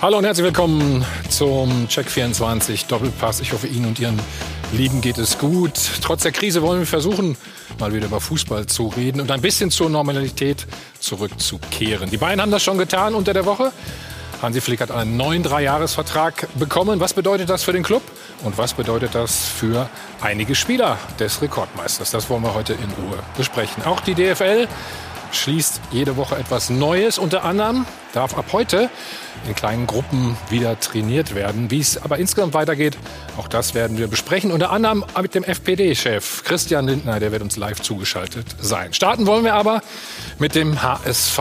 Hallo und herzlich willkommen zum Check 24 Doppelpass. Ich hoffe, Ihnen und Ihren Lieben geht es gut. Trotz der Krise wollen wir versuchen, mal wieder über Fußball zu reden und ein bisschen zur Normalität zurückzukehren. Die Bayern haben das schon getan unter der Woche. Hansi Flick hat einen neuen Dreijahresvertrag bekommen. Was bedeutet das für den Club? Und was bedeutet das für einige Spieler des Rekordmeisters? Das wollen wir heute in Ruhe besprechen. Auch die DFL schließt jede Woche etwas Neues. Unter anderem darf ab heute in kleinen Gruppen wieder trainiert werden. Wie es aber insgesamt weitergeht, auch das werden wir besprechen. Unter anderem mit dem FPD-Chef Christian Lindner, der wird uns live zugeschaltet sein. Starten wollen wir aber mit dem HSV.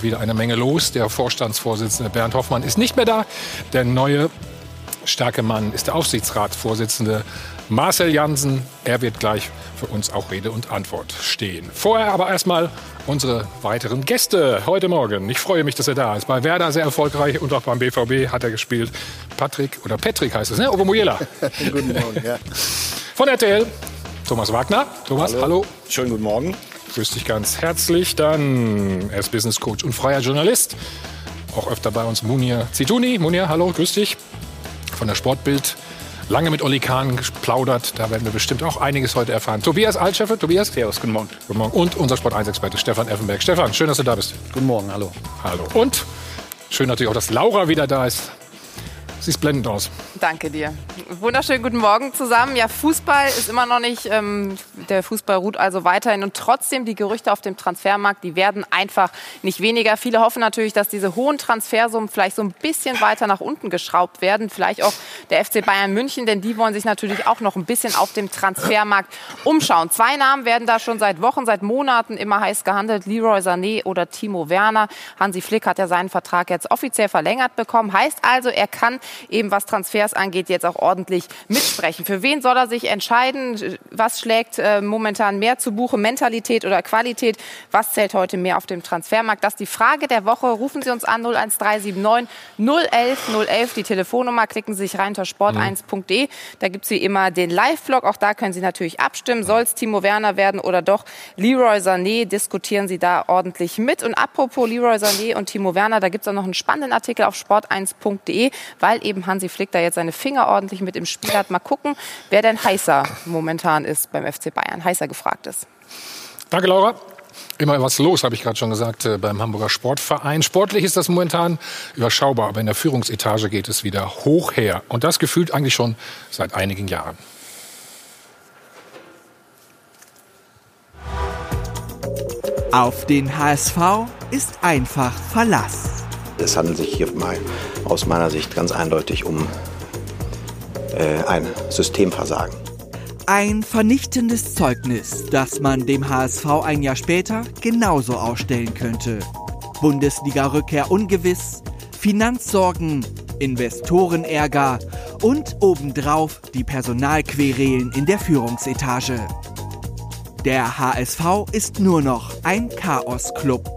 Wieder eine Menge los. Der Vorstandsvorsitzende Bernd Hoffmann ist nicht mehr da. Der neue starke Mann ist der Aufsichtsratsvorsitzende Marcel Jansen. Er wird gleich für uns auch Rede und Antwort stehen. Vorher aber erstmal unsere weiteren Gäste heute Morgen. Ich freue mich, dass er da ist. Bei Werder sehr erfolgreich und auch beim BVB hat er gespielt. Patrick oder Patrick heißt es, ne? Obermujela. guten Morgen, ja. Von RTL, Thomas Wagner. Thomas, hallo. hallo. Schönen guten Morgen. Grüß dich ganz herzlich. Dann, er ist Business Coach und freier Journalist. Auch öfter bei uns Munir Zituni. Munir, hallo, grüß dich. Von der Sportbild lange mit Olli Kahn geplaudert. Da werden wir bestimmt auch einiges heute erfahren. Tobias Altscheffe, Tobias. Servus, guten Morgen. Guten Morgen. Und unser Sport 1-Experte Stefan Effenberg. Stefan, schön, dass du da bist. Guten Morgen, hallo. Hallo. Und schön natürlich auch, dass Laura wieder da ist. Siehst blendend aus. Danke dir. Wunderschönen guten Morgen zusammen. Ja, Fußball ist immer noch nicht, ähm, der Fußball ruht also weiterhin und trotzdem die Gerüchte auf dem Transfermarkt, die werden einfach nicht weniger. Viele hoffen natürlich, dass diese hohen Transfersummen vielleicht so ein bisschen weiter nach unten geschraubt werden. Vielleicht auch der FC Bayern München, denn die wollen sich natürlich auch noch ein bisschen auf dem Transfermarkt umschauen. Zwei Namen werden da schon seit Wochen, seit Monaten immer heiß gehandelt. Leroy Sané oder Timo Werner. Hansi Flick hat ja seinen Vertrag jetzt offiziell verlängert bekommen. Heißt also, er kann eben was Transfers angeht, jetzt auch ordentlich mitsprechen. Für wen soll er sich entscheiden? Was schlägt äh, momentan mehr zu Buche? Mentalität oder Qualität? Was zählt heute mehr auf dem Transfermarkt? Das ist die Frage der Woche. Rufen Sie uns an 01379 011 011, die Telefonnummer. Klicken Sie sich rein unter sport1.de. Da gibt es wie immer den Live-Blog. Auch da können Sie natürlich abstimmen. Soll es Timo Werner werden oder doch Leroy Sané? Diskutieren Sie da ordentlich mit. Und apropos Leroy Sané und Timo Werner, da gibt es auch noch einen spannenden Artikel auf sport1.de, weil eben Hansi Flick da jetzt seine Finger ordentlich mit im Spiel hat. Mal gucken, wer denn heißer momentan ist beim FC Bayern, heißer gefragt ist. Danke, Laura. Immer was los, habe ich gerade schon gesagt, äh, beim Hamburger Sportverein. Sportlich ist das momentan überschaubar, aber in der Führungsetage geht es wieder hoch her. Und das gefühlt eigentlich schon seit einigen Jahren. Auf den HSV ist einfach Verlass. Es handelt sich hier mal aus meiner Sicht ganz eindeutig um äh, ein Systemversagen. Ein vernichtendes Zeugnis, das man dem HSV ein Jahr später genauso ausstellen könnte. Bundesliga-Rückkehr ungewiss, Finanzsorgen, Investorenärger und obendrauf die Personalquerelen in der Führungsetage. Der HSV ist nur noch ein Chaos-Club.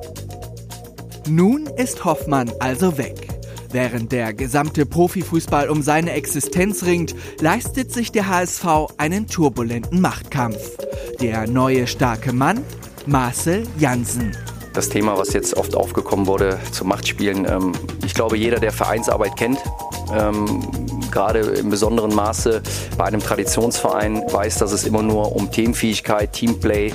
Nun ist Hoffmann also weg. Während der gesamte Profifußball um seine Existenz ringt, leistet sich der HSV einen turbulenten Machtkampf. Der neue starke Mann, Marcel Jansen. Das Thema, was jetzt oft aufgekommen wurde zu Machtspielen, ähm, ich glaube, jeder, der Vereinsarbeit kennt, ähm, gerade im besonderen Maße bei einem Traditionsverein weiß, dass es immer nur um Teamfähigkeit, Teamplay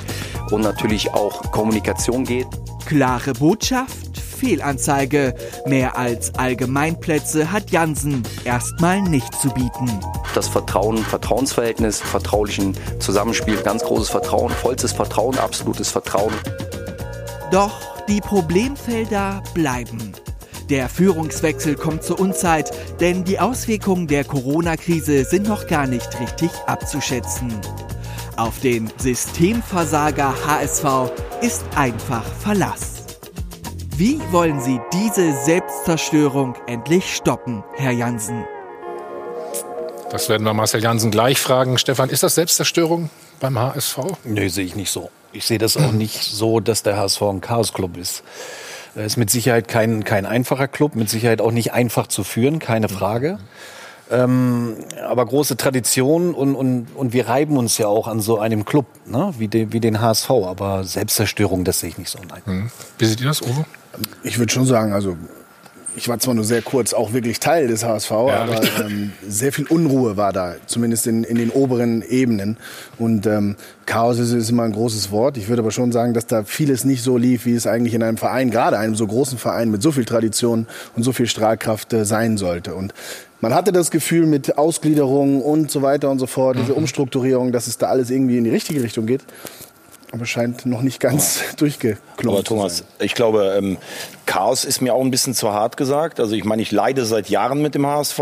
und natürlich auch Kommunikation geht. Klare Botschaft, Fehlanzeige. Mehr als Allgemeinplätze hat Jansen erstmal nicht zu bieten. Das Vertrauen, Vertrauensverhältnis, vertraulichen Zusammenspiel, ganz großes Vertrauen, vollstes Vertrauen, absolutes Vertrauen. Doch die Problemfelder bleiben. Der Führungswechsel kommt zur Unzeit, denn die Auswirkungen der Corona-Krise sind noch gar nicht richtig abzuschätzen. Auf den Systemversager HSV ist einfach Verlass. Wie wollen Sie diese Selbstzerstörung endlich stoppen, Herr Jansen? Das werden wir Marcel Jansen gleich fragen. Stefan, ist das Selbstzerstörung beim HSV? Nee, sehe ich nicht so. Ich sehe das auch nicht so, dass der HSV ein Chaos-Club ist. Er ist mit Sicherheit kein, kein einfacher Club, mit Sicherheit auch nicht einfach zu führen, keine Frage. Ähm, aber große Tradition und, und, und wir reiben uns ja auch an so einem Club, ne? wie, de, wie den HSV. Aber Selbstzerstörung, das sehe ich nicht so. Nein. Hm. Wie seht ihr das, Uwe? Ich würde schon sagen, also ich war zwar nur sehr kurz auch wirklich Teil des HSV, ja, aber ähm, sehr viel Unruhe war da, zumindest in, in den oberen Ebenen. Und ähm, Chaos ist, ist immer ein großes Wort. Ich würde aber schon sagen, dass da vieles nicht so lief, wie es eigentlich in einem Verein, gerade einem so großen Verein mit so viel Tradition und so viel Strahlkraft äh, sein sollte. Und man hatte das Gefühl mit Ausgliederung und so weiter und so fort, diese mhm. Umstrukturierung, dass es da alles irgendwie in die richtige Richtung geht aber scheint noch nicht ganz oh. durchgeklungen. Aber Thomas, ich glaube, ähm, Chaos ist mir auch ein bisschen zu hart gesagt. Also ich meine, ich leide seit Jahren mit dem HSV,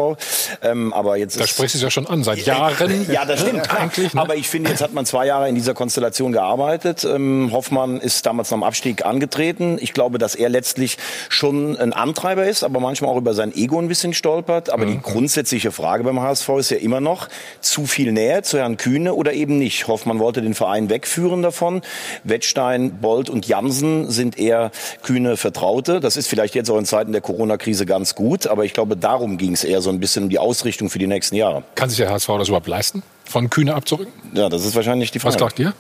ähm, aber jetzt da sprichst du es ja schon an seit Jahren. ja, das stimmt eigentlich. Ne? Aber ich finde, jetzt hat man zwei Jahre in dieser Konstellation gearbeitet. Ähm, Hoffmann ist damals noch im Abstieg angetreten. Ich glaube, dass er letztlich schon ein Antreiber ist, aber manchmal auch über sein Ego ein bisschen stolpert. Aber mhm. die grundsätzliche Frage beim HSV ist ja immer noch zu viel Nähe zu Herrn Kühne oder eben nicht. Hoffmann wollte den Verein wegführen davon. Wettstein, Bolt und Jansen sind eher Kühne Vertraute. Das ist vielleicht jetzt auch in Zeiten der Corona-Krise ganz gut, aber ich glaube, darum ging es eher so ein bisschen um die Ausrichtung für die nächsten Jahre. Kann sich der HSV das überhaupt leisten? Von Kühne abzurücken? Ja, das ist wahrscheinlich die Frage. Was sagt ihr?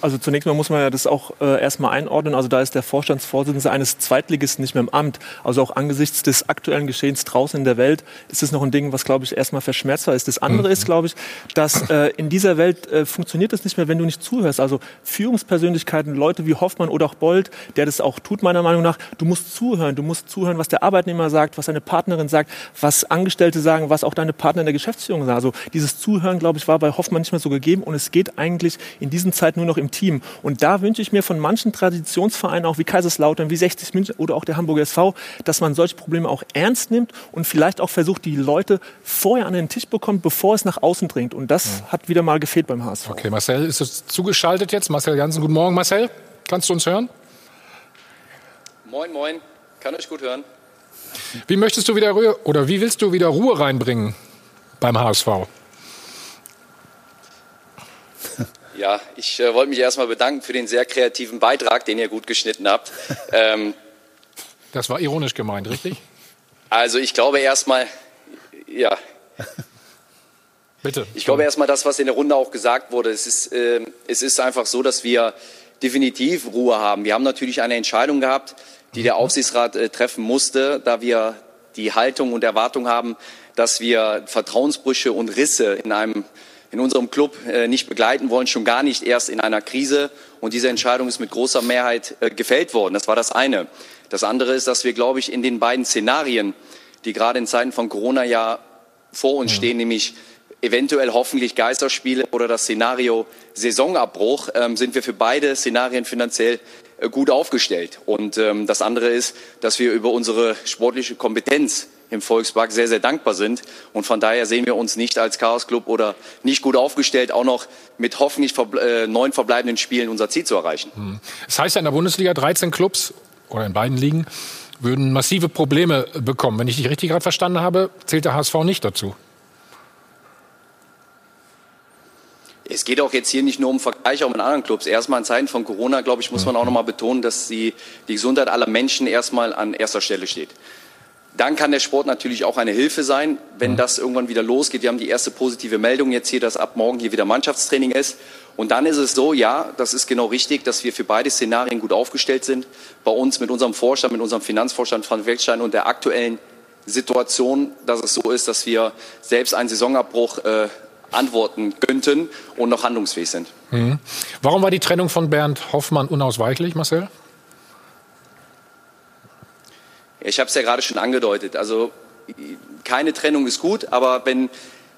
Also zunächst mal muss man ja das auch äh, erstmal einordnen. Also da ist der Vorstandsvorsitzende eines Zweitligisten nicht mehr im Amt. Also auch angesichts des aktuellen Geschehens draußen in der Welt ist es noch ein Ding, was, glaube ich, erstmal verschmerzbar ist. Das andere mhm. ist, glaube ich, dass äh, in dieser Welt äh, funktioniert es nicht mehr, wenn du nicht zuhörst. Also Führungspersönlichkeiten, Leute wie Hoffmann oder auch Bold, der das auch tut, meiner Meinung nach, du musst zuhören. Du musst zuhören, was der Arbeitnehmer sagt, was deine Partnerin sagt, was Angestellte sagen, was auch deine Partner in der Geschäftsführung sagen. Also dieses Zuhören, glaube ich, war bei Hoffmann nicht mehr so gegeben und es geht eigentlich in diesen Zeiten nur noch im Team. Und da wünsche ich mir von manchen Traditionsvereinen, auch wie Kaiserslautern, wie 60 München oder auch der Hamburger SV, dass man solche Probleme auch ernst nimmt und vielleicht auch versucht, die Leute vorher an den Tisch bekommt, bevor es nach außen dringt. Und das ja. hat wieder mal gefehlt beim HSV. Okay, Marcel ist es zugeschaltet jetzt. Marcel Jansen, guten Morgen, Marcel. Kannst du uns hören? Moin, moin. Kann euch gut hören. Wie möchtest du wieder Ruhe oder wie willst du wieder Ruhe reinbringen beim HSV? Ja, ich äh, wollte mich erstmal bedanken für den sehr kreativen Beitrag, den ihr gut geschnitten habt. Ähm, das war ironisch gemeint, richtig? Also ich glaube erstmal, ja. Bitte. Ich glaube erstmal das, was in der Runde auch gesagt wurde. Es ist, äh, es ist einfach so, dass wir definitiv Ruhe haben. Wir haben natürlich eine Entscheidung gehabt, die der Aufsichtsrat äh, treffen musste, da wir die Haltung und Erwartung haben, dass wir Vertrauensbrüche und Risse in einem in unserem Club äh, nicht begleiten wollen, schon gar nicht erst in einer Krise. Und diese Entscheidung ist mit großer Mehrheit äh, gefällt worden. Das war das eine. Das andere ist, dass wir, glaube ich, in den beiden Szenarien, die gerade in Zeiten von Corona ja vor uns stehen, nämlich eventuell hoffentlich Geisterspiele oder das Szenario Saisonabbruch, ähm, sind wir für beide Szenarien finanziell äh, gut aufgestellt. Und ähm, das andere ist, dass wir über unsere sportliche Kompetenz im Volkspark sehr, sehr dankbar sind. Und von daher sehen wir uns nicht als Chaos Club oder nicht gut aufgestellt, auch noch mit hoffentlich verble äh, neun verbleibenden Spielen unser Ziel zu erreichen. Hm. Es heißt ja in der Bundesliga 13 Clubs oder in beiden Ligen würden massive Probleme bekommen. Wenn ich dich richtig gerade verstanden habe, zählt der HSV nicht dazu. Es geht auch jetzt hier nicht nur um Vergleich auch mit anderen Clubs. Erstmal in Zeiten von Corona, glaube ich, muss man auch noch mal betonen, dass die, die Gesundheit aller Menschen erstmal an erster Stelle steht. Dann kann der Sport natürlich auch eine Hilfe sein, wenn das irgendwann wieder losgeht. Wir haben die erste positive Meldung jetzt hier, dass ab morgen hier wieder Mannschaftstraining ist. Und dann ist es so, ja, das ist genau richtig, dass wir für beide Szenarien gut aufgestellt sind. Bei uns mit unserem Vorstand, mit unserem Finanzvorstand Frank Weltstein und der aktuellen Situation, dass es so ist, dass wir selbst einen Saisonabbruch äh, antworten könnten und noch handlungsfähig sind. Mhm. Warum war die Trennung von Bernd Hoffmann unausweichlich, Marcel? Ich habe es ja gerade schon angedeutet. Also keine Trennung ist gut, aber wenn,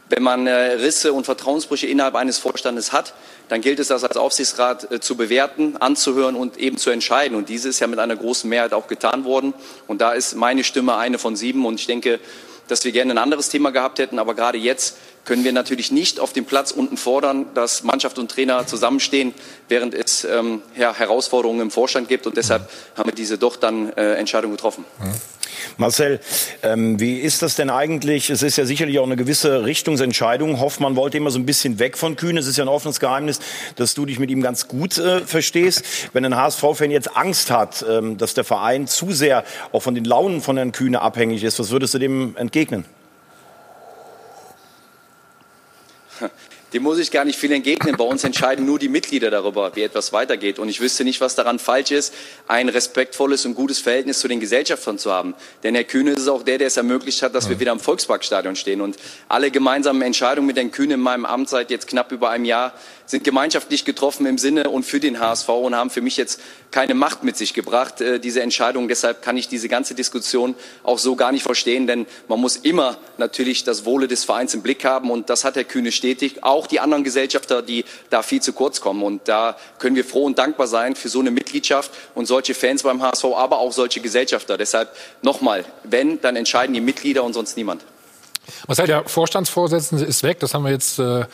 wenn man äh, Risse und Vertrauensbrüche innerhalb eines Vorstandes hat, dann gilt es, das als Aufsichtsrat äh, zu bewerten, anzuhören und eben zu entscheiden. Und diese ist ja mit einer großen Mehrheit auch getan worden. Und da ist meine Stimme eine von sieben. Und ich denke, dass wir gerne ein anderes Thema gehabt hätten. Aber gerade jetzt können wir natürlich nicht auf dem Platz unten fordern, dass Mannschaft und Trainer zusammenstehen, während es ähm, ja, Herausforderungen im Vorstand gibt. Und deshalb haben wir diese doch dann äh, Entscheidung getroffen. Mhm. Marcel, ähm, wie ist das denn eigentlich? Es ist ja sicherlich auch eine gewisse Richtungsentscheidung. Hoffmann wollte immer so ein bisschen weg von Kühn. Es ist ja ein offenes Geheimnis, dass du dich mit ihm ganz gut äh, verstehst. Wenn ein HSV-Fan jetzt Angst hat, ähm, dass der Verein zu sehr auch von den Launen von Herrn Kühne abhängig ist, was würdest du dem entgegnen? Dem muss ich gar nicht viel entgegnen. Bei uns entscheiden nur die Mitglieder darüber, wie etwas weitergeht. Und ich wüsste nicht, was daran falsch ist, ein respektvolles und gutes Verhältnis zu den Gesellschaftern zu haben. Denn Herr Kühne ist auch der, der es ermöglicht hat, dass wir wieder im Volksparkstadion stehen. Und alle gemeinsamen Entscheidungen mit Herrn Kühne in meinem Amt seit jetzt knapp über einem Jahr sind gemeinschaftlich getroffen im Sinne und für den HSV und haben für mich jetzt keine Macht mit sich gebracht, äh, diese Entscheidung. Deshalb kann ich diese ganze Diskussion auch so gar nicht verstehen, denn man muss immer natürlich das Wohle des Vereins im Blick haben und das hat Herr Kühne stetig. Auch die anderen Gesellschafter, die da viel zu kurz kommen und da können wir froh und dankbar sein für so eine Mitgliedschaft und solche Fans beim HSV, aber auch solche Gesellschafter. Deshalb nochmal, wenn, dann entscheiden die Mitglieder und sonst niemand. Marcel, der Vorstandsvorsitzende ist weg, das haben wir jetzt äh,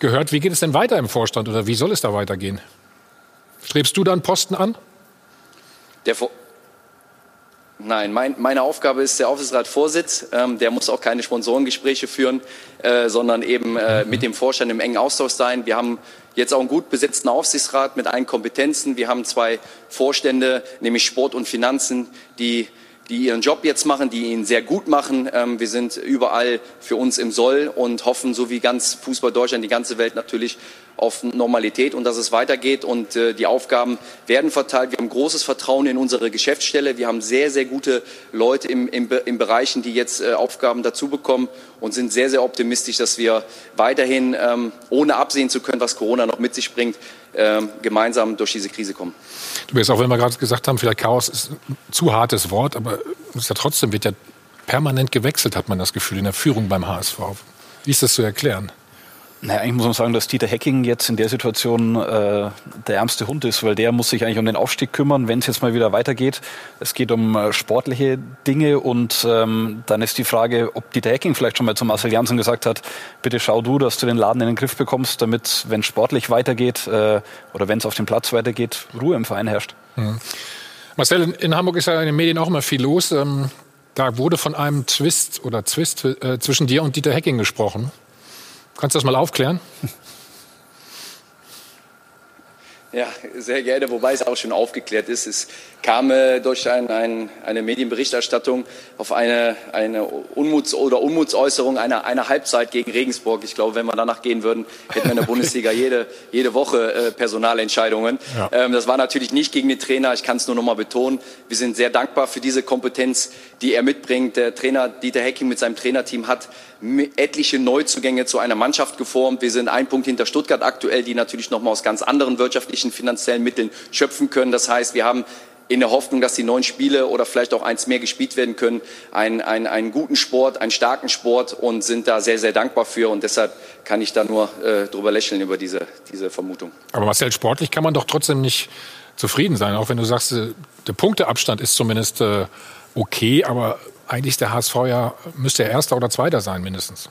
gehört. Wie geht es denn weiter im Vorstand oder wie soll es da weitergehen? Strebst du dann Posten an? Der Vor Nein, mein, meine Aufgabe ist der Aufsichtsratsvorsitz. Ähm, der muss auch keine Sponsorengespräche führen, äh, sondern eben äh, mit dem Vorstand im engen Austausch sein. Wir haben jetzt auch einen gut besetzten Aufsichtsrat mit allen Kompetenzen. Wir haben zwei Vorstände, nämlich Sport und Finanzen, die die ihren Job jetzt machen, die ihn sehr gut machen. Ähm, wir sind überall für uns im Soll und hoffen, so wie ganz Fußball Deutschland, die ganze Welt natürlich, auf Normalität und dass es weitergeht. Und äh, die Aufgaben werden verteilt. Wir haben großes Vertrauen in unsere Geschäftsstelle. Wir haben sehr, sehr gute Leute im, im, im Bereichen, die jetzt äh, Aufgaben dazu bekommen und sind sehr, sehr optimistisch, dass wir weiterhin, ähm, ohne absehen zu können, was Corona noch mit sich bringt, gemeinsam durch diese Krise kommen. Bist auch, wenn wir gerade gesagt haben, vielleicht Chaos ist ein zu hartes Wort, aber ja trotzdem wird ja permanent gewechselt, hat man das Gefühl, in der Führung beim HSV. Wie ist das zu erklären? Naja, eigentlich muss man sagen, dass Dieter Hecking jetzt in der Situation äh, der ärmste Hund ist, weil der muss sich eigentlich um den Aufstieg kümmern, wenn es jetzt mal wieder weitergeht. Es geht um äh, sportliche Dinge und ähm, dann ist die Frage, ob Dieter Hecking vielleicht schon mal zu Marcel Janssen gesagt hat, bitte schau du, dass du den Laden in den Griff bekommst, damit, wenn sportlich weitergeht äh, oder wenn es auf dem Platz weitergeht, Ruhe im Verein herrscht. Mhm. Marcel, in, Hamburg ist ja in den Medien auch immer viel los. Ähm, da wurde von einem Twist oder Zwist äh, zwischen dir und Dieter Hecking gesprochen. Kannst du das mal aufklären? Ja, sehr gerne, wobei es auch schon aufgeklärt ist. Es kam äh, durch ein, ein, eine Medienberichterstattung auf eine, eine Unmuts- oder Unmutsäußerung einer, einer Halbzeit gegen Regensburg. Ich glaube, wenn wir danach gehen würden, hätten wir in der Bundesliga jede, jede Woche äh, Personalentscheidungen. Ja. Ähm, das war natürlich nicht gegen den Trainer. Ich kann es nur noch mal betonen. Wir sind sehr dankbar für diese Kompetenz, die er mitbringt. Der Trainer Dieter Hecking mit seinem Trainerteam hat etliche Neuzugänge zu einer Mannschaft geformt. Wir sind ein Punkt hinter Stuttgart aktuell, die natürlich noch mal aus ganz anderen wirtschaftlichen, finanziellen Mitteln schöpfen können. Das heißt, wir haben in der Hoffnung, dass die neun Spiele oder vielleicht auch eins mehr gespielt werden können, einen, einen, einen guten Sport, einen starken Sport und sind da sehr, sehr dankbar für. Und deshalb kann ich da nur äh, drüber lächeln über diese, diese Vermutung. Aber Marcel, sportlich kann man doch trotzdem nicht zufrieden sein, auch wenn du sagst, äh, der Punkteabstand ist zumindest äh, okay, aber eigentlich der HSV ja, müsste ja Erster oder Zweiter sein mindestens.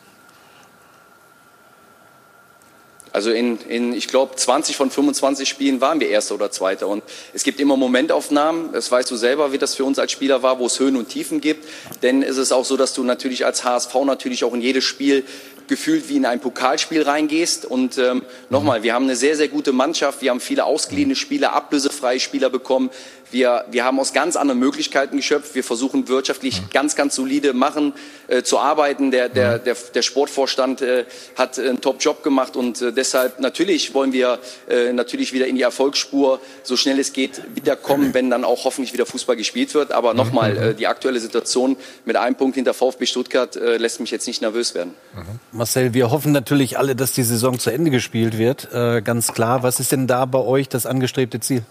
Also in, in ich glaube, 20 von 25 Spielen waren wir Erster oder Zweiter. Und es gibt immer Momentaufnahmen, das weißt du selber, wie das für uns als Spieler war, wo es Höhen und Tiefen gibt. Denn es ist auch so, dass du natürlich als HSV natürlich auch in jedes Spiel gefühlt wie in ein Pokalspiel reingehst. Und ähm, nochmal, wir haben eine sehr, sehr gute Mannschaft. Wir haben viele ausgeliehene Spieler, ablösefreie Spieler bekommen. Wir, wir haben aus ganz anderen Möglichkeiten geschöpft. Wir versuchen wirtschaftlich mhm. ganz, ganz solide machen, äh, zu arbeiten. Der, der, mhm. der, der Sportvorstand äh, hat einen Top-Job gemacht und äh, deshalb natürlich wollen wir äh, natürlich wieder in die Erfolgsspur so schnell es geht wiederkommen, wenn dann auch hoffentlich wieder Fußball gespielt wird. Aber mhm. nochmal, äh, die aktuelle Situation mit einem Punkt hinter VfB Stuttgart äh, lässt mich jetzt nicht nervös werden. Marcel, wir hoffen natürlich alle, dass die Saison zu Ende gespielt wird. Äh, ganz klar. Was ist denn da bei euch das angestrebte Ziel?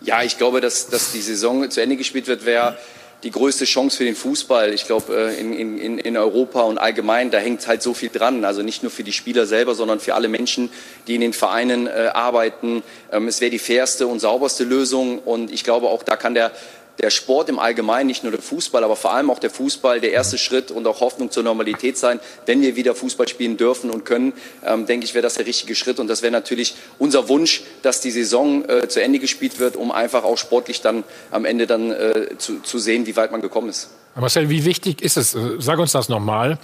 Ja, ich glaube, dass, dass die Saison zu Ende gespielt wird, wäre die größte Chance für den Fußball. Ich glaube, äh, in, in, in Europa und allgemein, da hängt halt so viel dran. Also nicht nur für die Spieler selber, sondern für alle Menschen, die in den Vereinen äh, arbeiten. Ähm, es wäre die fairste und sauberste Lösung. Und ich glaube, auch da kann der der Sport im Allgemeinen, nicht nur der Fußball, aber vor allem auch der Fußball der erste Schritt und auch Hoffnung zur Normalität sein. Wenn wir wieder Fußball spielen dürfen und können, ähm, denke ich, wäre das der richtige Schritt. Und das wäre natürlich unser Wunsch, dass die Saison äh, zu Ende gespielt wird, um einfach auch sportlich dann am Ende dann äh, zu, zu sehen, wie weit man gekommen ist. Marcel, wie wichtig ist es, äh, sag uns das nochmal,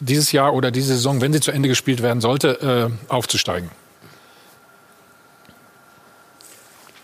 dieses Jahr oder diese Saison, wenn sie zu Ende gespielt werden sollte, äh, aufzusteigen?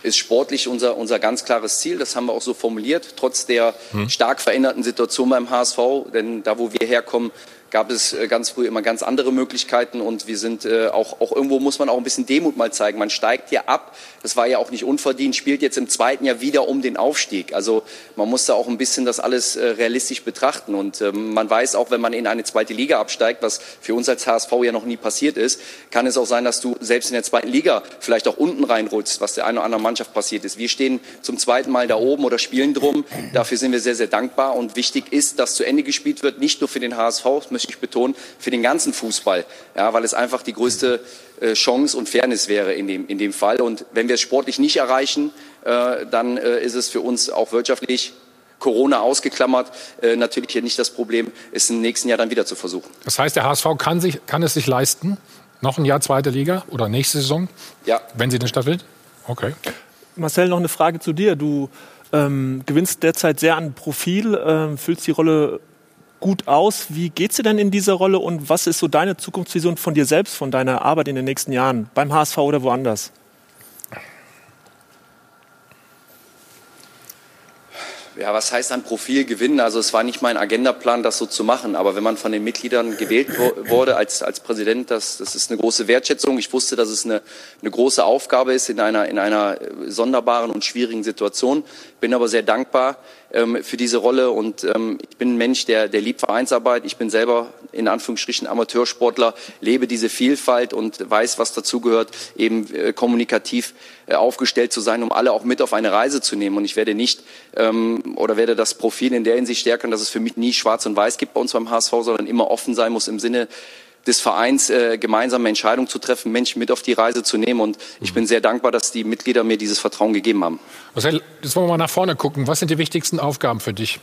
Ist sportlich unser, unser ganz klares Ziel. Das haben wir auch so formuliert, trotz der hm. stark veränderten Situation beim HSV. Denn da, wo wir herkommen, gab es äh, ganz früh immer ganz andere Möglichkeiten und wir sind äh, auch, auch irgendwo muss man auch ein bisschen Demut mal zeigen. Man steigt hier ab, das war ja auch nicht unverdient, spielt jetzt im zweiten Jahr wieder um den Aufstieg. Also man muss da auch ein bisschen das alles äh, realistisch betrachten und ähm, man weiß auch, wenn man in eine zweite Liga absteigt, was für uns als HSV ja noch nie passiert ist, kann es auch sein, dass du selbst in der zweiten Liga vielleicht auch unten reinrutschst, was der einen oder anderen Mannschaft passiert ist. Wir stehen zum zweiten Mal da oben oder spielen drum. Dafür sind wir sehr, sehr dankbar und wichtig ist, dass zu Ende gespielt wird, nicht nur für den HSV, möchte ich betonen, für den ganzen Fußball. Ja, weil es einfach die größte äh, Chance und Fairness wäre in dem, in dem Fall. Und wenn wir es sportlich nicht erreichen, äh, dann äh, ist es für uns auch wirtschaftlich Corona ausgeklammert, äh, natürlich hier nicht das Problem, es im nächsten Jahr dann wieder zu versuchen. Das heißt, der HSV kann, sich, kann es sich leisten, noch ein Jahr zweite Liga oder nächste Saison, ja. wenn sie denn stattfindet? Okay. Marcel, noch eine Frage zu dir. Du ähm, gewinnst derzeit sehr an Profil, ähm, füllst die Rolle gut aus. Wie geht's dir denn in dieser Rolle und was ist so deine Zukunftsvision von dir selbst, von deiner Arbeit in den nächsten Jahren, beim HSV oder woanders? ja, was heißt ein Profil gewinnen? Also es war nicht mein Agendaplan, das so zu machen. Aber wenn man von den Mitgliedern gewählt wurde als, als Präsident, das, das ist eine große Wertschätzung. Ich wusste, dass es eine, eine große Aufgabe ist in einer, in einer sonderbaren und schwierigen Situation. Bin aber sehr dankbar ähm, für diese Rolle und ähm, ich bin ein Mensch, der, der liebt Vereinsarbeit. Ich bin selber in Anführungsstrichen Amateursportler, lebe diese Vielfalt und weiß, was dazugehört, eben äh, kommunikativ äh, aufgestellt zu sein, um alle auch mit auf eine Reise zu nehmen. Und ich werde nicht ähm, oder werde das Profil in der Hinsicht stärken, dass es für mich nie schwarz und weiß gibt bei uns beim HSV, sondern immer offen sein muss im Sinne des Vereins äh, gemeinsame Entscheidungen zu treffen, Menschen mit auf die Reise zu nehmen. Und ich bin sehr dankbar, dass die Mitglieder mir dieses Vertrauen gegeben haben. Marcel, jetzt wollen wir mal nach vorne gucken. Was sind die wichtigsten Aufgaben für dich?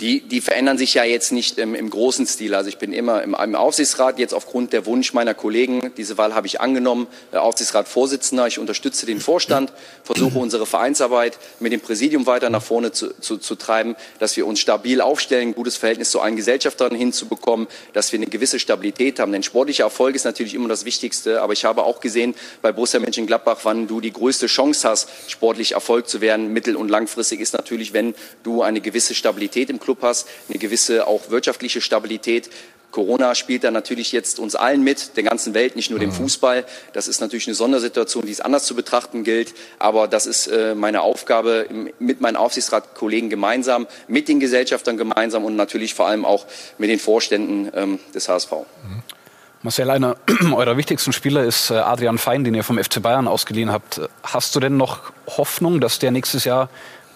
Die, die verändern sich ja jetzt nicht im, im großen Stil. Also ich bin immer im, im, Aufsichtsrat, jetzt aufgrund der Wunsch meiner Kollegen, diese Wahl habe ich angenommen, Aufsichtsratsvorsitzender. Ich unterstütze den Vorstand, versuche unsere Vereinsarbeit mit dem Präsidium weiter nach vorne zu, zu, zu treiben, dass wir uns stabil aufstellen, ein gutes Verhältnis zu allen Gesellschaftern hinzubekommen, dass wir eine gewisse Stabilität haben. Denn sportlicher Erfolg ist natürlich immer das Wichtigste. Aber ich habe auch gesehen bei Borussia Mönchengladbach, wann du die größte Chance hast, sportlich Erfolg zu werden, mittel- und langfristig ist natürlich, wenn du eine gewisse Stabilität im Club hast, eine gewisse auch wirtschaftliche Stabilität. Corona spielt da natürlich jetzt uns allen mit, der ganzen Welt, nicht nur dem mhm. Fußball. Das ist natürlich eine Sondersituation, die es anders zu betrachten gilt. Aber das ist äh, meine Aufgabe mit meinen Aufsichtsratkollegen gemeinsam, mit den Gesellschaftern gemeinsam und natürlich vor allem auch mit den Vorständen ähm, des HSV. Mhm. Marcel, einer eurer wichtigsten Spieler ist äh, Adrian Fein, den ihr vom FC Bayern ausgeliehen habt. Hast du denn noch Hoffnung, dass der nächstes Jahr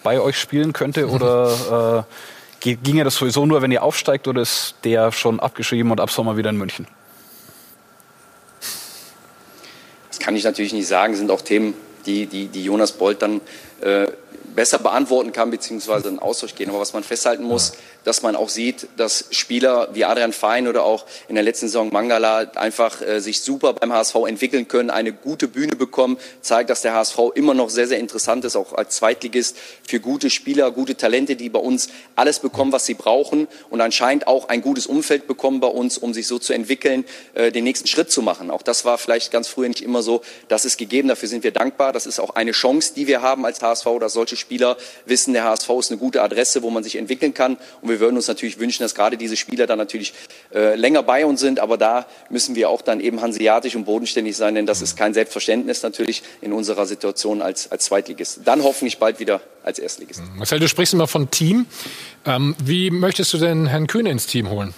bei euch spielen könnte? Oder äh, Ginge das sowieso nur, wenn ihr aufsteigt oder ist der schon abgeschrieben und ab Sommer wieder in München? Das kann ich natürlich nicht sagen. Das sind auch Themen, die, die, die Jonas Bolt dann äh, besser beantworten kann, beziehungsweise in Austausch gehen. Aber was man festhalten muss, dass man auch sieht, dass Spieler wie Adrian Fein oder auch in der letzten Saison Mangala einfach äh, sich super beim HSV entwickeln können, eine gute Bühne bekommen, zeigt, dass der HSV immer noch sehr, sehr interessant ist, auch als Zweitligist für gute Spieler, gute Talente, die bei uns alles bekommen, was sie brauchen und anscheinend auch ein gutes Umfeld bekommen bei uns, um sich so zu entwickeln, äh, den nächsten Schritt zu machen. Auch das war vielleicht ganz früher nicht immer so. Das ist gegeben, dafür sind wir dankbar. Das ist auch eine Chance, die wir haben als HSV, dass solche Spieler wissen, der HSV ist eine gute Adresse, wo man sich entwickeln kann. Und wir würden uns natürlich wünschen, dass gerade diese Spieler dann natürlich äh, länger bei uns sind. Aber da müssen wir auch dann eben hanseatisch und bodenständig sein, denn das ist kein Selbstverständnis natürlich in unserer Situation als, als Zweitligist. Dann hoffentlich bald wieder als Erstligist. Marcel, du sprichst immer von Team. Ähm, wie möchtest du denn Herrn Kühne ins Team holen?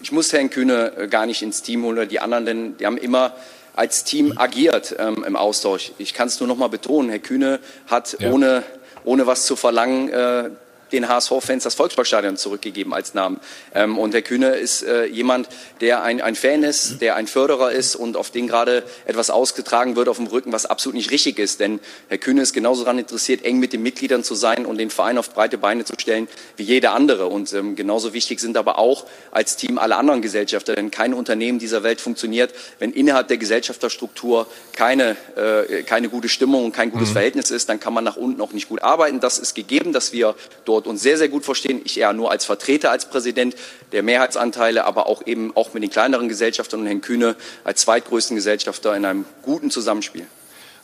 Ich muss Herrn Kühne äh, gar nicht ins Team holen oder die anderen, denn die haben immer als Team agiert ähm, im Austausch. Ich kann es nur noch mal betonen, Herr Kühne hat ja. ohne, ohne was zu verlangen äh, den HSV-Fans das Volksparkstadion zurückgegeben als Namen. Ähm, und Herr Kühne ist äh, jemand, der ein, ein Fan ist, der ein Förderer ist und auf den gerade etwas ausgetragen wird auf dem Rücken, was absolut nicht richtig ist. Denn Herr Kühne ist genauso daran interessiert, eng mit den Mitgliedern zu sein und den Verein auf breite Beine zu stellen wie jeder andere. Und ähm, genauso wichtig sind aber auch als Team alle anderen Gesellschafter. Denn kein Unternehmen dieser Welt funktioniert, wenn innerhalb der Gesellschafterstruktur keine, äh, keine gute Stimmung und kein gutes mhm. Verhältnis ist, dann kann man nach unten auch nicht gut arbeiten. Das ist gegeben, dass wir dort dort uns sehr, sehr gut verstehen. Ich eher nur als Vertreter, als Präsident der Mehrheitsanteile, aber auch eben auch mit den kleineren Gesellschaftern und Herrn Kühne als zweitgrößten Gesellschafter in einem guten Zusammenspiel.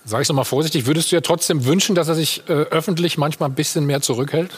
Sag ich es mal vorsichtig, würdest du ja trotzdem wünschen, dass er sich äh, öffentlich manchmal ein bisschen mehr zurückhält?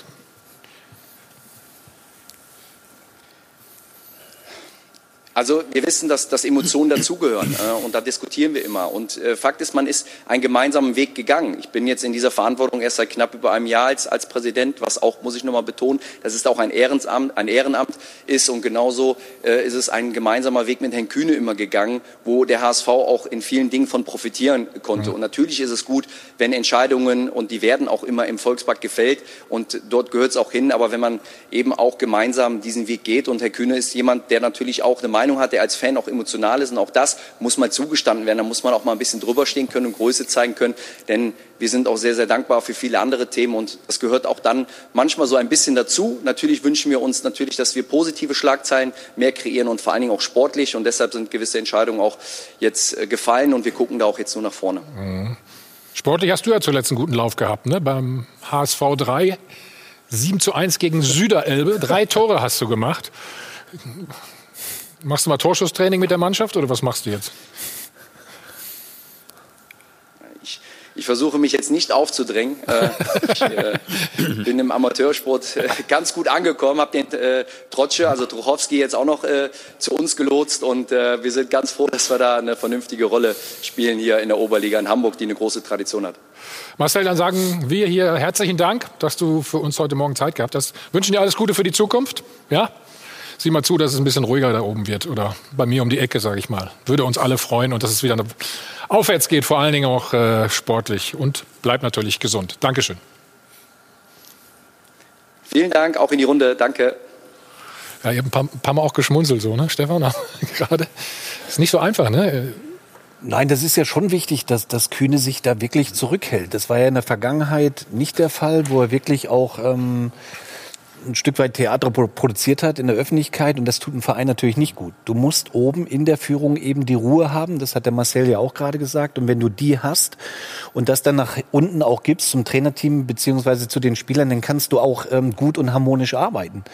Also wir wissen, dass, dass Emotionen dazugehören äh, und da diskutieren wir immer. Und äh, Fakt ist, man ist einen gemeinsamen Weg gegangen. Ich bin jetzt in dieser Verantwortung erst seit knapp über einem Jahr als, als Präsident, was auch, muss ich nochmal betonen, dass es auch ein Ehrenamt, ein Ehrenamt ist. Und genauso äh, ist es ein gemeinsamer Weg mit Herrn Kühne immer gegangen, wo der HSV auch in vielen Dingen von profitieren konnte. Mhm. Und natürlich ist es gut, wenn Entscheidungen, und die werden auch immer im Volkspark gefällt, und dort gehört es auch hin, aber wenn man eben auch gemeinsam diesen Weg geht, und Herr Kühne ist jemand, der natürlich auch eine Meinung Meinung hat, der als Fan auch emotional ist. Und auch das muss mal zugestanden werden. Da muss man auch mal ein bisschen drüber stehen können und Größe zeigen können. Denn wir sind auch sehr, sehr dankbar für viele andere Themen. Und das gehört auch dann manchmal so ein bisschen dazu. Natürlich wünschen wir uns natürlich, dass wir positive Schlagzeilen mehr kreieren und vor allen Dingen auch sportlich. Und deshalb sind gewisse Entscheidungen auch jetzt äh, gefallen. Und wir gucken da auch jetzt nur nach vorne. Mhm. Sportlich hast du ja zuletzt einen guten Lauf gehabt, ne? Beim HSV 3. 7 zu 1 gegen Süderelbe. Drei Tore hast du gemacht. Machst du mal Torschusstraining mit der Mannschaft oder was machst du jetzt? Ich, ich versuche mich jetzt nicht aufzudrängen. Äh, ich äh, bin im Amateursport äh, ganz gut angekommen, habe den äh, Trotsche, also Truchowski, jetzt auch noch äh, zu uns gelotst und äh, wir sind ganz froh, dass wir da eine vernünftige Rolle spielen hier in der Oberliga in Hamburg, die eine große Tradition hat. Marcel, dann sagen wir hier herzlichen Dank, dass du für uns heute Morgen Zeit gehabt hast. Wünschen dir alles Gute für die Zukunft. Ja? Sieh mal zu, dass es ein bisschen ruhiger da oben wird oder bei mir um die Ecke, sage ich mal. Würde uns alle freuen und dass es wieder aufwärts geht, vor allen Dingen auch äh, sportlich und bleibt natürlich gesund. Dankeschön. Vielen Dank, auch in die Runde. Danke. Ja, ihr habt ein paar, ein paar Mal auch geschmunzelt, so, ne, Stefan? Gerade. Ist nicht so einfach, ne? Nein, das ist ja schon wichtig, dass, dass Kühne sich da wirklich zurückhält. Das war ja in der Vergangenheit nicht der Fall, wo er wirklich auch ähm, ein Stück weit Theater produziert hat in der Öffentlichkeit und das tut ein Verein natürlich nicht gut. Du musst oben in der Führung eben die Ruhe haben, das hat der Marcel ja auch gerade gesagt und wenn du die hast und das dann nach unten auch gibst zum Trainerteam beziehungsweise zu den Spielern, dann kannst du auch ähm, gut und harmonisch arbeiten.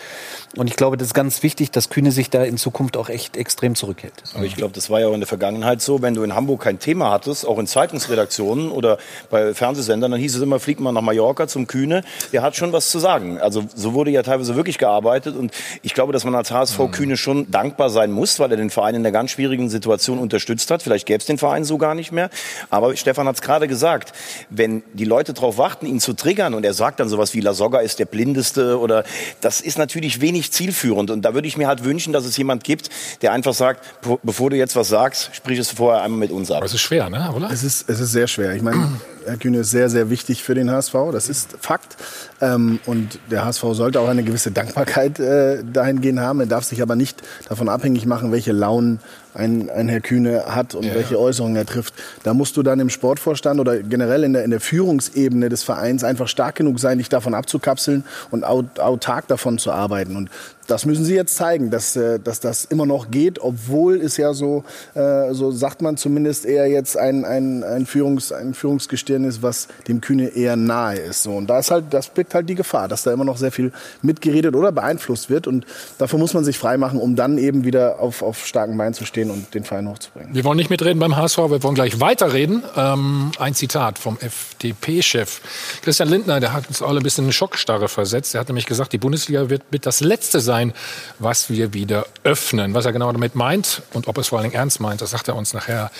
Und ich glaube, das ist ganz wichtig, dass Kühne sich da in Zukunft auch echt extrem zurückhält. Aber ich glaube, das war ja auch in der Vergangenheit so, wenn du in Hamburg kein Thema hattest, auch in Zeitungsredaktionen oder bei Fernsehsendern, dann hieß es immer, flieg mal nach Mallorca zum Kühne, der hat schon was zu sagen. Also so wurde ja ja teilweise wirklich gearbeitet. Und ich glaube, dass man als HSV mhm. Kühne schon dankbar sein muss, weil er den Verein in der ganz schwierigen Situation unterstützt hat. Vielleicht gäbe es den Verein so gar nicht mehr. Aber Stefan hat es gerade gesagt, wenn die Leute darauf warten, ihn zu triggern und er sagt dann sowas wie La Soga ist der Blindeste oder das ist natürlich wenig zielführend. Und da würde ich mir halt wünschen, dass es jemand gibt, der einfach sagt, bevor du jetzt was sagst, sprich es vorher einmal mit uns ab. Aber es ist schwer, ne? oder? Es ist, es ist sehr schwer. Ich meine, Herr Kühne ist sehr, sehr wichtig für den HSV. Das ist Fakt. Ähm, und der HSV sollte auch eine gewisse Dankbarkeit äh, dahingehend haben. Er darf sich aber nicht davon abhängig machen, welche Launen ein, ein Herr Kühne hat und ja, welche Äußerungen er trifft. Da musst du dann im Sportvorstand oder generell in der, in der Führungsebene des Vereins einfach stark genug sein, dich davon abzukapseln und autark davon zu arbeiten. Und das müssen sie jetzt zeigen, dass, äh, dass das immer noch geht, obwohl es ja so, äh, so sagt man zumindest eher jetzt ein, ein, ein, Führungs, ein Führungsgestirn ist, was dem Kühne eher nahe ist. So, und da ist halt, das birgt halt die Gefahr, dass da immer noch sehr viel mitgeredet oder beeinflusst wird. Und dafür muss man sich freimachen, um dann eben wieder auf, auf starken Beinen zu stehen stehen und den Verein hochzubringen. Wir wollen nicht mitreden beim HSV, wir wollen gleich weiterreden. Ähm, ein Zitat vom FDP-Chef. Christian Lindner, der hat uns alle ein bisschen in Schockstarre versetzt. Er hat nämlich gesagt, die Bundesliga wird mit das Letzte sein, was wir wieder öffnen. Was er genau damit meint und ob er es vor Dingen ernst meint, das sagt er uns nachher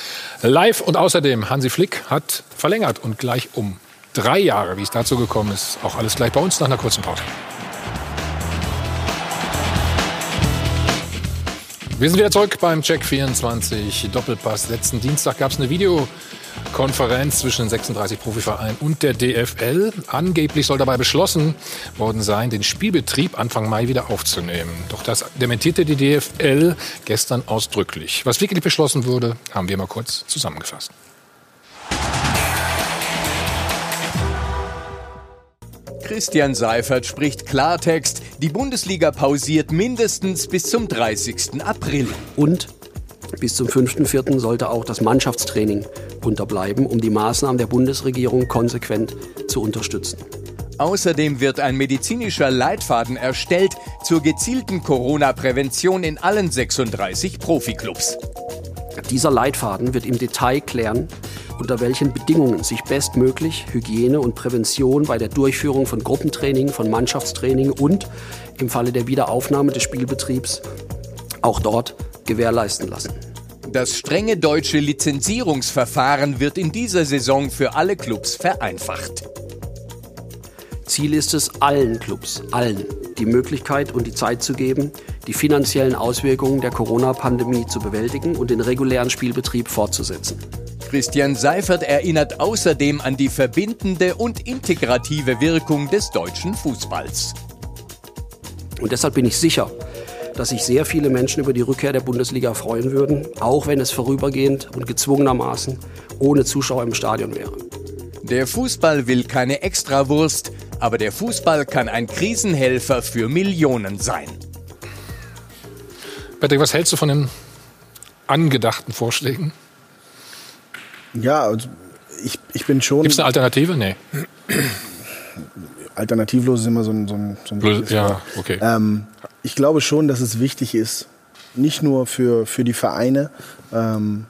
live. Und außerdem, Hansi Flick hat verlängert und gleich um drei Jahre. Wie es dazu gekommen ist, auch alles gleich bei uns nach einer kurzen Pause. Wir sind wieder zurück beim Check 24 Doppelpass. Letzten Dienstag gab es eine Videokonferenz zwischen den 36 Profivereinen und der DFL. Angeblich soll dabei beschlossen worden sein, den Spielbetrieb Anfang Mai wieder aufzunehmen. Doch das dementierte die DFL gestern ausdrücklich. Was wirklich beschlossen wurde, haben wir mal kurz zusammengefasst. Christian Seifert spricht Klartext. Die Bundesliga pausiert mindestens bis zum 30. April. Und bis zum 5.4. sollte auch das Mannschaftstraining unterbleiben, um die Maßnahmen der Bundesregierung konsequent zu unterstützen. Außerdem wird ein medizinischer Leitfaden erstellt zur gezielten Corona-Prävention in allen 36 Profiklubs. Dieser Leitfaden wird im Detail klären, unter welchen Bedingungen sich bestmöglich Hygiene und Prävention bei der Durchführung von Gruppentraining, von Mannschaftstraining und im Falle der Wiederaufnahme des Spielbetriebs auch dort gewährleisten lassen. Das strenge deutsche Lizenzierungsverfahren wird in dieser Saison für alle Clubs vereinfacht. Ziel ist es, allen Clubs, allen, die Möglichkeit und die Zeit zu geben, die finanziellen Auswirkungen der Corona-Pandemie zu bewältigen und den regulären Spielbetrieb fortzusetzen. Christian Seifert erinnert außerdem an die verbindende und integrative Wirkung des deutschen Fußballs. Und deshalb bin ich sicher, dass sich sehr viele Menschen über die Rückkehr der Bundesliga freuen würden, auch wenn es vorübergehend und gezwungenermaßen ohne Zuschauer im Stadion wäre. Der Fußball will keine Extrawurst, aber der Fußball kann ein Krisenhelfer für Millionen sein. Patrick, was hältst du von den angedachten Vorschlägen? Ja, also ich, ich bin schon. Gibt es eine Alternative? Nee. Alternativlos ist immer so ein, so ein, so ein Ja, okay. Ähm, ich glaube schon, dass es wichtig ist, nicht nur für, für die Vereine, ähm,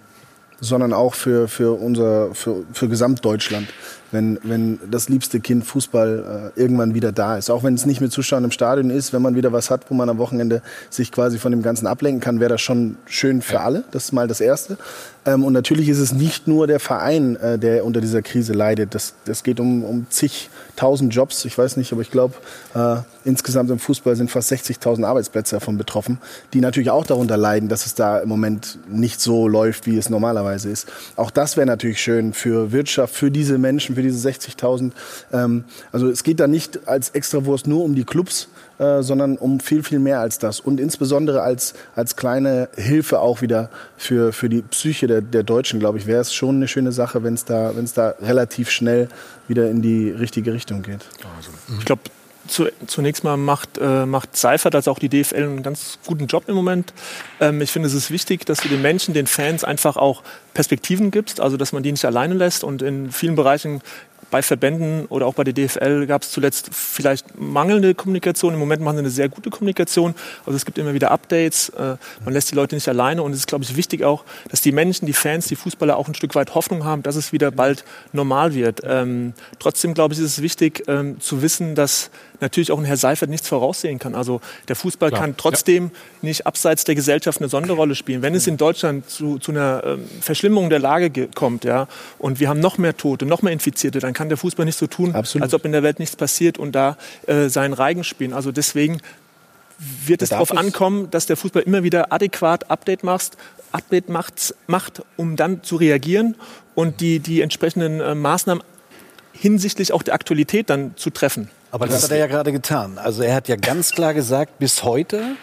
sondern auch für, für, unser, für, für Gesamtdeutschland, wenn, wenn das liebste Kind Fußball äh, irgendwann wieder da ist. Auch wenn es nicht mit Zuschauern im Stadion ist, wenn man wieder was hat, wo man am Wochenende sich quasi von dem Ganzen ablenken kann, wäre das schon schön für alle. Das ist mal das Erste. Ähm, und natürlich ist es nicht nur der Verein, äh, der unter dieser Krise leidet. Das, das geht um, um zigtausend Jobs. Ich weiß nicht, aber ich glaube, äh, insgesamt im Fußball sind fast 60.000 Arbeitsplätze davon betroffen, die natürlich auch darunter leiden, dass es da im Moment nicht so läuft, wie es normalerweise ist. Auch das wäre natürlich schön für Wirtschaft, für diese Menschen, für diese 60.000. Ähm, also es geht da nicht als Extrawurst nur um die Clubs, äh, sondern um viel, viel mehr als das. Und insbesondere als, als kleine Hilfe auch wieder für, für die Psyche der, der Deutschen, glaube ich, wäre es schon eine schöne Sache, wenn es da, da relativ schnell wieder in die richtige Richtung geht. Also, ich glaube, zu, zunächst mal macht, äh, macht Seifert, also auch die DFL, einen ganz guten Job im Moment. Ähm, ich finde, es ist wichtig, dass du den Menschen, den Fans einfach auch Perspektiven gibst, also dass man die nicht alleine lässt. Und in vielen Bereichen bei Verbänden oder auch bei der DFL gab es zuletzt vielleicht mangelnde Kommunikation. Im Moment machen sie eine sehr gute Kommunikation. Also es gibt immer wieder Updates. Äh, man lässt die Leute nicht alleine. Und es ist, glaube ich, wichtig auch, dass die Menschen, die Fans, die Fußballer auch ein Stück weit Hoffnung haben, dass es wieder bald normal wird. Ähm, trotzdem, glaube ich, ist es wichtig ähm, zu wissen, dass natürlich auch ein Herr Seifert nichts voraussehen kann. Also der Fußball Klar. kann trotzdem ja. nicht abseits der Gesellschaft eine Sonderrolle spielen. Wenn es in Deutschland zu, zu einer ähm, Verschlimmerung der Lage kommt, ja, und wir haben noch mehr Tote, noch mehr Infizierte, dann kann der Fußball nicht so tun, Absolut. als ob in der Welt nichts passiert und da äh, seinen Reigen spielen. Also deswegen wird es darauf ankommen, dass der Fußball immer wieder adäquat Update macht, Update macht, macht um dann zu reagieren und die, die entsprechenden äh, Maßnahmen hinsichtlich auch der Aktualität dann zu treffen. Aber das, das hat er ja gerade getan. Also er hat ja ganz klar gesagt, bis heute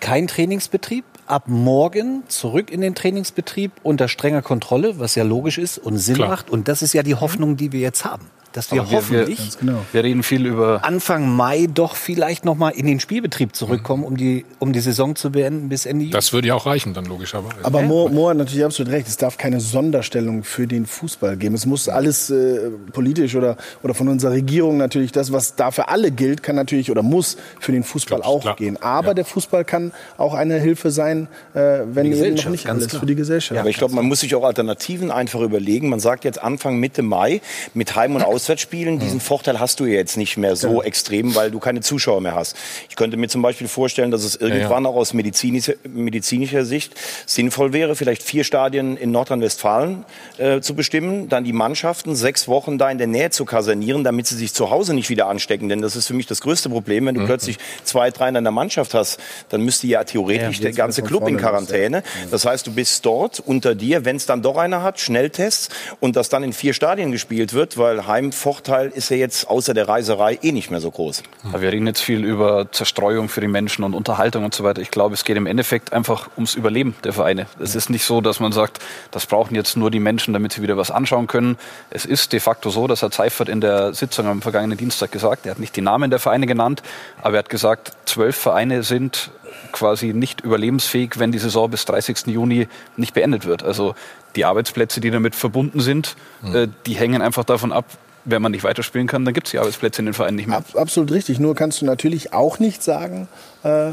kein Trainingsbetrieb, ab morgen zurück in den Trainingsbetrieb unter strenger Kontrolle, was ja logisch ist und Sinn Klar. macht. Und das ist ja die Hoffnung, die wir jetzt haben dass wir, wir hoffentlich wir, genau. wir, reden viel über Anfang Mai doch vielleicht noch mal in den Spielbetrieb zurückkommen, mhm. um die um die Saison zu beenden bis Ende Juli. Das würde ja auch reichen dann logischerweise. Aber Mo, Mo hat natürlich absolut recht. Es darf keine Sonderstellung für den Fußball geben. Es muss alles äh, politisch oder oder von unserer Regierung natürlich das, was da für alle gilt, kann natürlich oder muss für den Fußball Glaub's, auch klar. gehen. Aber ja. der Fußball kann auch eine Hilfe sein, äh, wenn eben noch nicht alles klar. für die Gesellschaft. Ja, aber ich glaube, man muss sich auch Alternativen einfach überlegen. Man sagt jetzt Anfang Mitte Mai mit Heim- und Auswärtsspielen diesen Vorteil hast du jetzt nicht mehr so ja. extrem, weil du keine Zuschauer mehr hast. Ich könnte mir zum Beispiel vorstellen, dass es irgendwann ja, ja. auch aus medizinischer, medizinischer Sicht sinnvoll wäre, vielleicht vier Stadien in Nordrhein-Westfalen äh, zu bestimmen, dann die Mannschaften sechs Wochen da in der Nähe zu kasernieren, damit sie sich zu Hause nicht wieder anstecken. Denn das ist für mich das größte Problem. Wenn du mhm. plötzlich zwei, drei in deiner Mannschaft hast, dann müsste ja theoretisch der ganze Club in Quarantäne. Das heißt, du bist dort unter dir, wenn es dann doch einer hat, Schnelltests und das dann in vier Stadien gespielt wird, weil Heimvorteil ist ja jetzt außer der Reiserei eh nicht mehr so groß. Ja, wir reden jetzt viel über Zerstreuung für die Menschen und Unterhaltung und so weiter. Ich glaube, es geht im Endeffekt einfach ums Überleben der Vereine. Es ist nicht so, dass man sagt, das brauchen jetzt nur die Menschen, damit sie wieder was anschauen können. Es ist de facto so, das hat Seifert in der Sitzung am vergangenen Dienstag gesagt. Er hat nicht die Namen der Vereine genannt, aber er hat gesagt, zwölf Vereine sind quasi nicht überlebensfähig, wenn die Saison bis 30. Juni nicht beendet wird. Also die Arbeitsplätze, die damit verbunden sind, mhm. die hängen einfach davon ab, wenn man nicht weiterspielen kann, dann gibt es die Arbeitsplätze in den Vereinen nicht mehr. absolut richtig. Nur kannst du natürlich auch nicht sagen, äh,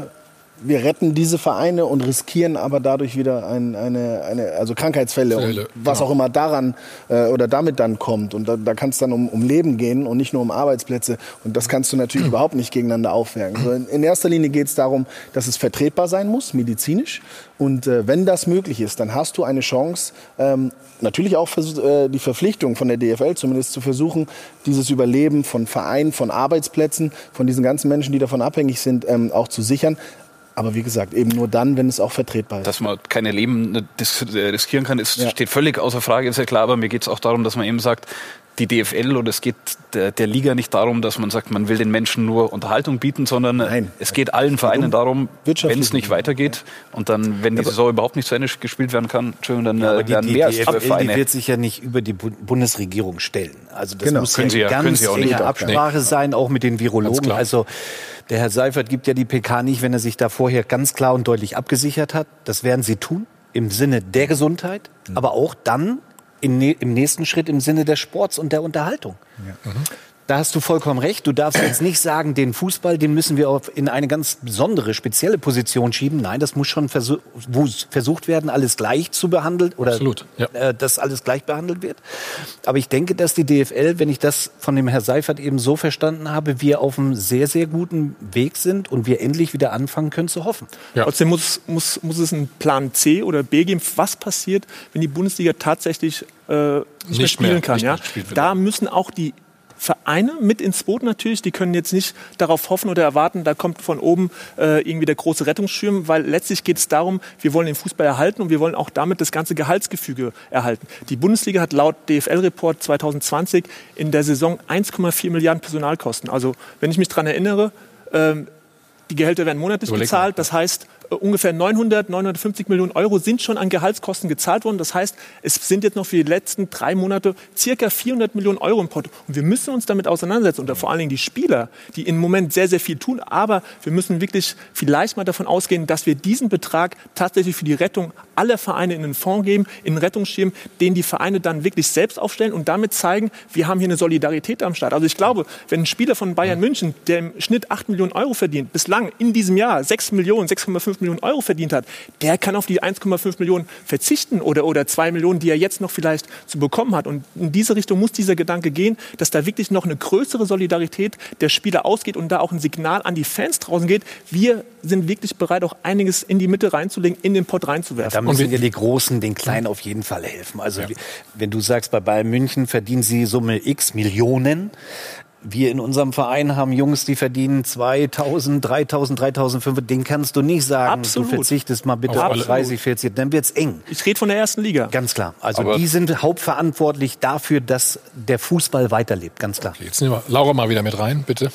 wir retten diese Vereine und riskieren aber dadurch wieder ein, eine, eine, also Krankheitsfälle Fälle, und was genau. auch immer daran äh, oder damit dann kommt. Und da, da kann es dann um, um Leben gehen und nicht nur um Arbeitsplätze. Und das kannst du natürlich überhaupt nicht gegeneinander aufwägen. Also in, in erster Linie geht es darum, dass es vertretbar sein muss, medizinisch. Und äh, wenn das möglich ist, dann hast du eine Chance, ähm, natürlich auch vers- äh, die Verpflichtung von der DFL zumindest zu versuchen, dieses Überleben von Vereinen, von Arbeitsplätzen, von diesen ganzen Menschen, die davon abhängig sind, ähm, auch zu sichern. Aber wie gesagt, eben nur dann, wenn es auch vertretbar ist. Dass man keine Leben äh, äh, riskieren kann, ist, Ja. steht völlig außer Frage, ist ja klar. Aber mir geht es auch darum, dass man eben sagt, die DFL oder es geht der, der Liga nicht darum, dass man sagt, man will den Menschen nur Unterhaltung bieten, sondern Nein. es geht allen Vereinen darum, wenn es nicht weitergeht und dann, wenn die Saison überhaupt nicht zu Ende gespielt werden kann, Entschuldigung, dann Aber äh, die, werden die mehr als DFL, zwölf die Vereine. wird sich ja nicht über die Bu- Bundesregierung stellen. Also das Genau. muss Können ja sie ja- ganz können nicht. enge Nee. Absprache sein, auch mit den Virologen. Also der Herr Seifert gibt ja die PK nicht, wenn er sich da vorher ganz klar und deutlich abgesichert hat. Das werden sie tun im Sinne der Gesundheit, aber auch dann im nächsten Schritt im Sinne des Sports und der Unterhaltung. Da hast du vollkommen recht. Du darfst jetzt nicht sagen, den Fußball, den müssen wir auf in eine ganz besondere, spezielle Position schieben. Nein, das muss schon versuch, versucht werden, alles gleich zu behandeln oder Absolut, ja. äh, dass alles gleich behandelt wird. Aber ich denke, dass die DFL, wenn ich das von dem Herr Seifert eben so verstanden habe, wir auf einem sehr, sehr guten Weg sind und wir endlich wieder anfangen können zu hoffen. Ja. Trotzdem muss, muss, muss es einen Plan C oder B geben, was passiert, wenn die Bundesliga tatsächlich äh, nicht, mehr Nicht spielen mehr, kann. Ja? mehr wird. Da müssen auch die Vereine mit ins Boot natürlich, die können jetzt nicht darauf hoffen oder erwarten, da kommt von oben äh, irgendwie der große Rettungsschirm, weil letztlich geht es darum, wir wollen den Fußball erhalten und wir wollen auch damit das ganze Gehaltsgefüge erhalten. Die Bundesliga hat laut DFL-Report 2020 in der Saison 1,4 Milliarden Personalkosten. Also wenn ich mich daran erinnere, ähm, die Gehälter werden monatlich Überleg bezahlt. Das heißt, ungefähr 900, 950 Millionen Euro sind schon an Gehaltskosten gezahlt worden. Das heißt, es sind jetzt noch für die letzten drei Monate circa 400 Millionen Euro im Pott. Und wir müssen uns damit auseinandersetzen. Und vor allen Dingen die Spieler, die im Moment sehr, sehr viel tun. Aber wir müssen wirklich vielleicht mal davon ausgehen, dass wir diesen Betrag tatsächlich für die Rettung aller Vereine in den Fonds geben, in den Rettungsschirm, den die Vereine dann wirklich selbst aufstellen und damit zeigen, wir haben hier eine Solidarität am Start. Also ich glaube, wenn ein Spieler von Bayern München, der im Schnitt 8 Millionen Euro verdient, bislang in diesem Jahr 6 Millionen, 6,5 Millionen Euro verdient hat, der kann auf die 1,5 Millionen verzichten oder, oder 2 Millionen, die er jetzt noch vielleicht zu bekommen hat. Und in diese Richtung muss dieser Gedanke gehen, dass da wirklich noch eine größere Solidarität der Spieler ausgeht und da auch ein Signal an die Fans draußen geht. Wir sind wirklich bereit, auch einiges in die Mitte reinzulegen, in den Pott reinzuwerfen. Da müssen ja die Großen den Kleinen auf jeden Fall helfen. Also wie- wenn du sagst, bei Bayern München verdienen sie Summe X Millionen. Wir in unserem Verein haben Jungs, die verdienen 2000, 3000, 3005. Den kannst du nicht sagen, Absolut. du verzichtest mal bitte Auf auf alle. 30, 40. Dann wird's eng. Ich rede von der ersten Liga. Ganz klar. Also Aber- die sind hauptverantwortlich dafür, dass der Fußball weiterlebt. Ganz klar. Jetzt nehmen wir Laura mal wieder mit rein, bitte.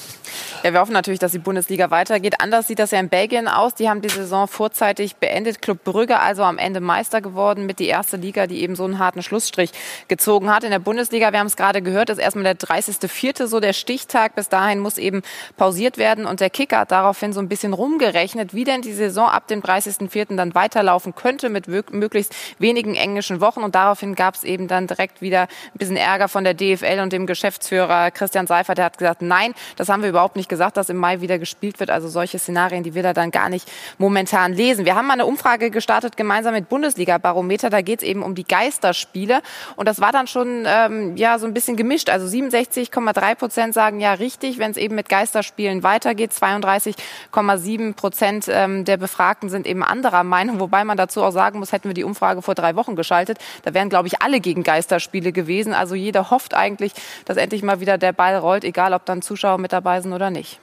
Ja, wir hoffen natürlich, dass die Bundesliga weitergeht. Anders sieht das ja in Belgien aus. Die haben die Saison vorzeitig beendet. Club Brügge also am Ende Meister geworden mit die erste Liga, die eben so einen harten Schlussstrich gezogen hat. In der Bundesliga, wir haben es gerade gehört, ist erstmal der 30.04. so der Stichtag. Bis dahin muss eben pausiert werden. Und der Kicker hat daraufhin so ein bisschen rumgerechnet, wie denn die Saison ab dem 30.04. dann weiterlaufen könnte mit möglichst wenigen englischen Wochen. Und daraufhin gab es eben dann direkt wieder ein bisschen Ärger von der DFL und dem Geschäftsführer Christian Seifert. Der hat gesagt, nein, das haben wir überhaupt nicht gesagt, dass im Mai wieder gespielt wird. Also solche Szenarien, die wir da dann gar nicht momentan lesen. Wir haben mal eine Umfrage gestartet, gemeinsam mit Bundesliga-Barometer. Da geht es eben um die Geisterspiele. Und das war dann schon ähm, ja so ein bisschen gemischt. Also 67,3 Prozent sagen ja richtig, wenn es eben mit Geisterspielen weitergeht. 32,7 Prozent ähm, der Befragten sind eben anderer Meinung. Wobei man dazu auch sagen muss, hätten wir die Umfrage vor drei Wochen geschaltet, da wären, glaube ich, alle gegen Geisterspiele gewesen. Also jeder hofft eigentlich, dass endlich mal wieder der Ball rollt, egal ob dann Zuschauer mit dabei sind oder nicht.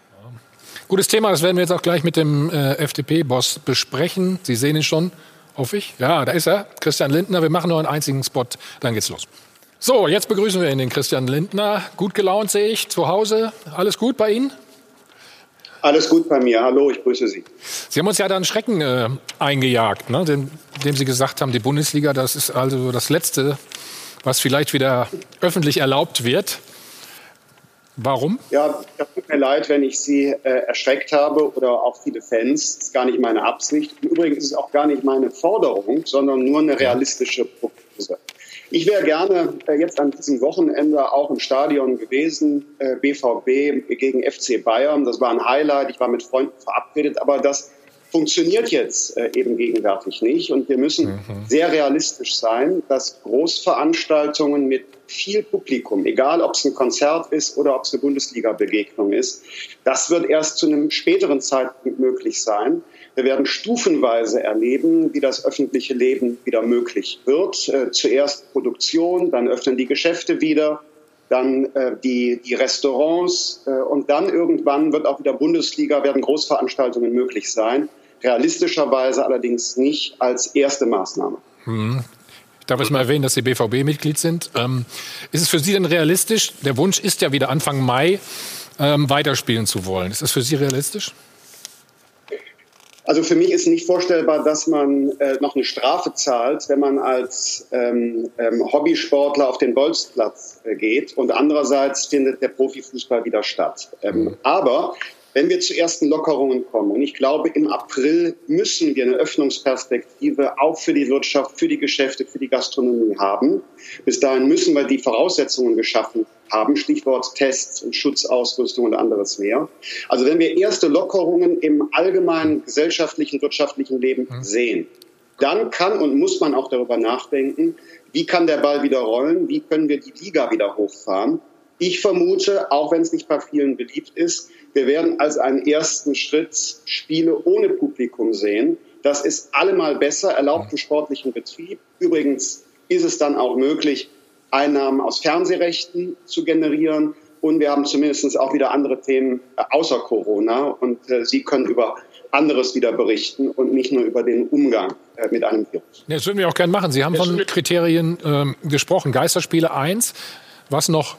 Gutes Thema, das werden wir jetzt auch gleich mit dem äh, FDP-Boss besprechen. Sie sehen ihn schon, hoffe ich. Ja, da ist er, Christian Lindner. Wir machen nur einen einzigen Spot, dann geht's los. So, jetzt begrüßen wir ihn, den Christian Lindner. Gut gelaunt sehe ich, zu Hause. Alles gut bei Ihnen? Alles gut bei mir. Hallo, ich grüße Sie. Sie haben uns ja dann Schrecken äh, eingejagt, ne? indem, indem Sie gesagt haben, die Bundesliga, das ist also das Letzte, was vielleicht wieder öffentlich erlaubt wird. Warum? Ja, es tut mir leid, wenn ich Sie äh, erschreckt habe oder auch viele Fans. Das ist gar nicht meine Absicht. Im Übrigen ist es auch gar nicht meine Forderung, sondern nur eine realistische Prognose. Ich wäre gerne äh, jetzt an diesem Wochenende auch im Stadion gewesen, äh, BVB gegen FC Bayern. Das war ein Highlight. Ich war mit Freunden verabredet. Aber das funktioniert jetzt äh, eben gegenwärtig nicht. Und wir müssen mhm. sehr realistisch sein, dass Großveranstaltungen mit viel Publikum, egal ob es ein Konzert ist oder ob es eine Bundesliga-Begegnung ist, das wird erst zu einem späteren Zeitpunkt möglich sein. Wir werden stufenweise erleben, wie das öffentliche Leben wieder möglich wird. Äh, zuerst Produktion, dann öffnen die Geschäfte wieder, dann äh, die, die Restaurants äh, und dann irgendwann wird auch wieder Bundesliga, werden Großveranstaltungen möglich sein. Realistischerweise allerdings nicht als erste Maßnahme. Hm. Ich darf jetzt mal erwähnen, dass Sie BVB-Mitglied sind. Ähm, ist es für Sie denn realistisch? Der Wunsch ist ja wieder Anfang Mai ähm, weiterspielen zu wollen. Ist das für Sie realistisch? Also für mich ist nicht vorstellbar, dass man äh, noch eine Strafe zahlt, wenn man als ähm, ähm, Hobbysportler auf den Bolzplatz äh, geht und andererseits findet der Profifußball wieder statt. Ähm, aber wenn wir zu ersten Lockerungen kommen, und ich glaube, im April müssen wir eine Öffnungsperspektive auch für die Wirtschaft, für die Geschäfte, für die Gastronomie haben. Bis dahin müssen wir die Voraussetzungen geschaffen haben, Stichwort Tests und Schutzausrüstung und anderes mehr. Also wenn wir erste Lockerungen im allgemeinen gesellschaftlichen, wirtschaftlichen Leben mhm. sehen, dann kann und muss man auch darüber nachdenken, wie kann der Ball wieder rollen, wie können wir die Liga wieder hochfahren. Ich vermute, auch wenn es nicht bei vielen beliebt ist, wir werden als einen ersten Schritt Spiele ohne Publikum sehen. Das ist allemal besser, erlaubt den sportlichen Betrieb. Übrigens ist es dann auch möglich, Einnahmen aus Fernsehrechten zu generieren. Und wir haben zumindest auch wieder andere Themen äh, außer Corona. Und äh, Sie können über anderes wieder berichten und nicht nur über den Umgang äh, mit einem Virus. Ja, das würden wir auch gerne machen. Sie haben von Kriterien ähm, gesprochen. Geisterspiele 1. Was noch?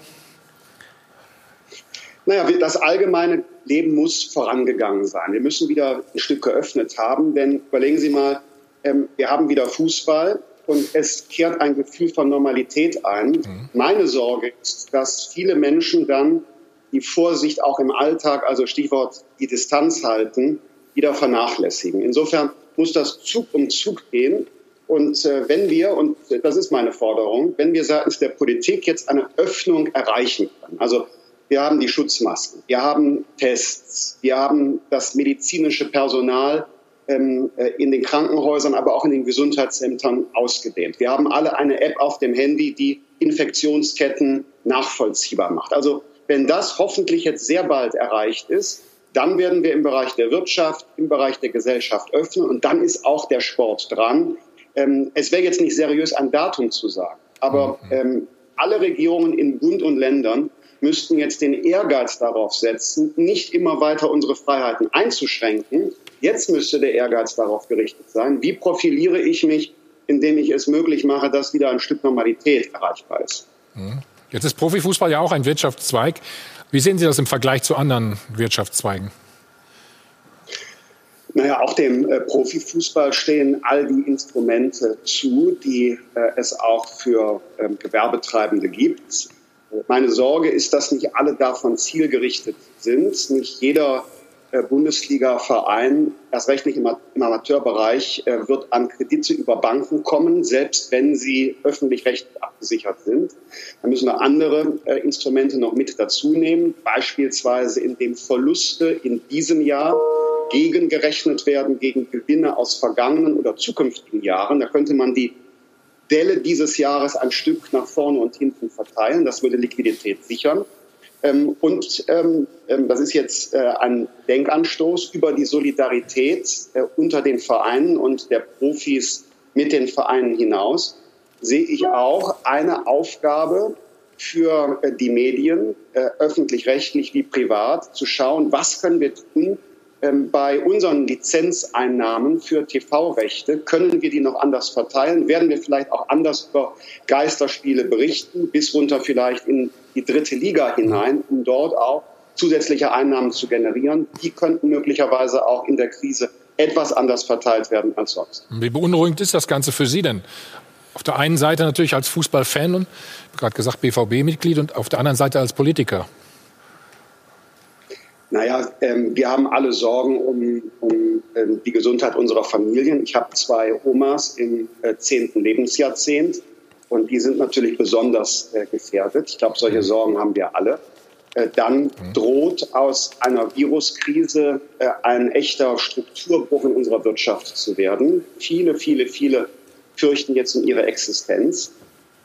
Naja, das allgemeine Leben muss vorangegangen sein. Wir müssen wieder ein Stück geöffnet haben, denn überlegen Sie mal, ähm, wir haben wieder Fußball und es kehrt ein Gefühl von Normalität ein. Mhm. Meine Sorge ist, dass viele Menschen dann die Vorsicht auch im Alltag, also Stichwort die Distanz halten, wieder vernachlässigen. Insofern muss das Zug um Zug gehen. Und äh, wenn wir, und das ist meine Forderung, wenn wir seitens der Politik jetzt eine Öffnung erreichen können, also wir haben die Schutzmasken, wir haben Tests, wir haben das medizinische Personal, ähm, äh, in den Krankenhäusern, aber auch in den Gesundheitsämtern ausgedehnt. Wir haben alle eine App auf dem Handy, die Infektionsketten nachvollziehbar macht. Also wenn das hoffentlich jetzt sehr bald erreicht ist, dann werden wir im Bereich der Wirtschaft, im Bereich der Gesellschaft öffnen und dann ist auch der Sport dran. Ähm, es wäre jetzt nicht seriös, ein Datum zu sagen, aber mhm. ähm, alle Regierungen in Bund und Ländern müssten jetzt den Ehrgeiz darauf setzen, nicht immer weiter unsere Freiheiten einzuschränken, Jetzt müsste der Ehrgeiz darauf gerichtet sein, wie profiliere ich mich, indem ich es möglich mache, dass wieder ein Stück Normalität erreichbar ist. Mhm. Jetzt ist Profifußball ja auch ein Wirtschaftszweig. Wie sehen Sie das im Vergleich zu anderen Wirtschaftszweigen? Naja, auch dem äh, Profifußball stehen all die Instrumente zu, die äh, es auch für ähm, Gewerbetreibende gibt. Meine Sorge ist, dass nicht alle davon zielgerichtet sind. Nicht jeder äh, Bundesliga-Verein, erst recht nicht im, Amateurbereich, äh, wird an Kredite über Banken kommen, selbst wenn sie öffentlich-rechtlich abgesichert sind. Da müssen wir andere äh, Instrumente noch mit dazu nehmen, beispielsweise indem Verluste in diesem Jahr gegengerechnet werden gegen Gewinne aus vergangenen oder zukünftigen Jahren. Da könnte man die Delle dieses Jahres ein Stück nach vorne und hinten verteilen. Das würde Liquidität sichern. Ähm, und ähm, ähm, das ist jetzt äh, ein Denkanstoß über die Solidarität äh, unter den Vereinen und der Profis mit den Vereinen hinaus, sehe ich auch eine Aufgabe für äh, die Medien, öffentlich-rechtlich wie privat, zu schauen, was können wir tun, bei unseren Lizenzeinnahmen für TV-Rechte, können wir die noch anders verteilen? Werden wir vielleicht auch anders über Geisterspiele berichten, bis runter vielleicht in die dritte Liga hinein, um dort auch zusätzliche Einnahmen zu generieren. Die könnten möglicherweise auch in der Krise etwas anders verteilt werden als sonst. Wie beunruhigend ist das Ganze für Sie denn? Auf der einen Seite natürlich als Fußballfan und gerade gesagt BVB-Mitglied und auf der anderen Seite als Politiker. Naja, ähm, wir haben alle Sorgen um, um ähm, die Gesundheit unserer Familien. Ich habe zwei Omas im äh, zehnten Lebensjahrzehnt und die sind natürlich besonders äh, gefährdet. Ich glaube, solche Sorgen haben wir alle. äh, dann droht aus einer Viruskrise äh, ein echter Strukturbruch in unserer Wirtschaft zu werden. Viele, viele, viele fürchten jetzt um ihre Existenz.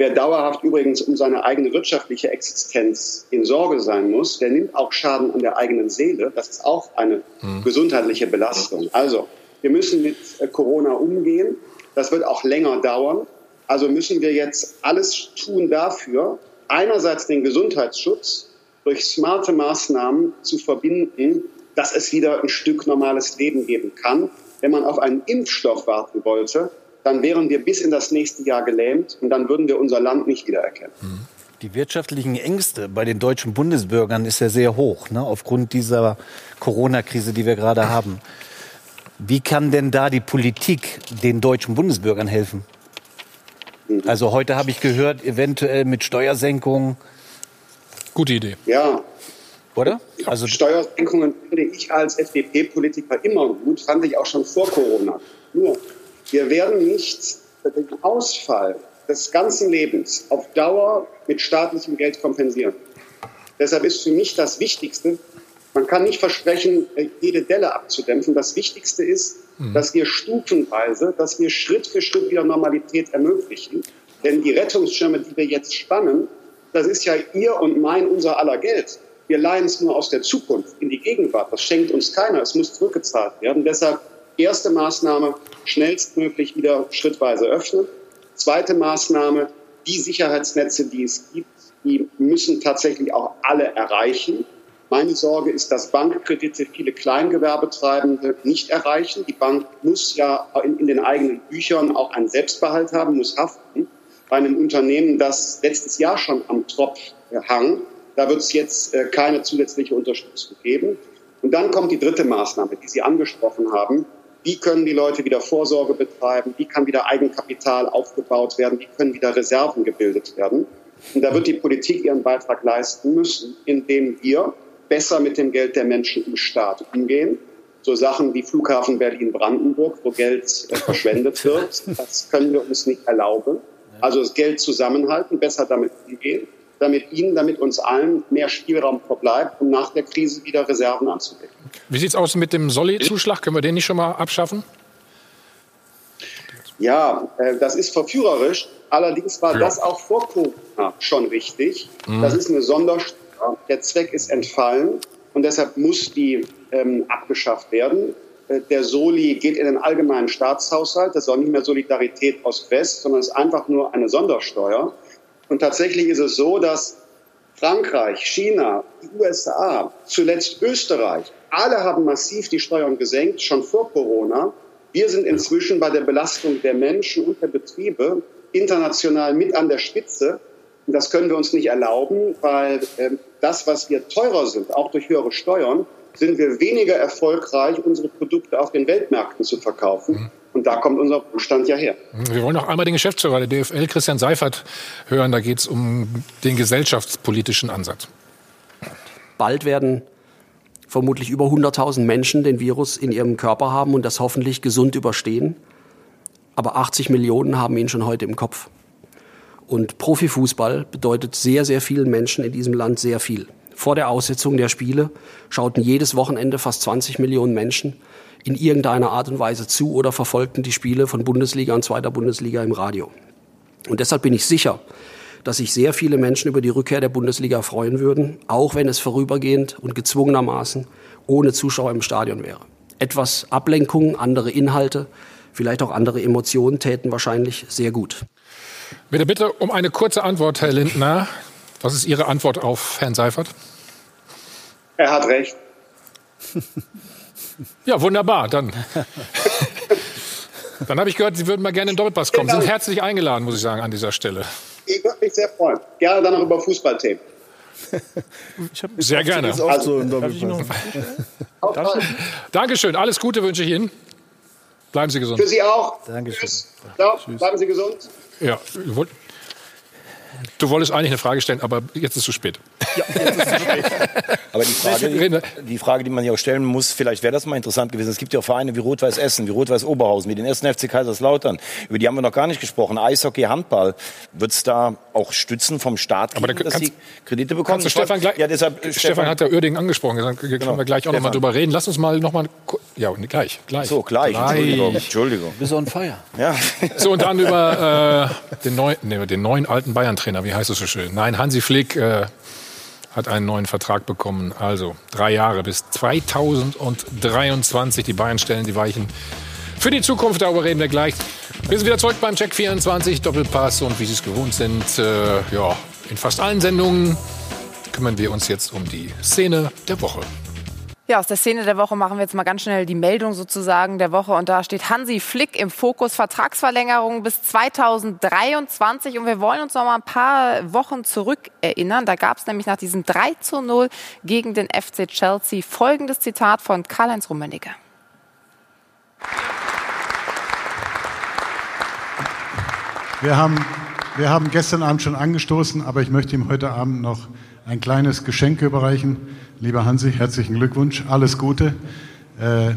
Wer dauerhaft übrigens um seine eigene wirtschaftliche Existenz in Sorge sein muss, der nimmt auch Schaden an der eigenen Seele. Das ist auch eine mhm. gesundheitliche Belastung. Also, wir müssen mit äh, Corona umgehen. Das wird auch länger dauern. Also müssen wir jetzt alles tun dafür, einerseits den Gesundheitsschutz durch smarte Maßnahmen zu verbinden, dass es wieder ein Stück normales Leben geben kann. Wenn man auf einen Impfstoff warten wollte, dann wären wir bis in das nächste Jahr gelähmt und dann würden wir unser Land nicht wiedererkennen. Die wirtschaftlichen Ängste bei den deutschen Bundesbürgern ist ja sehr hoch, ne, aufgrund dieser Corona-Krise, die wir gerade haben. Wie kann denn da die Politik den deutschen Bundesbürgern helfen? Mhm. Also heute habe ich gehört, eventuell mit Steuersenkungen Gute Idee. Ja. Oder? Also Steuersenkungen finde ich als FDP-Politiker immer gut, fand ich auch schon vor Corona. Nur, wir werden nicht den Ausfall des ganzen Lebens auf Dauer mit staatlichem Geld kompensieren. Deshalb ist für mich das Wichtigste, man kann nicht versprechen, jede Delle abzudämpfen. Das Wichtigste ist, mhm. dass wir stufenweise, dass wir Schritt für Schritt wieder Normalität ermöglichen. Denn die Rettungsschirme, die wir jetzt spannen, das ist ja ihr und mein, unser aller Geld. Wir leihen es nur aus der Zukunft in die Gegenwart. Das schenkt uns keiner. Es muss zurückgezahlt werden. Deshalb erste Maßnahme, schnellstmöglich wieder schrittweise öffnen. Zweite Maßnahme, die Sicherheitsnetze, die es gibt, die müssen tatsächlich auch alle erreichen. Meine Sorge ist, dass Bankkredite viele Kleingewerbetreibende nicht erreichen. Die Bank muss ja in, in den eigenen Büchern auch einen Selbstbehalt haben, muss haften bei einem Unternehmen, das letztes Jahr schon am Tropf hang. Da wird es jetzt äh, keine zusätzliche Unterstützung geben. Und dann kommt die dritte Maßnahme, die Sie angesprochen haben. Wie können die Leute wieder Vorsorge betreiben? Wie kann wieder Eigenkapital aufgebaut werden? Wie können wieder Reserven gebildet werden? Und da wird die Politik ihren Beitrag leisten müssen, indem wir besser mit dem Geld der Menschen im Staat umgehen. So Sachen wie Flughafen Berlin-Brandenburg, wo Geld äh, verschwendet wird, das können wir uns nicht erlauben. Also das Geld zusammenhalten, besser damit umgehen, damit Ihnen, damit uns allen mehr Spielraum verbleibt, um nach der Krise wieder Reserven anzudecken. Wie sieht es aus mit dem Solli-Zuschlag? Können wir den nicht schon mal abschaffen? Ja, äh, das ist verführerisch. Allerdings war ja. das auch vor Corona schon richtig. Mhm. Das ist eine Sondersteuer. Der Zweck ist entfallen und deshalb muss die ähm, abgeschafft werden. Äh, der Soli geht in den allgemeinen Staatshaushalt. Das ist auch nicht mehr Solidarität Ost-West, sondern es ist einfach nur eine Sondersteuer. Und tatsächlich ist es so, dass Frankreich, China, die USA, zuletzt Österreich, alle haben massiv die Steuern gesenkt, schon vor Corona. Wir sind inzwischen bei der Belastung der Menschen und der Betriebe international mit an der Spitze. Und das können wir uns nicht erlauben, weil äh, das, was wir teurer sind, auch durch höhere Steuern, sind wir weniger erfolgreich, unsere Produkte auf den Weltmärkten zu verkaufen. Und da kommt unser Bestand ja her. Wir wollen noch einmal den Geschäftsführer der DFL, Christian Seifert, hören. Da geht es um den gesellschaftspolitischen Ansatz. Bald werden vermutlich über 100.000 Menschen den Virus in ihrem Körper haben und das hoffentlich gesund überstehen. Aber 80 Millionen haben ihn schon heute im Kopf. Und Profifußball bedeutet sehr, sehr vielen Menschen in diesem Land sehr viel vor der Aussetzung der Spiele schauten jedes Wochenende fast 20 Millionen Menschen in irgendeiner Art und Weise zu oder verfolgten die Spiele von Bundesliga und zweiter Bundesliga im Radio. Und deshalb bin ich sicher, dass sich sehr viele Menschen über die Rückkehr der Bundesliga freuen würden, auch wenn es vorübergehend und gezwungenermaßen ohne Zuschauer im Stadion wäre. Etwas Ablenkung, andere Inhalte, vielleicht auch andere Emotionen täten wahrscheinlich sehr gut. Bitte, bitte um eine kurze Antwort, Herr Lindner. Was ist Ihre Antwort auf Herrn Seifert? Er hat recht. Ja, wunderbar. Dann, dann habe ich gehört, Sie würden mal gerne in Doppelpass kommen. Sie sind herzlich eingeladen, muss ich sagen, an dieser Stelle. Ich würde mich sehr freuen. Gerne dann noch über Fußballthemen. Sehr gerne. Also, Dankeschön. Alles Gute wünsche ich Ihnen. Bleiben Sie gesund. Für Sie auch. Dankeschön. Ciao. Bleiben Sie gesund. Ja, Du wolltest eigentlich eine Frage stellen, aber jetzt ist es zu spät. Ja, jetzt ist es zu spät. Aber die Frage, die Frage, die man sich auch stellen muss, vielleicht wäre das mal interessant gewesen. Es gibt ja auch Vereine wie Rot-Weiß Essen, wie Rot-Weiß Oberhausen, wie den ersten FC Kaiserslautern. Über die haben wir noch gar nicht gesprochen. Eishockey, Handball. Wird es da auch Stützen vom Staat geben, Aber da dass kannst- sie Kredite bekommen? Kannst du Stefan, gleich, ja, deshalb, äh, Stefan hat ja Oerding angesprochen. Da können Genau. wir gleich auch noch mal Stefan. drüber reden. Lass uns mal noch mal. Ja, gleich, gleich. So, gleich. Entschuldigung. Entschuldigung. Bis on fire. Ja. So, und dann über äh, den, neu, nee, den neuen alten Bayern-Trainer, wie heißt es so schön? Nein, Hansi Flick äh, hat einen neuen Vertrag bekommen. Also drei Jahre bis 2023. Die Bayern stellen die Weichen für die Zukunft. Darüber reden wir gleich. Wir sind wieder zurück beim Check 24, Doppelpass. Und wie Sie es gewohnt sind, äh, ja, in fast allen Sendungen kümmern wir uns jetzt um die Szene der Woche. Ja, aus der Szene der Woche machen wir jetzt mal ganz schnell die Meldung sozusagen der Woche. Und da steht Hansi Flick im Fokus, Vertragsverlängerung bis 2023. Und wir wollen uns noch mal ein paar Wochen zurück erinnern. Da gab es nämlich nach diesem 3 zu 0 gegen den FC Chelsea folgendes Zitat von Karl-Heinz Rummenigge. Wir haben, wir haben gestern Abend schon angestoßen, aber ich möchte ihm heute Abend noch ein kleines Geschenk überreichen. Lieber Hansi, herzlichen Glückwunsch, alles Gute. Äh,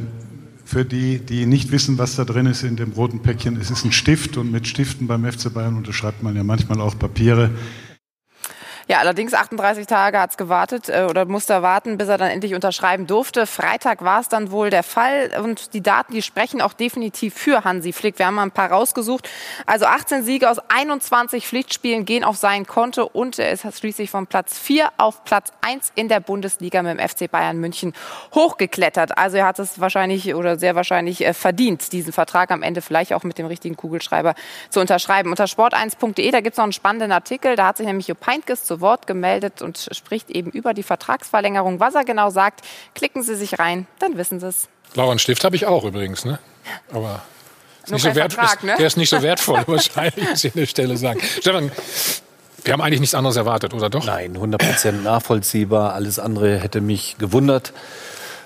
für die, die nicht wissen, was da drin ist in dem roten Päckchen, es ist ein Stift und mit Stiften beim FC Bayern unterschreibt man ja manchmal auch Papiere. Ja, allerdings 38 Tage hat's gewartet äh, oder musste warten, bis er dann endlich unterschreiben durfte. Freitag war es dann wohl der Fall und die Daten, die sprechen auch definitiv für Hansi Flick. Wir haben mal ein paar rausgesucht. Also 18 Siege aus 21 Pflichtspielen gehen auf sein Konto und er ist schließlich von Platz 4 auf Platz 1 in der Bundesliga mit dem FC Bayern München hochgeklettert. Also er hat es wahrscheinlich oder sehr wahrscheinlich äh, verdient, diesen Vertrag am Ende vielleicht auch mit dem richtigen Kugelschreiber zu unterschreiben. Unter sport1.de, da gibt's noch einen spannenden Artikel. Da hat sich nämlich Jupp Heynckes zu Wort gemeldet und spricht eben über die Vertragsverlängerung. Was er genau sagt, klicken Sie sich rein, dann wissen Sie es. Blauen Stift habe ich auch übrigens, ne? Aber ist nicht so wert, Vertrag, ist, ne? der ist nicht so wertvoll wahrscheinlich, muss ich an der Stelle sagen. Stefan, wir haben eigentlich nichts anderes erwartet, oder doch? Nein, 100% nachvollziehbar. Alles andere hätte mich gewundert.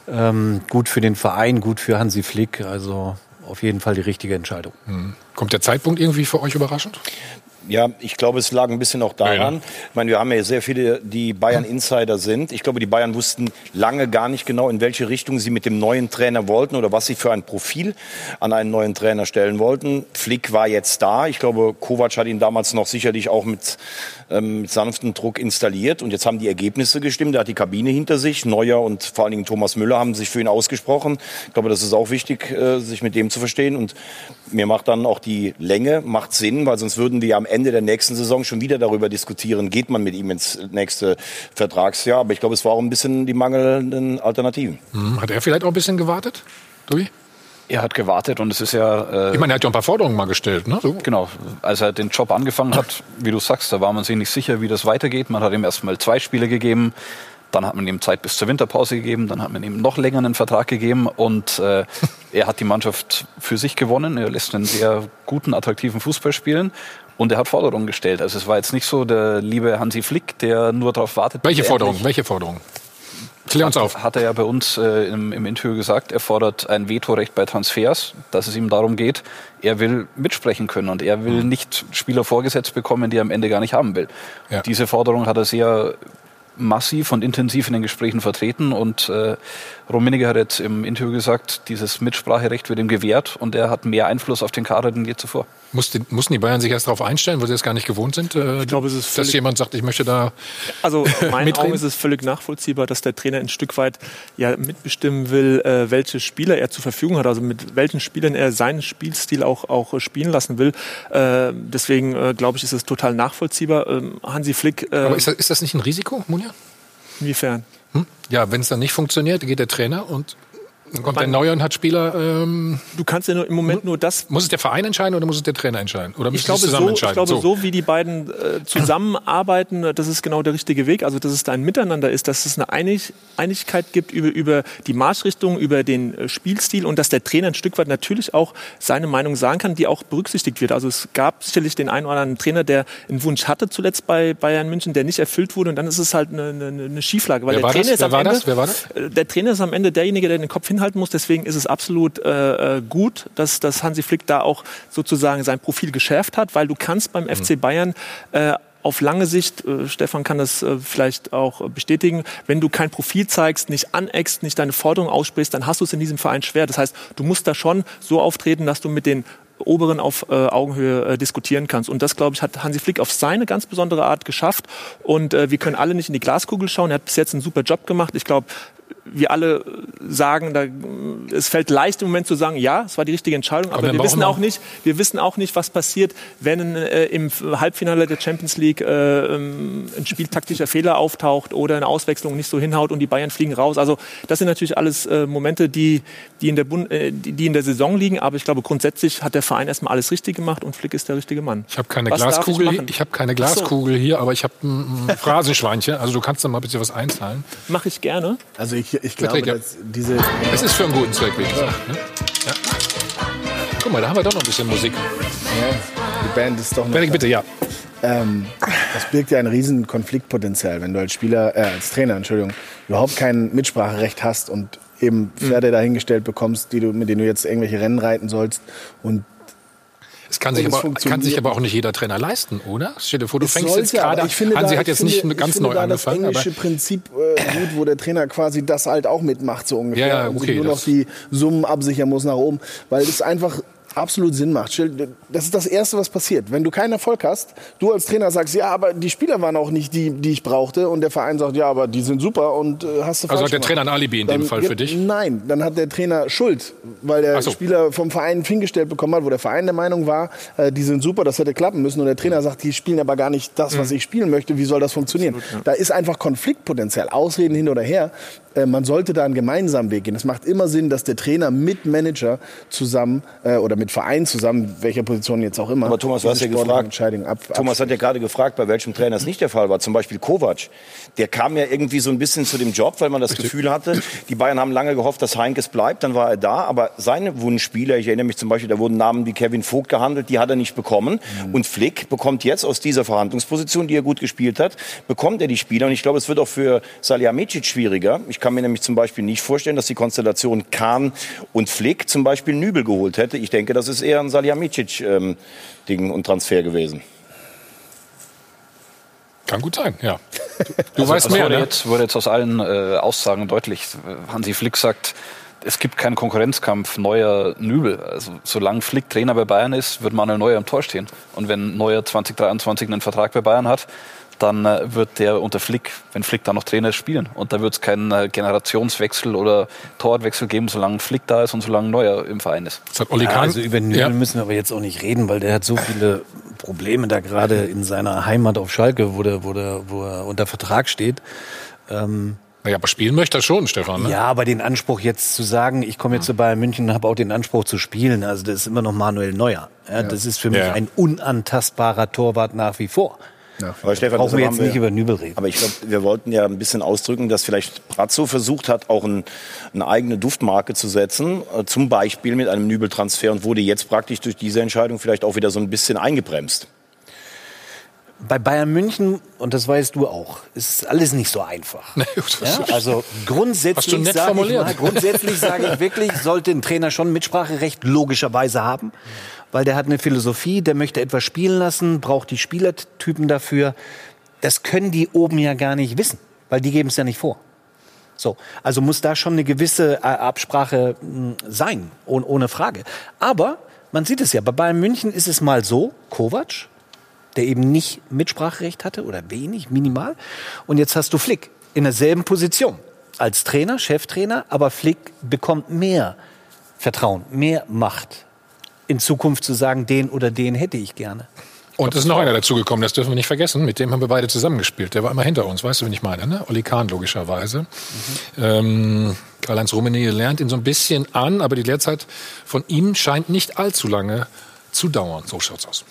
Ähm, gut für den Verein, gut für Hansi Flick. Also auf jeden Fall die richtige Entscheidung. Hm. Kommt der Zeitpunkt irgendwie für euch überraschend? Ja, ich glaube, es lag ein bisschen auch daran. Ich meine, wir haben ja sehr viele, die Bayern-Insider sind. Ich glaube, die Bayern wussten lange gar nicht genau, in welche Richtung sie mit dem neuen Trainer wollten oder was sie für ein Profil an einen neuen Trainer stellen wollten. Flick war jetzt da. Ich glaube, Kovac hat ihn damals noch sicherlich auch mit, ähm, mit sanftem Druck installiert. Und jetzt haben die Ergebnisse gestimmt. Er hat die Kabine hinter sich. Neuer und vor allen Dingen Thomas Müller haben sich für ihn ausgesprochen. Ich glaube, das ist auch wichtig, äh, sich mit dem zu verstehen. Und mir macht dann auch die Länge macht Sinn, weil sonst würden wir am Ende der nächsten Saison schon wieder darüber diskutieren, geht man mit ihm ins nächste Vertragsjahr. Aber ich glaube, es war auch ein bisschen die mangelnden Alternativen. Hm. Hat er vielleicht auch ein bisschen gewartet, Dui? Er hat gewartet und es ist ja. Äh, Ich meine, er hat ja ein paar Forderungen mal gestellt, ne? So. Genau. Als er den Job angefangen hat, wie du sagst, da war man sich nicht sicher, wie das weitergeht. Man hat ihm erst mal zwei Spiele gegeben. Dann hat man ihm Zeit bis zur Winterpause gegeben, dann hat man ihm noch länger einen Vertrag gegeben und äh, er hat die Mannschaft für sich gewonnen. Er lässt einen sehr guten, attraktiven Fußball spielen und er hat Forderungen gestellt. Also es war jetzt nicht so der liebe Hansi Flick, der nur darauf wartet. Welche er Forderungen? Welche Forderungen? Klär uns hat, auf. Hat er ja bei uns äh, im, im Interview gesagt, er fordert ein Vetorecht bei Transfers, dass es ihm darum geht, er will mitsprechen können und er will nicht Spieler vorgesetzt bekommen, die er am Ende gar nicht haben will. Ja. Diese Forderung hat er sehr massiv und intensiv in den Gesprächen vertreten und äh, Rummenigge hat jetzt im Interview gesagt, dieses Mitspracherecht wird ihm gewährt und er hat mehr Einfluss auf den Kader denn je zuvor. Mussten, mussten die Bayern sich erst darauf einstellen, weil sie es gar nicht gewohnt sind? Äh, Ich glaube, es ist dass jemand sagt, ich möchte da Also in meinen? Augen ist es völlig nachvollziehbar, dass der Trainer ein Stück weit ja mitbestimmen will, äh, welche Spieler er zur Verfügung hat, also mit welchen Spielern er seinen Spielstil auch, auch äh, spielen lassen will. Äh, deswegen äh, glaube ich, ist es total nachvollziehbar. Ähm, Hansi Flick. Äh, Aber ist das, ist das nicht ein Risiko, Munja? Inwiefern? Hm? Ja, wenn es dann nicht funktioniert, geht der Trainer und kommt der Neue und hat Spieler. Ähm, du kannst ja nur, im Moment nur das. Muss es der Verein entscheiden oder muss es der Trainer entscheiden? Oder Ich glaube, zusammen so, ich entscheiden? glaube so. wie die beiden äh, zusammenarbeiten, das ist genau der richtige Weg. Also, dass es da ein Miteinander ist, dass es eine Einig Einigkeit gibt über, über die Marschrichtung, über den äh, Spielstil und dass der Trainer ein Stück weit natürlich auch seine Meinung sagen kann, die auch berücksichtigt wird. Also, es gab sicherlich den einen oder anderen Trainer, der einen Wunsch hatte zuletzt bei Bayern München, der nicht erfüllt wurde und dann ist es halt eine, eine, eine Schieflage. Weil Wer der war Trainer das? ist Wer am war Ende, das? Wer war das? äh, Der Trainer ist am Ende derjenige, der den Kopf hinhalten muss. Deswegen ist es absolut äh, äh, gut, dass, dass Hansi Flick da auch sozusagen sein Profil geschärft hat, weil du kannst beim FC Bayern äh, auf lange Sicht, äh, Stefan kann das äh, vielleicht auch bestätigen, wenn du kein Profil zeigst, nicht aneckst, nicht deine Forderungen aussprichst, dann hast du es in diesem Verein schwer. Das heißt, du musst da schon so auftreten, dass du mit den Oberen auf äh, Augenhöhe äh, diskutieren kannst. Und das, glaube ich, hat Hansi Flick auf seine ganz besondere Art geschafft. Und äh, wir können alle nicht in die Glaskugel schauen. Er hat bis jetzt einen super Job gemacht. Ich glaube, wir alle sagen, da, es fällt leicht im Moment zu sagen, ja, es war die richtige Entscheidung, aber, aber wir wissen auch nicht, wir wissen auch nicht, was passiert, wenn äh, im Halbfinale der Champions League äh, ähm, ein spieltaktischer Fehler auftaucht oder eine Auswechslung nicht so hinhaut und die Bayern fliegen raus. Also das sind natürlich alles äh, Momente, die, die, in der Bund, äh, die, die, in der Saison liegen, aber ich glaube grundsätzlich hat der Verein erstmal alles richtig gemacht und Flick ist der richtige Mann. Ich habe keine was Glaskugel, ich, ich habe keine Glaskugel so. hier, aber ich habe ein, ein Phrasenschweinchen. Also du kannst da mal ein bisschen was einzahlen. Mache ich gerne. Also ich ich glaube, dass diese. Es ist für einen guten Zweck, wie gesagt. Ne? Ja. Guck mal, da haben wir doch noch ein bisschen Musik. Ja, die Band ist doch noch. Bennig, bitte, ja. Ähm, das birgt ja ein riesen Konfliktpotenzial, wenn du als Spieler, äh, als Trainer, Entschuldigung, überhaupt kein Mitspracherecht hast und eben Pferde dahingestellt bekommst, die du, mit denen du jetzt irgendwelche Rennen reiten sollst und es kann, sich aber, kann sich aber auch nicht jeder Trainer leisten, oder? Stell dir vor, du es fängst jetzt gerade an. Hansi hat jetzt finde, nicht ganz neu da angefangen. Das englische Prinzip äh, gut, wo der Trainer quasi das halt auch mitmacht, so ungefähr. Ja, ja, okay, und sich nur noch die Summen absichern muss nach oben. Weil es einfach absolut Sinn macht. Das ist das Erste, was passiert. Wenn du keinen Erfolg hast, du als Trainer sagst, ja, aber die Spieler waren auch nicht die, die ich brauchte und der Verein sagt, ja, aber die sind super und äh, hast du Also hat der Trainer ein Alibi in dann, dem Fall für dich? Nein, dann hat der Trainer Schuld, weil der so. Spieler vom Verein hingestellt bekommen hat, wo der Verein der Meinung war, äh, die sind super, das hätte klappen müssen und der Trainer sagt, die spielen aber gar nicht das, was mhm. ich spielen möchte, wie soll das funktionieren? Absolut, ja. Da ist einfach Konfliktpotenzial, Ausreden hin oder her. Äh, man sollte da einen gemeinsamen Weg gehen. Es macht immer Sinn, dass der Trainer mit Manager zusammen äh, oder mit Verein zusammen, welcher Position jetzt auch immer. Aber Thomas, du hast ja gefragt, ab, Thomas hat ja gerade gefragt, bei welchem Trainer es nicht der Fall war. Zum Beispiel Kovac. Der kam ja irgendwie so ein bisschen zu dem Job, weil man das Gefühl hatte, die Bayern haben lange gehofft, dass Heinkes bleibt. Dann war er da. Aber seine Wunschspieler, ich erinnere mich zum Beispiel, da wurden Namen wie Kevin Vogt gehandelt, die hat er nicht bekommen. Mhm. Und Flick bekommt jetzt aus dieser Verhandlungsposition, die er gut gespielt hat, bekommt er die Spieler. Und ich glaube, es wird auch für Salihamidzic schwieriger. Ich kann mir nämlich zum Beispiel nicht vorstellen, dass die Konstellation Kahn und Flick zum Beispiel Nübel geholt hätte. Ich denke, das ist eher ein Salihamidzic-Ding ähm, und Transfer gewesen. Kann gut sein, ja. Du, du also, weißt mehr, wurde, ne? jetzt, wurde jetzt aus allen äh, Aussagen deutlich. Hansi Flick sagt, es gibt keinen Konkurrenzkampf neuer Nübel. Also solange Flick Trainer bei Bayern ist, wird Manuel Neuer im Tor stehen. Und wenn Neuer 2023 einen Vertrag bei Bayern hat, dann äh, wird der unter Flick, wenn Flick da noch Trainer ist, spielen. Und da wird es keinen äh, Generationswechsel oder Torwartwechsel geben, solange Flick da ist und solange Neuer im Verein ist. Das ja, also über Nübel ja. müssen wir aber jetzt auch nicht reden, weil der hat so viele Probleme da gerade in seiner Heimat auf Schalke, wo, der, wo, der, wo er unter Vertrag steht. Ähm, ja, aber spielen möchte er schon, Stefan. Ne? Ja, aber den Anspruch jetzt zu sagen, ich komme jetzt zu Bayern München und habe auch den Anspruch zu spielen, also das ist immer noch Manuel Neuer. Ja, ja. Das ist für mich ein unantastbarer Torwart nach wie vor. Ja, aber Stefan, brauchen wir jetzt nicht über Nübel reden. Aber ich glaube, wir wollten ja ein bisschen ausdrücken, dass vielleicht Brazzo versucht hat, auch ein, eine eigene Duftmarke zu setzen, äh, zum Beispiel mit einem Nübel-Transfer und wurde jetzt praktisch durch diese Entscheidung vielleicht auch wieder so ein bisschen eingebremst. Bei Bayern München, und das weißt du auch, ist alles nicht so einfach. Nee, ja, also grundsätzlich sage ich, mal, grundsätzlich sage ich wirklich, sollte ein Trainer schon Mitspracherecht logischerweise haben weil der hat eine Philosophie, der möchte etwas spielen lassen, braucht die Spielertypen dafür. Das können die oben ja gar nicht wissen, weil die geben es ja nicht vor. So, also muss da schon eine gewisse äh, Absprache hm, sein, ohne Frage. Aber man sieht es ja, bei Bayern München ist es mal so, Kovac, der eben nicht Mitspracherecht hatte oder wenig, minimal. Und jetzt hast du Flick in derselben Position als Trainer, Cheftrainer, aber Flick bekommt mehr Vertrauen, mehr Macht, in Zukunft zu sagen, den oder den hätte ich gerne. Und es ist noch einer dazugekommen, das dürfen wir nicht vergessen. Mit dem haben wir beide zusammengespielt. Der war immer hinter uns, weißt du, wen ich meine, ne? Olli Kahn logischerweise. Mhm. Ähm, Karl-Heinz Rummenigge lernt ihn so ein bisschen an, aber die Lehrzeit von ihm scheint nicht allzu lange zu dauern. So schaut's aus.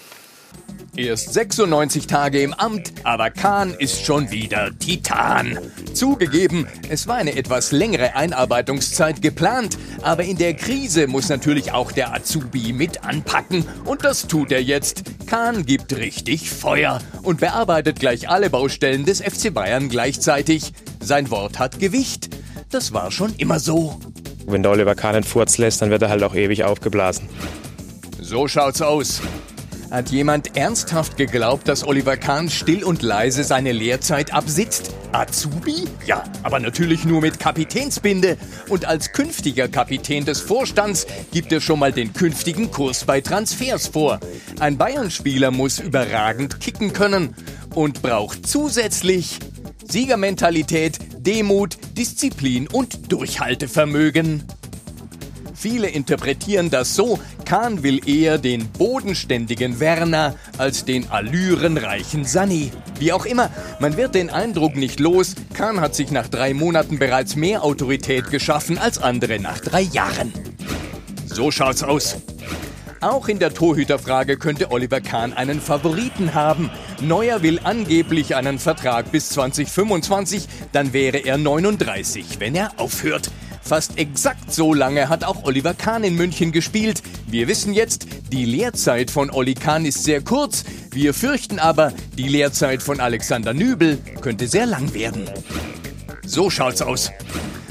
Erst 96 Tage im Amt, aber Kahn ist schon wieder Titan. Zugegeben, es war eine etwas längere Einarbeitungszeit geplant, aber in der Krise muss natürlich auch der Azubi mit anpacken und das tut er jetzt. Kahn gibt richtig Feuer und bearbeitet gleich alle Baustellen des FC Bayern gleichzeitig. Sein Wort hat Gewicht. Das war schon immer so. Wenn der Oliver Kahn einen Furz lässt, dann wird er halt auch ewig aufgeblasen. So schaut's aus. Hat jemand ernsthaft geglaubt, dass Oliver Kahn still und leise seine Lehrzeit absitzt? Azubi? Ja, aber natürlich nur mit Kapitänsbinde. Und als künftiger Kapitän des Vorstands gibt er schon mal den künftigen Kurs bei Transfers vor. Ein Bayern-Spieler muss überragend kicken können und braucht zusätzlich Siegermentalität, Demut, Disziplin und Durchhaltevermögen. Viele interpretieren das so, Kahn will eher den bodenständigen Werner als den allürenreichen Sani. Wie auch immer, man wird den Eindruck nicht los, Kahn hat sich nach drei Monaten bereits mehr Autorität geschaffen als andere nach drei Jahren. So schaut's aus. Auch in der Torhüterfrage könnte Oliver Kahn einen Favoriten haben. Neuer will angeblich einen Vertrag bis 2025, dann wäre er 39, wenn er aufhört. Fast exakt so lange hat auch Oliver Kahn in München gespielt. Wir wissen jetzt, die Lehrzeit von Olli Kahn ist sehr kurz. Wir fürchten aber, die Lehrzeit von Alexander Nübel könnte sehr lang werden. So schaut's aus.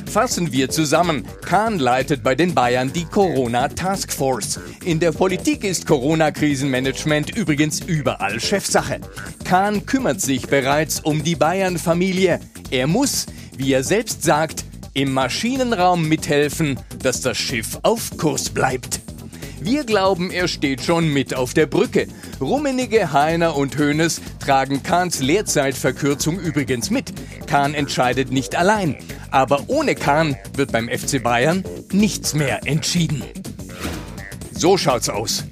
Fassen wir zusammen. Kahn leitet bei den Bayern die Corona Task Force. In der Politik ist Corona-Krisenmanagement übrigens überall Chefsache. Kahn kümmert sich bereits um die Bayern-Familie. Er muss, wie er selbst sagt, im Maschinenraum mithelfen, dass das Schiff auf Kurs bleibt. Wir glauben, er steht schon mit auf der Brücke. Rummenige, Heiner und Hoeneß tragen Kahns Leerzeitverkürzung übrigens mit. Kahn entscheidet nicht allein. Aber ohne Kahn wird beim FC Bayern nichts mehr entschieden. So schaut's aus.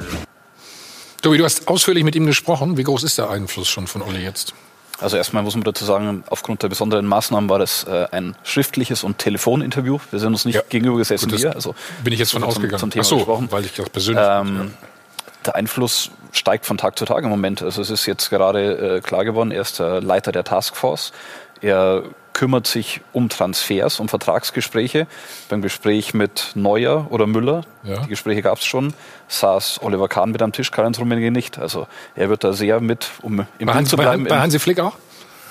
Tobi, du hast ausführlich mit ihm gesprochen. Wie groß ist der Einfluss schon von Olli jetzt? Also erstmal muss man dazu sagen, aufgrund der besonderen Maßnahmen war das äh, ein schriftliches und Telefoninterview. Wir sind uns nicht ja. gegenüber gesessen hier. Also bin ich jetzt von ausgegangen. Zum, Thema Ach so, gesprochen. weil ich das persönlich. Ähm, der Einfluss steigt von Tag zu Tag im Moment. Also es ist jetzt gerade äh, klar geworden, er ist der Leiter der Taskforce. Er kümmert sich um Transfers, um Vertragsgespräche. Beim Gespräch mit Neuer oder Müller, ja. die Gespräche gab es schon, saß Oliver Kahn mit am Tisch, Karl-Heinz Rummenigge nicht. Also er wird da sehr mit, um im Bild zu bleiben. Bei, Hansi Flick auch?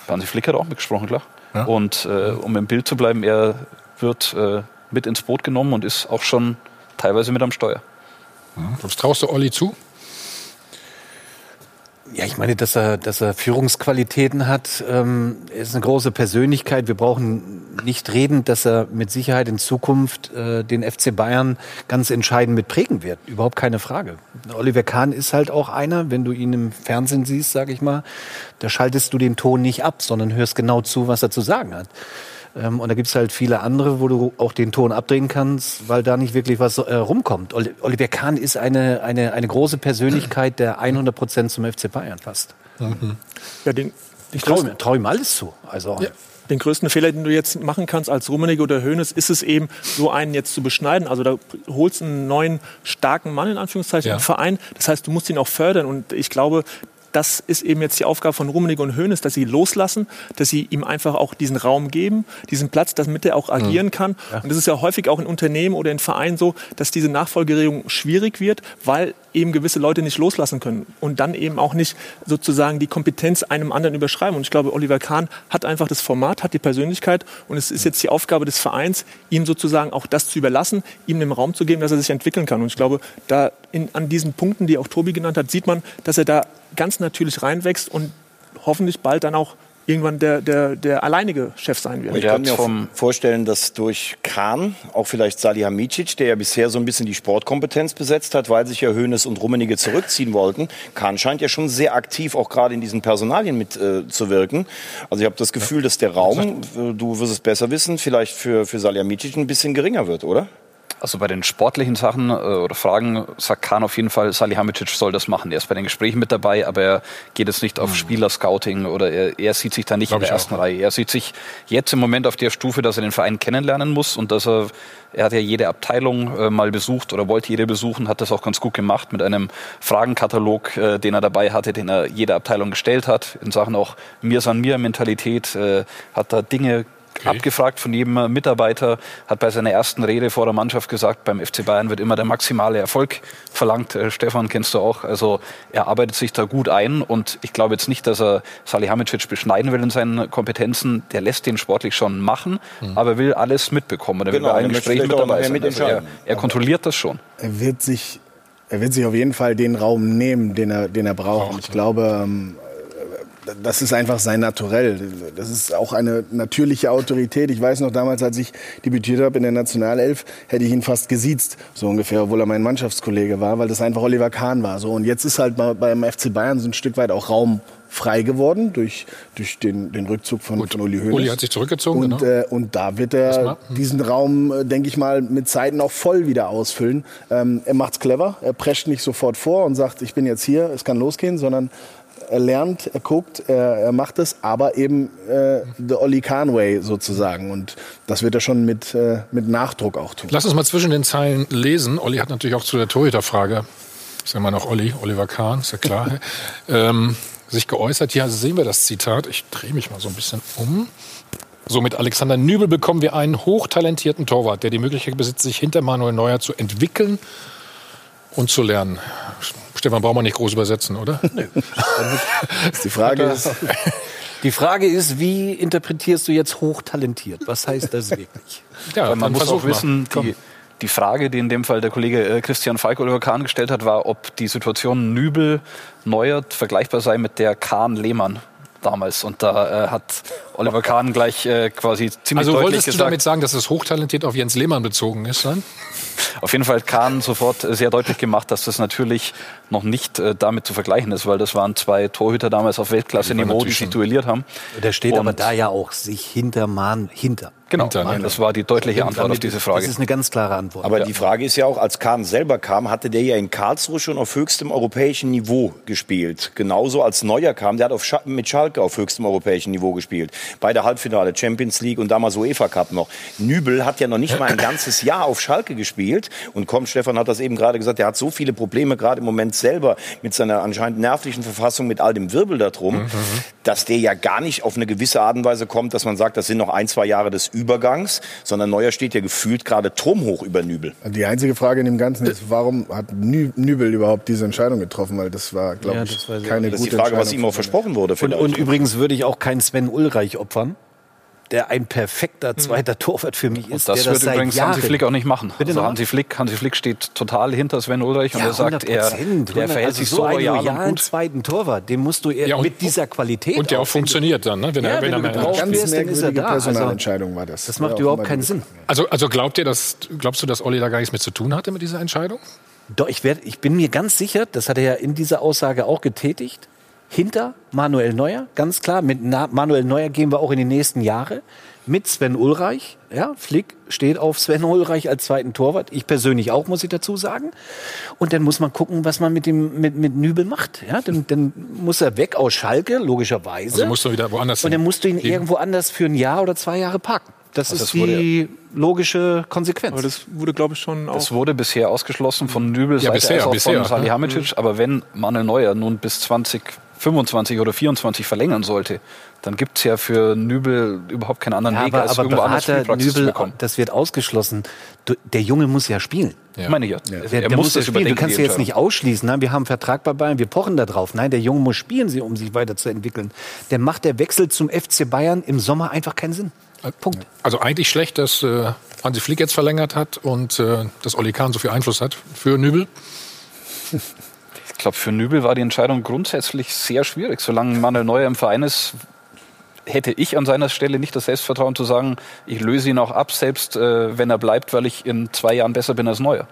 Bei Hansi Flick hat er auch mitgesprochen, klar. Ja. Und äh, um im Bild zu bleiben, er wird äh, mit ins Boot genommen und ist auch schon teilweise mit am Steuer. Was traust du Olli zu? Ja, ich meine, dass er, dass er Führungsqualitäten hat, ähm, ist eine große Persönlichkeit. Wir brauchen nicht reden, dass er mit Sicherheit in Zukunft äh, den FC Bayern ganz entscheidend mit prägen wird. Überhaupt keine Frage. Oliver Kahn ist halt auch einer, wenn du ihn im Fernsehen siehst, sag ich mal, da schaltest du den Ton nicht ab, sondern hörst genau zu, was er zu sagen hat. Ähm, und da gibt's halt viele andere, wo du auch den Ton abdrehen kannst, weil da nicht wirklich was äh, rumkommt. Oliver Kahn ist eine, eine, eine große Persönlichkeit, der 100 Prozent zum FC Bayern passt. Mhm. Ja, den, ich traue trau ihm alles zu. Also, ja. Den größten Fehler, den du jetzt machen kannst als Rummenigge oder Hönes, ist es eben, so einen jetzt zu beschneiden. Also da holst du einen neuen starken Mann in Anführungszeichen ja. im Verein. Das heißt, du musst ihn auch fördern. Und ich glaube, das ist eben jetzt die Aufgabe von Rummenigge und Hoeneß, dass sie loslassen, dass sie ihm einfach auch diesen Raum geben, diesen Platz, damit er auch mhm. agieren kann. Ja. Und das ist ja häufig auch in Unternehmen oder in Vereinen so, dass diese Nachfolgeregelung schwierig wird, weil eben gewisse Leute nicht loslassen können und dann eben auch nicht sozusagen die Kompetenz einem anderen überschreiben. Und ich glaube, Oliver Kahn hat einfach das Format, hat die Persönlichkeit und es ist jetzt die Aufgabe des Vereins, ihm sozusagen auch das zu überlassen, ihm den Raum zu geben, dass er sich entwickeln kann. Und ich glaube, da in, an diesen Punkten, die auch Tobi genannt hat, sieht man, dass er da ganz natürlich reinwächst und hoffentlich bald dann auch irgendwann der, der, der alleinige Chef sein wird. Ich kann mir auch vorstellen, dass durch Kahn, auch vielleicht Salihamidzic, der ja bisher so ein bisschen die Sportkompetenz besetzt hat, weil sich ja Hönes und Rummenigge zurückziehen wollten, Kahn scheint ja schon sehr aktiv auch gerade in diesen Personalien mitzuwirken. Äh, also ich habe das Gefühl, dass der Raum, du wirst es besser wissen, vielleicht für, für Salihamidzic ein bisschen geringer wird, oder? Also bei den sportlichen Sachen äh, oder Fragen sagt Kahn auf jeden Fall, Salihamidzic soll das machen. Er ist bei den Gesprächen mit dabei, aber er geht jetzt nicht auf mhm. Spielerscouting oder er, er sieht sich da nicht Glaub in der ersten auch. Reihe. Er sieht sich jetzt im Moment auf der Stufe, dass er den Verein kennenlernen muss und dass er, er hat ja jede Abteilung äh, mal besucht oder wollte jede besuchen, hat das auch ganz gut gemacht mit einem Fragenkatalog, äh, den er dabei hatte, den er jeder Abteilung gestellt hat, in Sachen auch mir san mir Mentalität, äh, hat da Dinge Okay. Abgefragt von jedem Mitarbeiter, hat bei seiner ersten Rede vor der Mannschaft gesagt, beim FC Bayern wird immer der maximale Erfolg verlangt. Äh, Stefan kennst du auch. Also er arbeitet sich da gut ein und ich glaube jetzt nicht, dass er Salihamidzic beschneiden will in seinen Kompetenzen. Der lässt den sportlich schon machen, mhm. aber will alles mitbekommen. Er genau, will bei allen Gesprächen mit dabei sein. Also er, er kontrolliert das schon. Er wird sich er wird sich auf jeden Fall den Raum nehmen, den er, den er braucht. Und ich glaube, ähm, das ist einfach sein Naturell. Das ist auch eine natürliche Autorität. Ich weiß noch damals, als ich debütiert habe in der Nationalelf, hätte ich ihn fast gesiezt, so ungefähr, obwohl er mein Mannschaftskollege war, weil das einfach Oliver Kahn war. So und jetzt ist halt beim FC Bayern so ein Stück weit auch Raum frei geworden durch, durch den, den Rückzug von, Gut, von Uli Hoeneß. Uli hat sich zurückgezogen, und, genau. äh, und da wird er diesen Raum, äh, denke ich mal, mit Zeiten auch voll wieder ausfüllen. Ähm, er macht's clever, er prescht nicht sofort vor und sagt, ich bin jetzt hier, es kann losgehen, sondern er lernt, er guckt, er, er macht es, aber eben äh, the Olli Kahn Way sozusagen. Und das wird er schon mit, äh, mit Nachdruck auch tun. Lass uns mal zwischen den Zeilen lesen. Olli hat natürlich auch zu der Torhüterfrage, ist ja immer noch Olli, Oliver Kahn, ist ja klar, ähm, sich geäußert. Hier sehen wir das Zitat. Ich drehe mich mal so ein bisschen um. So mit Alexander Nübel bekommen wir einen hochtalentierten Torwart, der die Möglichkeit besitzt, sich hinter Manuel Neuer zu entwickeln und zu lernen. Stefan braucht man nicht groß übersetzen, oder? Nee. die Frage ist, die Frage ist, wie interpretierst du jetzt hochtalentiert? Was heißt das wirklich? Ja, man muss auch wissen, die, die Frage, die in dem Fall der Kollege äh, Christian Falk Oliver Kahn gestellt hat, war, ob die Situation Nübel Neuer vergleichbar sei mit der Kahn Lehmann damals. Und da äh, hat Oliver Kahn gleich äh, quasi ziemlich also deutlich wolltest gesagt. du damit sagen, dass es hochtalentiert auf Jens Lehmann bezogen ist, dann? Auf jeden Fall hat Kahn sofort sehr deutlich gemacht, dass das natürlich noch nicht äh, damit zu vergleichen ist, weil das waren zwei Torhüter damals auf Weltklasse-Niveau, die sich duelliert haben. Der steht Und aber da ja auch sich hinter Mahn hinter. Genau, das war die deutliche Antwort auf diese Frage. Das ist eine ganz klare Antwort. Aber ja. die Frage ist ja auch, als Kahn selber kam, hatte der ja in Karlsruhe schon auf höchstem europäischen Niveau gespielt. Genauso als Neuer kam, der hat auf Sch mit Schalke auf höchstem europäischen Niveau gespielt. Bei der Halbfinale Champions League und damals UEFA Cup noch. Nübel hat ja noch nicht mal ein ganzes Jahr auf Schalke gespielt und kommt, Stefan hat das eben gerade gesagt, der hat so viele Probleme gerade im Moment selber mit seiner anscheinend nervlichen Verfassung, mit all dem Wirbel darum, mhm. dass der ja gar nicht auf eine gewisse Art und Weise kommt, dass man sagt, das sind noch ein, zwei Jahre des Übergangs, sondern Neuer steht ja gefühlt gerade turmhoch über Nübel. Die einzige Frage in dem Ganzen ist, warum hat Nübel überhaupt diese Entscheidung getroffen? Weil das war, glaube ja, ich, keine das gute ist die Frage, was ihm auch versprochen wurde. Und, und übrigens würde ich auch keinen Sven Ulreich opfern der ein perfekter zweiter Torwart für mich ist. Und das der wird das übrigens Jahren, Hansi Flick auch nicht machen. Bitte also noch? Hansi Flick, Hansi Flick steht total hinter Sven Ulreich und ja, er sagt, er, der verhält also sich so loyal und loyalen gut. zweiten Torwart, den musst du eher Ja, und- mit dieser Qualität Und der auch funktioniert dann, ne? wenn Ja, er, wenn wenn er gebraucht Ganz wirst, dann ist er merkwürdige da. Also, Personalentscheidung war das. das macht überhaupt keinen Sinn. Also, also glaubt ihr, dass, glaubst du, dass Olli da gar nichts mit zu tun hatte mit dieser Entscheidung? Doch, ich, werd, ich bin mir ganz sicher, das hat er ja in dieser Aussage auch getätigt, hinter Manuel Neuer, ganz klar. Mit Na Manuel Neuer gehen wir auch in die nächsten Jahre. Mit Sven Ulreich. Ja, Flick steht auf Sven Ulreich als zweiten Torwart. Ich persönlich auch, muss ich dazu sagen. Und dann muss man gucken, was man mit dem mit, mit Nübel macht. Ja, dann, dann muss er weg aus Schalke, logischerweise. Also musst du wieder woanders Und dann musst du ihn Gehen. irgendwo anders für ein Jahr oder zwei Jahre parken. Das Also ist das die logische Konsequenz. Aber das wurde, glaube ich, schon auch. Das wurde bisher ausgeschlossen von Nübel, Ja, bisher, bisher, von? Salihamidzic. Aber wenn Manuel Neuer nun bis 2025 oder 24 verlängern sollte, dann gibt es ja für Nübel überhaupt keinen anderen Ja, Weg, aber, als aber irgendwo anders Berater zu Nübel, bekommen. das wird ausgeschlossen. Du, der Junge muss ja spielen. Ich meine ja. Der, Er der muss muss das ja spielen. Du kannst ja jetzt nicht ausschließen. Nein, wir haben einen Vertrag bei Bayern, wir pochen da drauf. Nein, der Junge muss spielen, sie- um sich weiterzuentwickeln. Dann macht der Wechsel zum FC Bayern im Sommer einfach keinen Sinn. Punkt. Also eigentlich schlecht, dass äh, Hansi Flick jetzt verlängert hat und äh, dass Olli Kahn so viel Einfluss hat für Nübel. Ich glaube, für Nübel war die Entscheidung grundsätzlich sehr schwierig. Solange Manuel Neuer im Verein ist, hätte ich an seiner Stelle nicht das Selbstvertrauen zu sagen, ich löse ihn auch ab, selbst äh, wenn er bleibt, weil ich in zwei Jahren besser bin als Neuer.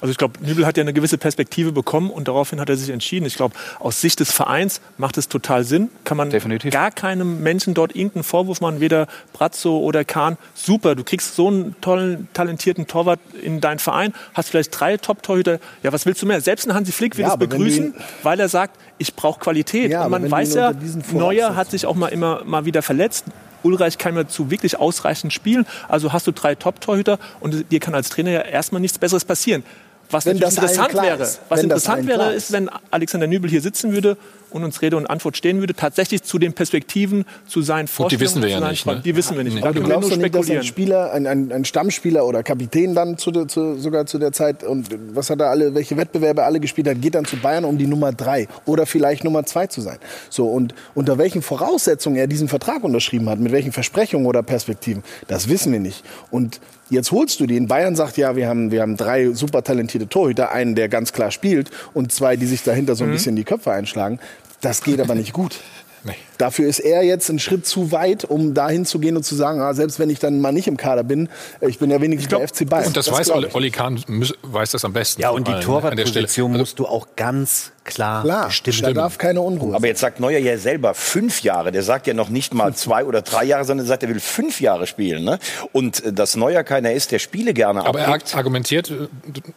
Also ich glaube, Nübel hat ja eine gewisse Perspektive bekommen und daraufhin hat er sich entschieden. Ich glaube, aus Sicht des Vereins macht es total Sinn. Kann man Definitiv. gar keinem Menschen dort irgendeinen Vorwurf machen, weder Brazzo oder Kahn. Super, du kriegst so einen tollen, talentierten Torwart in deinen Verein, hast vielleicht drei Top-Torhüter. Ja, was willst du mehr? Selbst ein Hansi Flick will Ja, es begrüßen, ihn- weil er sagt, ich brauche Qualität. Ja, und man weiß ja, Neuer hat sich auch mal immer mal wieder verletzt. Ulreich kann mir zu wirklich ausreichend spielen. Also hast du drei Top-Torhüter und dir kann als Trainer ja erstmal nichts Besseres passieren. Was Wenn das interessant wäre, was Wenn interessant wäre, ist, wenn Alexander Nübel hier sitzen würde und uns Rede und Antwort stehen würde, tatsächlich zu den Perspektiven, zu seinen Vorstellungen. die wissen wir ja nicht. Ne? Die wissen wir nicht. Nee. Da du glaubst doch nicht, dass ein Spieler, ein, ein, ein, Stammspieler oder Kapitän dann zu, zu, sogar zu der Zeit und was hat er alle, welche Wettbewerbe alle gespielt hat, geht dann zu Bayern, um die Nummer drei oder vielleicht Nummer zwei zu sein. So und unter welchen Voraussetzungen er diesen Vertrag unterschrieben hat, mit welchen Versprechungen oder Perspektiven, das wissen wir nicht. Und Jetzt holst du den. Bayern sagt ja, wir haben, wir haben drei super talentierte Torhüter, einen, der ganz klar spielt und zwei, die sich dahinter so ein mhm. bisschen die Köpfe einschlagen. Das geht aber nicht gut. Nee. Dafür ist er jetzt einen Schritt zu weit, um dahin zu gehen und zu sagen, ah, selbst wenn ich dann mal nicht im Kader bin, ich bin ja wenigstens glaub, der FC Bayern. Und das, das weiß Olli, Kahn, weiß das am besten. Ja, und die Torwartposition musst du auch ganz klar, klar bestimmen. Da darf keine Unruhe Aber jetzt sagt Neuer ja selber fünf Jahre. Der sagt ja noch nicht mal zwei oder drei Jahre, sondern er sagt, er will fünf Jahre spielen. Ne? Und äh, dass Neuer keiner ist, der Spiele gerne Aber abgibt. er argumentiert, äh,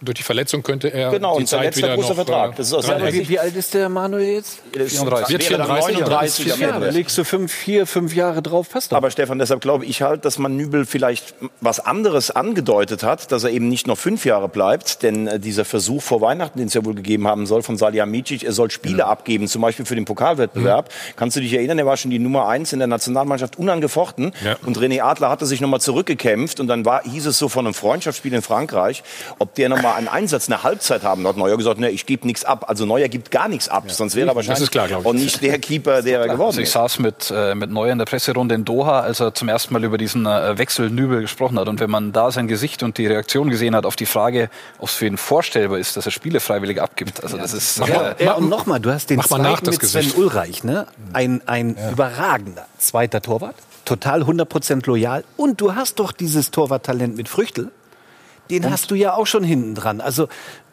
durch die Verletzung könnte er genau, die Zeit wieder großer noch, Vertrag. Das ist aus wie, wie alt ist der Manuel jetzt? 34. Wird 34, 39 Jahre. Legst du fünf, vier, fünf Jahre drauf, passt doch. Aber Stefan, deshalb glaube ich halt, dass man Nübel vielleicht was anderes angedeutet hat, dass er eben nicht noch fünf Jahre bleibt. Denn äh, dieser Versuch vor Weihnachten, den es ja wohl gegeben haben soll von Salihamidzic, er soll Spiele Spiele abgeben, zum Beispiel für den Pokalwettbewerb. Mhm. Kannst du dich erinnern, er war schon die Nummer eins in der Nationalmannschaft unangefochten. Ja. Und René Adler hatte sich nochmal zurückgekämpft und dann war, hieß es so von einem Freundschaftsspiel in Frankreich, ob der nochmal einen Einsatz, eine Halbzeit haben. Da hat Neuer gesagt, ne, ich gebe nichts ab. Also Neuer gibt gar nichts ab, ja. sonst wäre er wahrscheinlich klar, auch nicht der Keeper, der er geworden also ich saß mit, äh, mit Neuer in der Presserunde in Doha, als er zum ersten Mal über diesen äh, Wechsel Nübel gesprochen hat. Und wenn man da sein Gesicht und die Reaktion gesehen hat auf die Frage, ob es für ihn vorstellbar ist, dass er Spiele freiwillig abgibt. Also das ist... Äh, ja, und nochmal, du hast den mach zweiten das mit Sven Gesicht. Ulreich, ne? Ein, ein ja. überragender zweiter Torwart, total 100% loyal. Und du hast doch dieses Torwarttalent mit Früchtel. Den und? hast du ja auch schon hinten dran. Also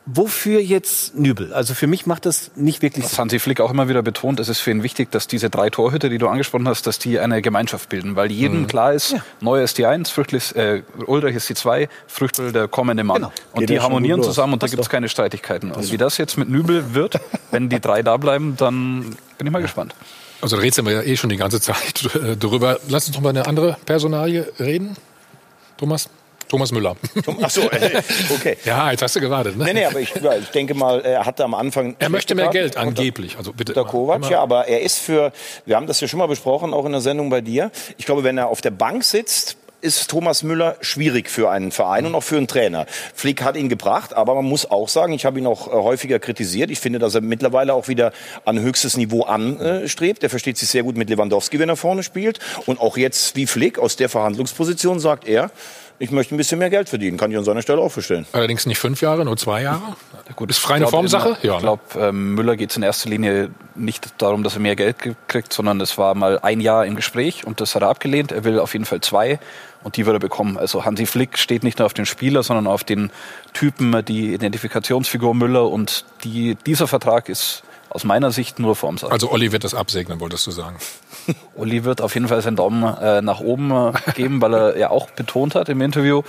Wofür jetzt Nübel? Also für mich macht das nicht wirklich Sinn. Was Hansi Flick auch immer wieder betont, es ist für ihn wichtig, dass diese drei Torhüter, die du angesprochen hast, dass die eine Gemeinschaft bilden, weil jedem mhm. klar ist, ja. Neuer ist die Eins, Früchtel ist, äh, Ulrich ist die Zwei, Früchtel der kommende Mann. Genau. Und Geht die harmonieren zusammen und da gibt es keine Streitigkeiten. Und wie das jetzt mit Nübel wird, wenn die drei da bleiben, dann bin ich mal ja. gespannt. Also da rätseln wir ja eh schon die ganze Zeit drüber. Lass uns noch mal eine andere Personalie reden, Thomas. Thomas Müller. Ach so, okay. ja, jetzt hast du gewartet. Ne? Nee, nee, aber ich, ich denke mal, er hatte am Anfang. Er möchte mehr Geld, angeblich. Also bitte. Der Kovac, ja, aber er ist für, wir haben das ja schon mal besprochen, auch in der Sendung bei dir. Ich glaube, wenn er auf der Bank sitzt, ist Thomas Müller schwierig für einen Verein und auch für einen Trainer. Flick hat ihn gebracht, aber man muss auch sagen, ich habe ihn auch äh, häufiger kritisiert. Ich finde, dass er mittlerweile auch wieder an höchstes Niveau anstrebt. Er versteht sich sehr gut mit Lewandowski, wenn er vorne spielt. Und auch jetzt wie Flick aus der Verhandlungsposition sagt er, ich möchte ein bisschen mehr Geld verdienen. Kann ich an seiner Stelle auch verstehen. Allerdings nicht fünf Jahre, nur zwei Jahre. Gut, ist freie Formsache. Ja, ich glaube, ähm, Müller geht es in erster Linie nicht darum, dass er mehr Geld kriegt, sondern es war mal ein Jahr im Gespräch und das hat er abgelehnt. Er will auf jeden Fall zwei und die wird er bekommen. Also Hansi Flick steht nicht nur auf den Spieler, sondern auf den Typen, die Identifikationsfigur Müller und die, dieser Vertrag ist aus meiner Sicht nur Formsache. Also Olli wird das absegnen, wolltest du sagen? Olli wird auf jeden Fall seinen Daumen äh, nach oben äh, geben, weil er ja auch betont hat im Interview,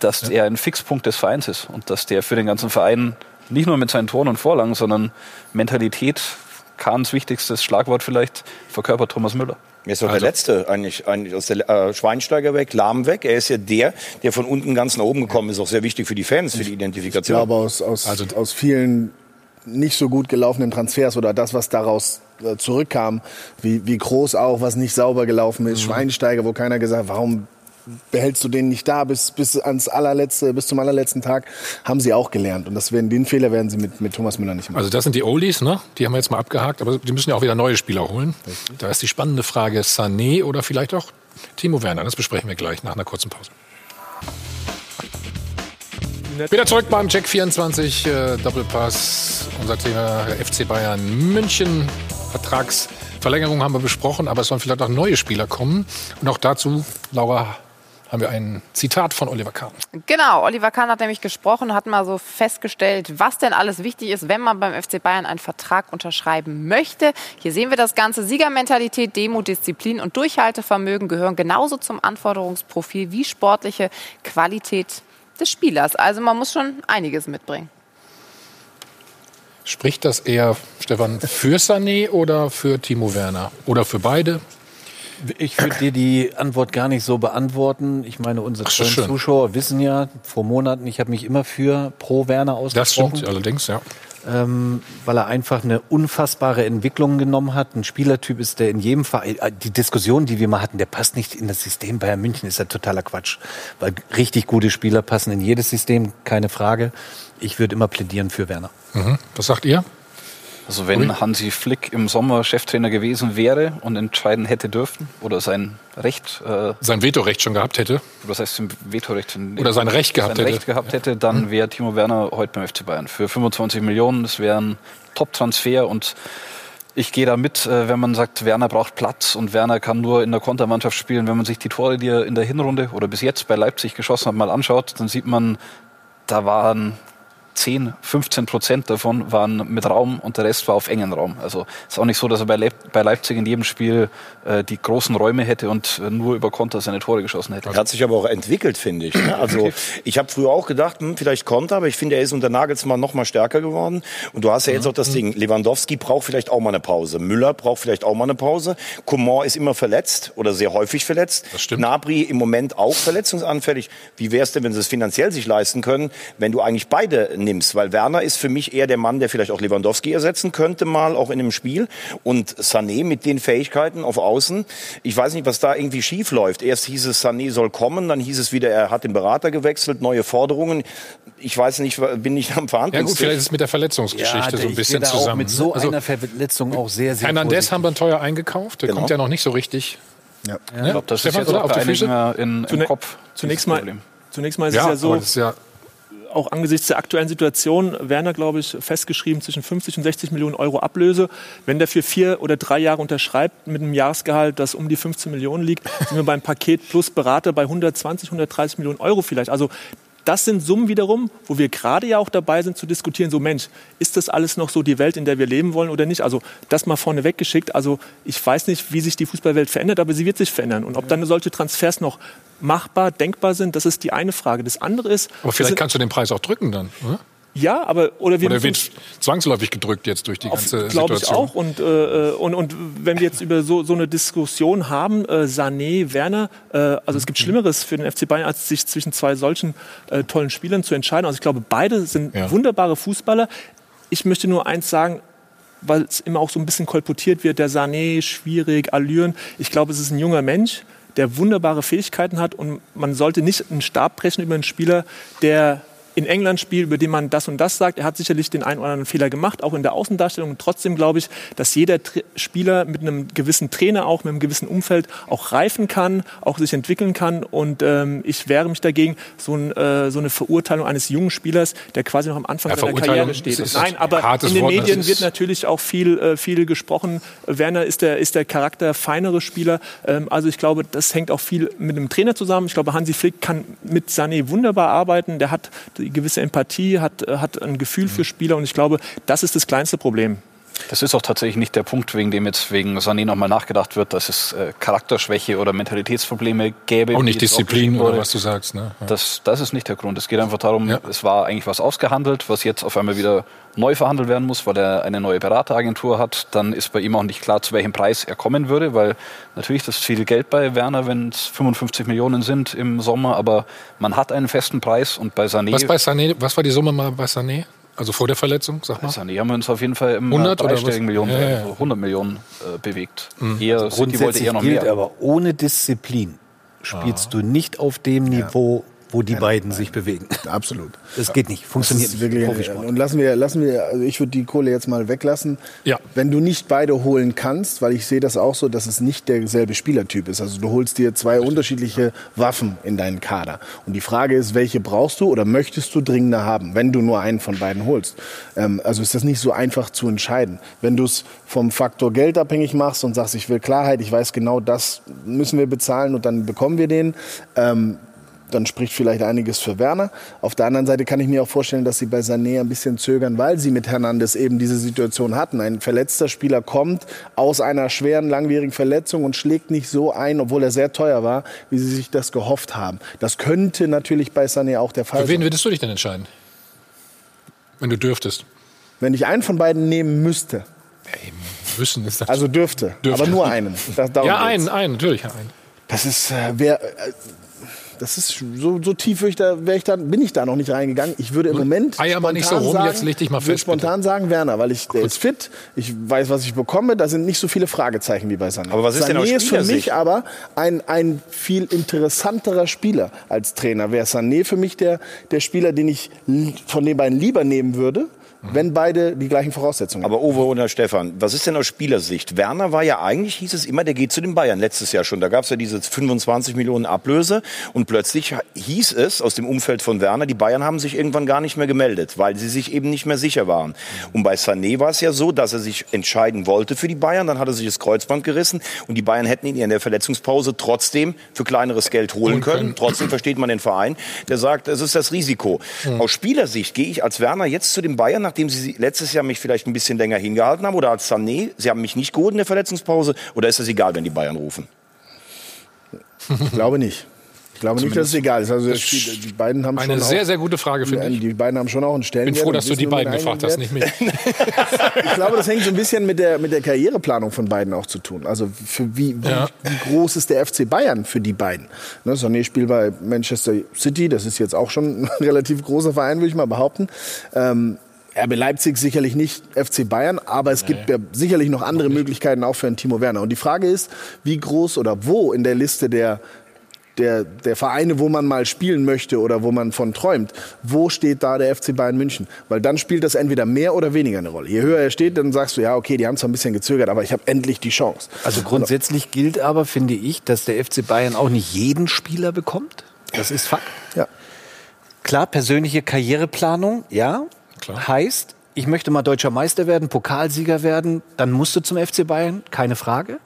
dass ja. er ein Fixpunkt des Vereins ist und dass der für den ganzen Verein nicht nur mit seinen Toren und Vorlagen, sondern Mentalität, Kahns wichtigstes Schlagwort vielleicht, verkörpert Thomas Müller. Er ist doch also. der Letzte eigentlich, eigentlich aus der äh, Schweinsteiger weg, Lahm weg. Er ist ja der, der von unten ganz nach oben gekommen ist. Auch sehr wichtig für die Fans, für die Identifikation. Ich glaube, aus, aus, also, aus vielen nicht so gut gelaufenen Transfers oder das, was daraus äh, zurückkam, wie, wie groß auch, was nicht sauber gelaufen ist, mhm. Schweinsteiger, wo keiner gesagt, warum behältst du den nicht da bis, bis ans allerletzte, bis zum allerletzten Tag, haben sie auch gelernt. Und das werden, den Fehler werden sie mit, mit Thomas Müller nicht machen. Also das sind die Oldies, ne? Die haben wir jetzt mal abgehakt, aber die müssen ja auch wieder neue Spieler holen. Da ist die spannende Frage Sané oder vielleicht auch Timo Werner. Das besprechen wir gleich nach einer kurzen Pause. Wieder zurück beim Check 24 äh, Doppelpass. Unser Thema FC Bayern München. Vertragsverlängerung haben wir besprochen, aber es sollen vielleicht auch neue Spieler kommen. Und auch dazu, Laura, haben wir ein Zitat von Oliver Kahn. Genau, Oliver Kahn hat nämlich gesprochen, hat mal so festgestellt, was denn alles wichtig ist, wenn man beim FC Bayern einen Vertrag unterschreiben möchte. Hier sehen wir das Ganze. Siegermentalität, Demut, Disziplin und Durchhaltevermögen gehören genauso zum Anforderungsprofil wie sportliche Qualität des Spielers. Also man muss schon einiges mitbringen. Spricht das eher, Stefan, für Sané oder für Timo Werner? Oder für beide? Ich würde dir die Antwort gar nicht so beantworten. Ich meine, unsere so, Zuschauer wissen ja vor Monaten, ich habe mich immer für pro Werner ausgesprochen. Das stimmt allerdings, ja. Ähm, weil er einfach eine unfassbare Entwicklung genommen hat. Ein Spielertyp ist, der in jedem Fall, äh, die Diskussion, die wir mal hatten, der passt nicht in das System Bayern München, ist ja totaler Quatsch. Weil richtig gute Spieler passen in jedes System, keine Frage. Ich würde immer plädieren für Werner. Mhm. Was sagt ihr? Also wenn Hansi Flick im Sommer Cheftrainer gewesen wäre und entscheiden hätte dürfen oder sein Recht äh, sein Vetorecht schon gehabt hätte oder das heißt Vetorecht oder sein Recht gehabt sein hätte, Recht gehabt hätte dann hm. wäre Timo Werner heute beim FC Bayern für 25 Millionen. Das wäre ein Top-Transfer und ich gehe da mit, äh, wenn man sagt, Werner braucht Platz und Werner kann nur in der Kontermannschaft spielen. Wenn man sich die Tore, die er in der Hinrunde oder bis jetzt bei Leipzig geschossen hat, mal anschaut, dann sieht man, da waren 10, 15 Prozent davon waren mit Raum und der Rest war auf engen Raum. Also ist auch nicht so, dass er bei, Le bei Leipzig in jedem Spiel äh, die großen Räume hätte und äh, nur über Konter seine Tore geschossen hätte. Er hat sich aber auch entwickelt, finde ich. Ne? Also ich habe früher auch gedacht, hm, vielleicht Konter, aber ich finde, er ist unter Nagelsmann noch mal stärker geworden. Und du hast ja jetzt mhm. auch das Ding, Lewandowski braucht vielleicht auch mal eine Pause. Müller braucht vielleicht auch mal eine Pause. Coman ist immer verletzt oder sehr häufig verletzt. Das stimmt. Nabri im Moment auch verletzungsanfällig. Wie wäre es denn, wenn sie es finanziell sich leisten können, wenn du eigentlich beide nimmst, weil Werner ist für mich eher der Mann, der vielleicht auch Lewandowski ersetzen könnte, mal auch in einem Spiel. Und Sané mit den Fähigkeiten auf Außen, ich weiß nicht, was da irgendwie schief läuft. Erst hieß es, Sané soll kommen, dann hieß es wieder, er hat den Berater gewechselt, neue Forderungen. Ich weiß nicht, bin ich am Verhandlungstisch. Ja gut, vielleicht ist es mit der Verletzungsgeschichte ja, so ein bisschen zusammen. Auch mit so ne? also, einer Verletzung auch sehr, sehr Hernandez haben wir teuer eingekauft, der genau. kommt ja noch nicht so richtig. Ja. ja. Ich glaube, das Stefan, ist jetzt auch bei einigen in, im Kopf. Zunächst mal, zunächst mal ist ja, es ja so, das ist ja auch angesichts der aktuellen Situation, Werner, glaube ich, festgeschrieben zwischen 50 und 60 Millionen Euro Ablöse. Wenn der für vier oder drei Jahre unterschreibt mit einem Jahresgehalt, das um die 15 Millionen liegt, sind wir beim Paket plus Berater bei 120, 130 Millionen Euro vielleicht. Also das sind Summen wiederum, wo wir gerade ja auch dabei sind zu diskutieren, so Mensch, ist das alles noch so die Welt, in der wir leben wollen oder nicht? Also das mal vorne weggeschickt. Also ich weiß nicht, wie sich die Fußballwelt verändert, aber sie wird sich verändern. Und ob dann solche Transfers noch machbar, denkbar sind, das ist die eine Frage. Das andere ist... Aber vielleicht kannst du den Preis auch drücken dann, oder? Ja, aber oder wir oder wird zwangsläufig gedrückt jetzt durch die auf, ganze Situation. Glaube ich auch. Und, äh, und und wenn wir jetzt über so, so eine Diskussion haben, äh, Sané, Werner, äh, also es gibt mhm. Schlimmeres für den FC Bayern, als sich zwischen zwei solchen äh, tollen Spielern zu entscheiden. Also ich glaube, beide sind ja. wunderbare Fußballer. Ich möchte nur eins sagen, weil es immer auch so ein bisschen kolportiert wird, der Sané, schwierig, Allüren. Ich glaube, es ist ein junger Mensch, der wunderbare Fähigkeiten hat und man sollte nicht einen Stab brechen über einen Spieler, der in England spielt, über den man das und das sagt. Er hat sicherlich den einen oder anderen Fehler gemacht, auch in der Außendarstellung. Und trotzdem glaube ich, dass jeder Tra Spieler mit einem gewissen Trainer auch, mit einem gewissen Umfeld auch reifen kann, auch sich entwickeln kann. Und ähm, ich wehre mich dagegen, so, ein, äh, so, eine Verurteilung eines jungen Spielers, der quasi noch am Anfang ja, seiner Karriere steht. Nein, aber in den Wort, Medien wird natürlich auch viel, äh, viel gesprochen. Werner ist der, ist der Charakter feinere Spieler. Ähm, also ich glaube, das hängt auch viel mit einem Trainer zusammen. Ich glaube, Hansi Flick kann mit Sané wunderbar arbeiten. Der hat die gewisse Empathie, hat, äh, hat ein Gefühl für Spieler und ich glaube, das ist das kleinste Problem. Das ist auch tatsächlich nicht der Punkt, wegen dem jetzt wegen Sané nochmal nachgedacht wird, dass es äh, Charakterschwäche oder Mentalitätsprobleme gäbe. Auch nicht Disziplin oder was du sagst. Ne? Ja. Das, das ist nicht der Grund. Es geht einfach darum, ja. es war eigentlich was ausgehandelt, was jetzt auf einmal wieder neu verhandelt werden muss, weil er eine neue Berateragentur hat. Dann ist bei ihm auch nicht klar, zu welchem Preis er kommen würde, weil natürlich das ist viel Geld bei Werner, wenn es 55 Millionen sind im Sommer, aber man hat einen festen Preis und bei Sané... Was, bei Sané, was war die Summe mal bei Sané? Also vor der Verletzung, sag mal. Sané haben wir uns auf jeden Fall im 100 äh, dreistelligen Millionen, ja, ja. 100 Millionen äh, bewegt. Mhm. Eher, also City wollte eher noch mehr. aber ohne Disziplin spielst ah. du nicht auf dem Niveau, wo die nein, beiden nein. sich bewegen. Absolut. Das geht nicht, funktioniert nicht. Wirklich, und lassen wir, lassen wir, also ich würde die Kohle jetzt mal weglassen. Ja. Wenn du nicht beide holen kannst, weil ich sehe das auch so, dass es nicht derselbe Spielertyp ist. Also du holst dir zwei unterschiedliche Waffen in deinen Kader. Und die Frage ist, welche brauchst du oder möchtest du dringender haben, wenn du nur einen von beiden holst? Ähm, also ist das nicht so einfach zu entscheiden. Wenn du es vom Faktor Geld abhängig machst und sagst, ich will Klarheit, ich weiß genau, das müssen wir bezahlen und dann bekommen wir den. Ähm, dann spricht vielleicht einiges für Werner. Auf der anderen Seite kann ich mir auch vorstellen, dass sie bei Sané ein bisschen zögern, weil sie mit Hernandez eben diese Situation hatten. Ein verletzter Spieler kommt aus einer schweren, langwierigen Verletzung und schlägt nicht so ein, obwohl er sehr teuer war, wie sie sich das gehofft haben. Das könnte natürlich bei Sané auch der Fall sein. Für wen würdest du dich denn entscheiden? Wenn du dürftest. Wenn ich einen von beiden nehmen müsste. Ey, müssen ist das also dürfte, dürfte. aber nur einen. Das, ja, einen, einen, natürlich einen. Das ist, äh, wer, äh, das ist so, so tief ich da, ich da, bin ich da noch nicht reingegangen. Ich würde im Moment Eier mal nicht so rum, sagen, jetzt leg dich mal ich würde fest, spontan sagen Werner, weil ich, der ist fit, ich weiß, was ich bekomme, da sind nicht so viele Fragezeichen wie bei Sané. Aber was ist denn aus Sané ist für mich aber ein, ein viel interessanterer Spieler als Trainer. Wäre Sané für mich der, der Spieler, den ich von den beiden lieber nehmen würde, wenn beide die gleichen Voraussetzungen Aber Uwe und Herr Stefan, was ist denn aus Spielersicht? Werner war ja eigentlich, hieß es immer, der geht zu den Bayern letztes Jahr schon. Da gab es ja diese 25 Millionen Ablöse und plötzlich hieß es aus dem Umfeld von Werner, die Bayern haben sich irgendwann gar nicht mehr gemeldet, weil sie sich eben nicht mehr sicher waren. Und bei Sané war es ja so, dass er sich entscheiden wollte für die Bayern, dann hat er sich das Kreuzband gerissen und die Bayern hätten ihn in der Verletzungspause trotzdem für kleineres Geld holen können. können. Trotzdem versteht man den Verein, der sagt, es ist das Risiko. Aus Spielersicht gehe ich als Werner jetzt zu den Bayern, nachdem sie letztes Jahr mich vielleicht ein bisschen länger hingehalten haben, oder als Sané, sie haben mich nicht geholt in der Verletzungspause, oder ist es egal, wenn die Bayern rufen? Ich glaube nicht. Ich glaube nicht, dass es egal ist. Also Das die, die beiden haben Eine schon sehr, auch, sehr gute Frage, finde ich. Die beiden haben schon auch einen Ich Stellenwert. bin froh, dass du die beiden den gefragt hast, nicht mich. Ich glaube, das hängt so ein bisschen mit der, mit der Karriereplanung von beiden auch zu tun. Also für wie, wie, Ja. wie groß ist der FC Bayern für die beiden? Ne, Sané spielt bei Manchester City, das ist jetzt auch schon ein relativ großer Verein, würde ich mal behaupten. Ähm, RB Leipzig sicherlich nicht FC Bayern, aber es gibt ja sicherlich noch andere Möglichkeiten auch für einen Timo Werner. Und die Frage ist, wie groß oder wo in der Liste der der, der Vereine, wo man mal spielen möchte oder wo man von träumt, wo steht da der FC Bayern München? Weil dann spielt das entweder mehr oder weniger eine Rolle. Je höher er steht, dann sagst du, ja, okay, die haben zwar ein bisschen gezögert, aber ich habe endlich die Chance. Also grundsätzlich gilt aber, finde ich, dass der FC Bayern auch nicht jeden Spieler bekommt. Das ist Fakt. Ja. Klar, persönliche Karriereplanung, ja. Heißt, ich möchte mal deutscher Meister werden, Pokalsieger werden, dann musst du zum FC Bayern, keine Frage.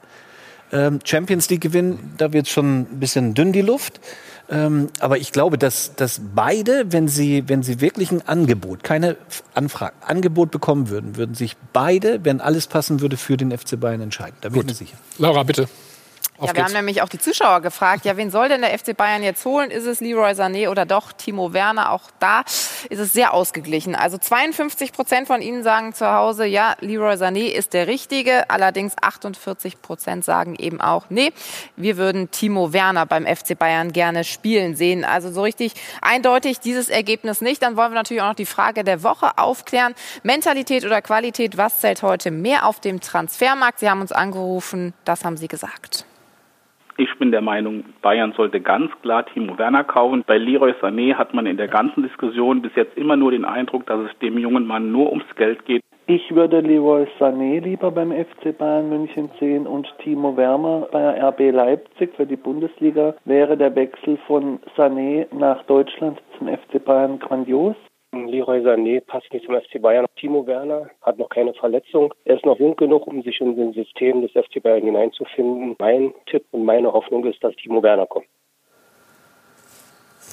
Ähm, Champions League gewinnen, da wird schon ein bisschen dünn die Luft. Ähm, aber ich glaube, dass, dass beide, wenn sie, wenn sie wirklich ein Angebot, keine Anfrage, Angebot bekommen würden, würden sich beide, wenn alles passen würde, für den FC Bayern entscheiden. Da bin ich mir sicher. Laura, bitte. Auf Ja, wir haben geht's. nämlich auch die Zuschauer gefragt, ja, wen soll denn der FC Bayern jetzt holen? Ist es Leroy Sané oder doch Timo Werner? Auch da ist es sehr ausgeglichen. Also 52 Prozent von Ihnen sagen zu Hause, ja, Leroy Sané ist der Richtige. Allerdings 48 Prozent sagen eben auch, nee, wir würden Timo Werner beim FC Bayern gerne spielen sehen. Also so richtig eindeutig dieses Ergebnis nicht. Dann wollen wir natürlich auch noch die Frage der Woche aufklären. Mentalität oder Qualität, was zählt heute mehr auf dem Transfermarkt? Sie haben uns angerufen, das haben Sie gesagt. Ich bin der Meinung, Bayern sollte ganz klar Timo Werner kaufen. Bei Leroy Sané hat man in der ganzen Diskussion bis jetzt immer nur den Eindruck, dass es dem jungen Mann nur ums Geld geht. Ich würde Leroy Sané lieber beim FC Bayern München sehen und Timo Werner bei RB Leipzig für die Bundesliga. Wäre der Wechsel von Sané nach Deutschland zum FC Bayern grandios? Leroy Sané passt nicht zum FC Bayern. Timo Werner hat noch keine Verletzung. Er ist noch jung genug, um sich in das System des FC Bayern hineinzufinden. Mein Tipp und meine Hoffnung ist, dass Timo Werner kommt.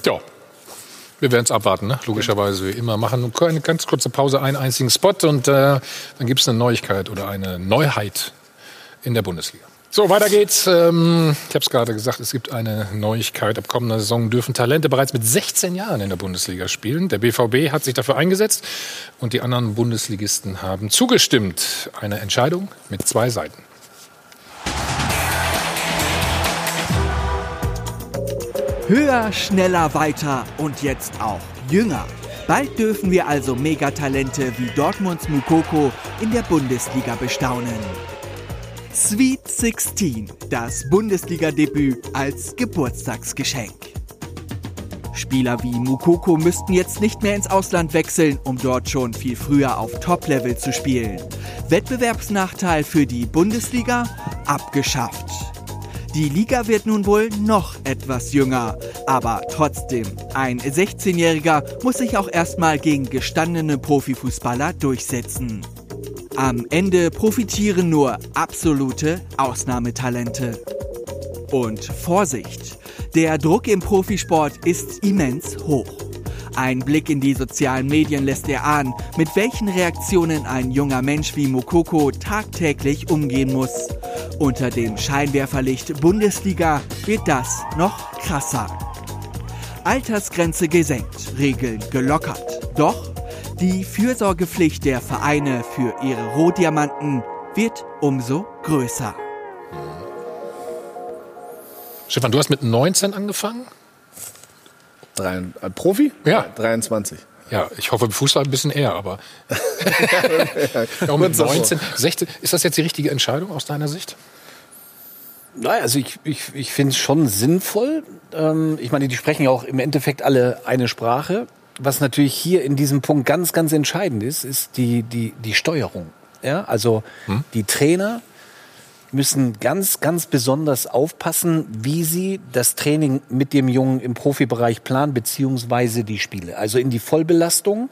Ja. Wir werden es abwarten, ne? logischerweise wie immer. Machen eine ganz kurze Pause, einen einzigen Spot und äh, dann gibt es eine Neuigkeit oder eine Neuheit in der Bundesliga. So, weiter geht's. Ähm, ich habe es gerade gesagt, es gibt eine Neuigkeit. Ab kommender Saison dürfen Talente bereits mit 16 Jahren in der Bundesliga spielen. Der BVB hat sich dafür eingesetzt und die anderen Bundesligisten haben zugestimmt. Eine Entscheidung mit zwei Seiten. Höher, schneller, weiter und jetzt auch jünger. Bald dürfen wir also Megatalente wie Dortmunds Mukoko in der Bundesliga bestaunen. Sweet 16, das Bundesliga-Debüt als Geburtstagsgeschenk. Spieler wie Mukoko müssten jetzt nicht mehr ins Ausland wechseln, um dort schon viel früher auf Top-Level zu spielen. Wettbewerbsnachteil für die Bundesliga abgeschafft. Die Liga wird nun wohl noch etwas jünger, aber trotzdem, ein 16-Jähriger muss sich auch erstmal gegen gestandene Profifußballer durchsetzen. Am Ende profitieren nur absolute Ausnahmetalente. Und Vorsicht, der Druck im Profisport ist immens hoch. Ein Blick in die sozialen Medien lässt erahnen, mit welchen Reaktionen ein junger Mensch wie Mokoko tagtäglich umgehen muss. Unter dem Scheinwerferlicht Bundesliga wird das noch krasser. Altersgrenze gesenkt, Regeln gelockert. Doch die Fürsorgepflicht der Vereine für ihre Rohdiamanten wird umso größer. Stefan, du hast mit 19 angefangen? Drei, äh, Profi? Ja. 23. Ja, ich hoffe, im Fußball ein bisschen eher, aber. ja, mit 19, 16. Ist das jetzt die richtige Entscheidung aus deiner Sicht? Nein, also ich, ich, ich finde es schon sinnvoll. Ähm, ich meine, die sprechen ja auch im Endeffekt alle eine Sprache. Was natürlich hier in diesem Punkt ganz, ganz entscheidend ist, ist die, die, die Steuerung. Ja, also hm? die Trainer müssen ganz, ganz besonders aufpassen, wie sie das Training mit dem Jungen im Profibereich planen, beziehungsweise die Spiele. Also in die Vollbelastung,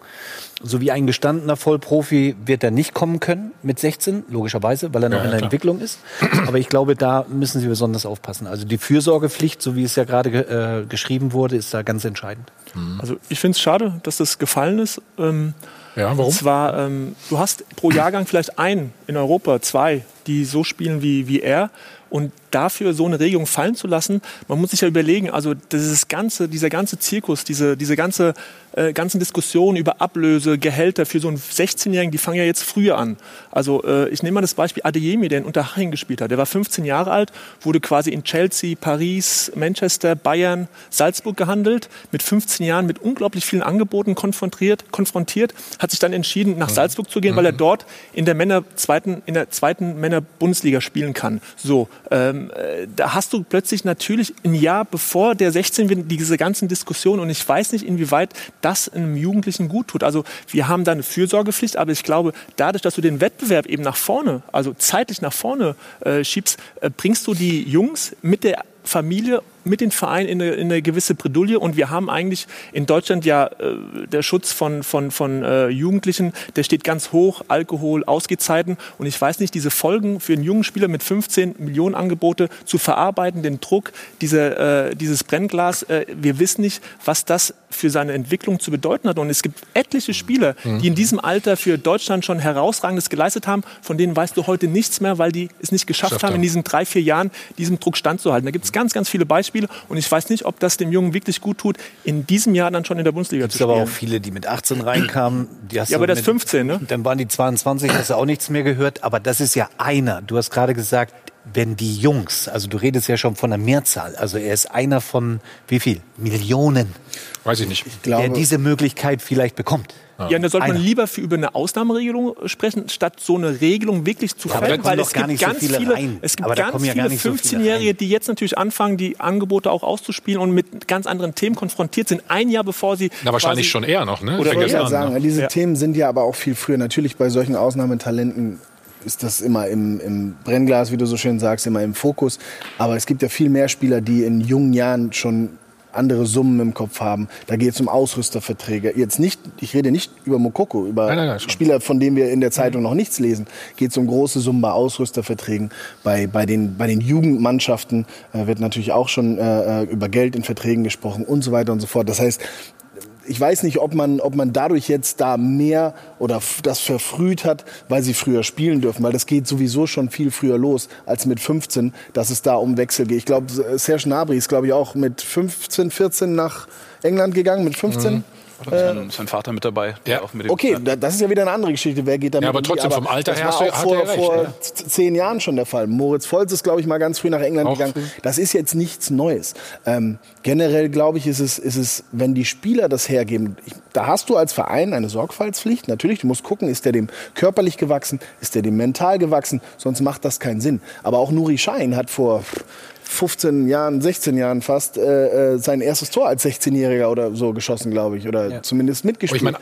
so wie ein gestandener Vollprofi wird er nicht kommen können mit 16, logischerweise, weil er noch ja, in der klar. Entwicklung ist. Aber ich glaube, da müssen sie besonders aufpassen. Also die Fürsorgepflicht, so wie es ja gerade äh, geschrieben wurde, ist da ganz entscheidend. Also ich finde es schade, dass das gefallen ist. Ähm ja, warum? Und zwar, ähm, du hast pro Jahrgang vielleicht einen in Europa, zwei, die so spielen wie, wie er. Und dafür so eine Regelung fallen zu lassen, man muss sich ja überlegen, also dieses ganze, dieser ganze Zirkus, diese, diese ganze, äh, ganzen Diskussionen über Ablöse, Gehälter für so einen 16-Jährigen, die fangen ja jetzt früher an. Also äh, ich nehme mal das Beispiel Adeyemi, der in Unterhaching gespielt hat. Der war 15 Jahre alt, wurde quasi in Chelsea, Paris, Manchester, Bayern, Salzburg gehandelt, mit 15 Jahren mit unglaublich vielen Angeboten konfrontiert, konfrontiert hat sich dann entschieden, nach mhm. Salzburg zu gehen, mhm. weil er mhm. dort in der Männer zweiten, in der zweiten Männer-Bundesliga spielen kann. So, ähm, äh, da hast du plötzlich natürlich ein Jahr bevor der 16 wird, diese ganzen Diskussionen und ich weiß nicht, inwieweit das einem Jugendlichen gut tut. Also wir haben da eine Fürsorgepflicht, aber ich glaube, dadurch, dass du den Wettbewerb eben nach vorne, also zeitlich nach vorne äh, schiebst, äh, bringst du die Jungs mit der Familie mit den Vereinen in eine, in eine gewisse Bredouille. Und wir haben eigentlich in Deutschland ja äh, der Schutz von, von, von äh, Jugendlichen, der steht ganz hoch, Alkohol, Ausgezeiten. Und ich weiß nicht, diese Folgen für einen jungen Spieler mit 15 Millionen Angebote zu verarbeiten, den Druck, diese, äh, dieses Brennglas, äh, wir wissen nicht, was das für seine Entwicklung zu bedeuten hat. Und es gibt etliche Spieler, mhm. die in diesem Alter für Deutschland schon herausragendes geleistet haben, von denen weißt du heute nichts mehr, weil die es nicht geschafft haben, in diesen drei, vier Jahren diesem Druck standzuhalten. Da gibt es ganz, ganz viele Beispiele. Spiele. Und ich weiß nicht, ob das dem Jungen wirklich gut tut, in diesem Jahr dann schon in der Bundesliga zu spielen. Es gibt aber auch viele, die mit 18 reinkamen. Die ja, aber das ist 15, ne? Dann waren die 22, hast du auch nichts mehr gehört. Aber das ist ja einer. Du hast gerade gesagt, wenn die Jungs, also du redest ja schon von einer Mehrzahl, also er ist einer von wie viel? Millionen. Weiß ich nicht. Ich glaube, der diese Möglichkeit vielleicht bekommt. Ja, ja da sollte man lieber für über eine Ausnahmeregelung sprechen, statt so eine Regelung wirklich zu ja, fällen, weil es gibt ganz so viele, viele es gibt ganz viele ja 15-Jährige, so die jetzt natürlich anfangen, die Angebote auch auszuspielen und mit ganz anderen Themen konfrontiert sind, ein Jahr bevor sie Na, wahrscheinlich schon eher noch, ne? Oder ich wollte sagen, ne? diese Themen sind ja aber auch viel früher. Natürlich bei solchen Ausnahmetalenten ist das immer im, im, Brennglas, wie du so schön sagst, immer im Fokus. Aber es gibt ja viel mehr Spieler, die in jungen Jahren schon andere Summen im Kopf haben. Da geht es um Ausrüsterverträge. Jetzt nicht, ich rede nicht über Mokoko, über nein, nein, nein, Spieler, von denen wir in der Zeitung noch nichts lesen. Geht es um große Summen bei Ausrüsterverträgen. Bei, bei, den, bei den Jugendmannschaften äh, wird natürlich auch schon äh, äh über Geld in Verträgen gesprochen und so weiter und so fort. Das heißt, ich weiß nicht, ob man, ob man dadurch jetzt da mehr oder das verfrüht hat, weil sie früher spielen dürfen, weil das geht sowieso schon viel früher los als mit 15, dass es da um Wechsel geht. Ich glaube, Serge Gnabry ist, glaube ich, auch mit 15, 14 nach England gegangen, mit 15. Mhm. Äh, sein Vater mit dabei. Ja. Mit okay, das ist ja wieder eine andere Geschichte. Wer geht damit? Ja, aber trotzdem vom Alter her. Das war auch vor, recht, vor ja. zehn Jahren schon der Fall. Moritz Volz ist, glaube ich, mal ganz früh nach England auch gegangen. Früh. Das ist jetzt nichts Neues. Ähm, generell, glaube ich, ist es, ist es, wenn die Spieler das hergeben, ich, da hast du als Verein eine Sorgfaltspflicht. Natürlich, du musst gucken, ist der dem körperlich gewachsen, ist der dem mental gewachsen, sonst macht das keinen Sinn. Aber auch Nuri Schein hat vor 15 Jahren, 16 Jahren fast äh, äh sein erstes Tor als 16-Jähriger oder so geschossen, glaube ich, oder ja. zumindest mitgespielt. Ich mein,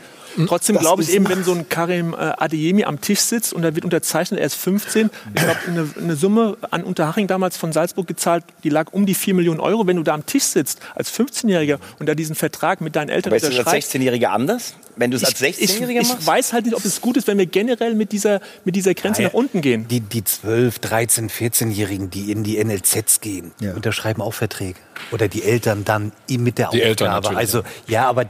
Trotzdem glaube ich eben, wenn so ein Karim äh, Adeyemi am Tisch sitzt und er wird unterzeichnet, er ist 15, ich glaube, eine, eine, Summe an Unterhaching damals von Salzburg gezahlt, die lag um die 4 Millionen Euro. Wenn du da am Tisch sitzt als 15-Jähriger und da diesen Vertrag mit deinen Eltern Aber ist das als 16-Jähriger anders? Wenn du es als 16-Jähriger machst? Ich weiß halt nicht, ob es gut ist, wenn wir generell mit dieser, mit dieser Grenze ja, nach unten gehen. Die, die 12, 13, 14-Jährigen, die in die NLZs gehen, ja. unterschreiben auch Verträge. oder die Eltern dann mit der Die Eltern Aufgabe. natürlich, Also ja, aber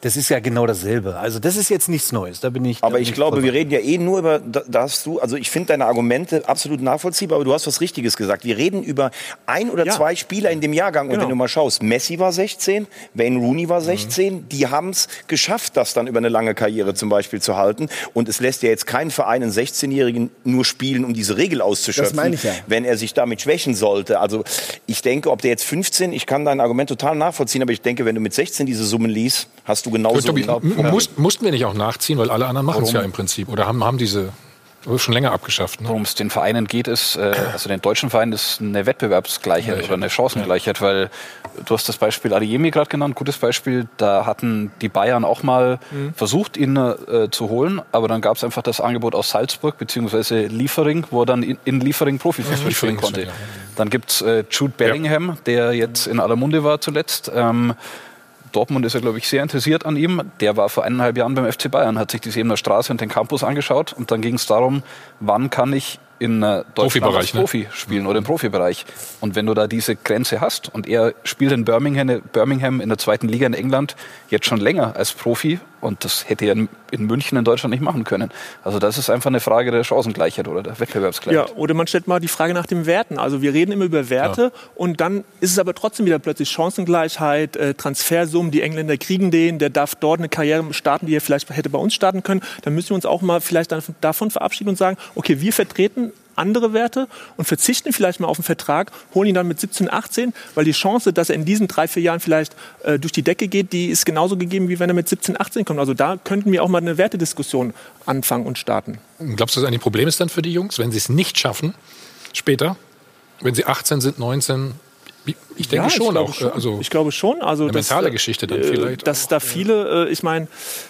das ist ja genau dasselbe. Also das ist jetzt nichts Neues. Da bin ich. da Aber bin ich glaube, voll wir reden ja eh nur über, da, da hast du, also ich finde deine Argumente absolut nachvollziehbar, aber du hast was Richtiges gesagt. Wir reden über ein oder Ja. zwei Spieler in dem Jahrgang. Und Genau. wenn du mal schaust, Messi war 16, Wayne Rooney Mhm. war 16, die haben es geschafft, das dann über eine lange Karriere zum Beispiel zu halten. Und es lässt ja jetzt keinen Verein einen 16-Jährigen nur spielen, um diese Regel auszuschöpfen, Das meine ich ja. wenn er sich damit schwächen sollte. Also ich denke, ob der jetzt 15, ich kann dein Argument total nachvollziehen, aber ich denke, wenn du mit 16 diese Summen liest, hast du genauso... Tobi, Ja. m- musst, mussten wir nicht auch nachziehen, weil alle anderen machen es ja im Prinzip. Oder haben, haben diese schon länger abgeschafft. Ne? Worum es den Vereinen geht, ist, äh, also den deutschen Vereinen ist eine Wettbewerbsgleichheit oder eine Chancengleichheit, weil du hast das Beispiel Adeyemi gerade genannt, gutes Beispiel, da hatten die Bayern auch mal Mhm. versucht, ihn äh, zu holen, aber dann gab es einfach das Angebot aus Salzburg beziehungsweise Liefering, wo er dann in, in Liefering Profifußball Mhm. spielen konnte. ja. Dann gibt's äh, Jude Bellingham, der jetzt in aller Munde war zuletzt. Ähm, Dortmund ist ja, glaube ich, sehr interessiert an ihm. Der war vor eineinhalb Jahren beim FC Bayern, hat sich die Sebener Straße und den Campus angeschaut und dann ging es darum, wann kann ich in äh, Deutschland Profibereich, als ne? Profi spielen oder im Profibereich. Und wenn du da diese Grenze hast und er spielt in Birmingham, Birmingham in der zweiten Liga in England jetzt schon länger als Profi und das hätte er in, München in Deutschland nicht machen können. Also das ist einfach eine Frage der Chancengleichheit oder der Wettbewerbsgleichheit. Ja, oder man stellt mal die Frage nach den Werten. Also wir reden immer über Werte und dann ist es aber trotzdem wieder plötzlich Chancengleichheit, äh, Transfersummen, die Engländer kriegen den, der darf dort eine Karriere starten, die er vielleicht hätte bei uns starten können. Dann müssen wir uns auch mal vielleicht dann davon verabschieden und sagen, okay, wir vertreten andere Werte und verzichten vielleicht mal auf einen Vertrag, holen ihn dann mit 17, 18, weil die Chance, dass er in diesen drei, vier Jahren vielleicht äh, durch die Decke geht, die ist genauso gegeben, wie wenn er mit 17, 18 kommt. Also da könnten wir auch mal eine Wertediskussion anfangen und starten. Glaubst du, dass ein Problem ist dann für die Jungs, wenn sie es nicht schaffen, später, wenn sie 18 sind, 19? Ich denke Ja, schon glaube auch. Schon. äh, Also ich glaube schon. Also eine dass, mentale äh, Geschichte dann vielleicht. Dass da viele, äh, ich meine,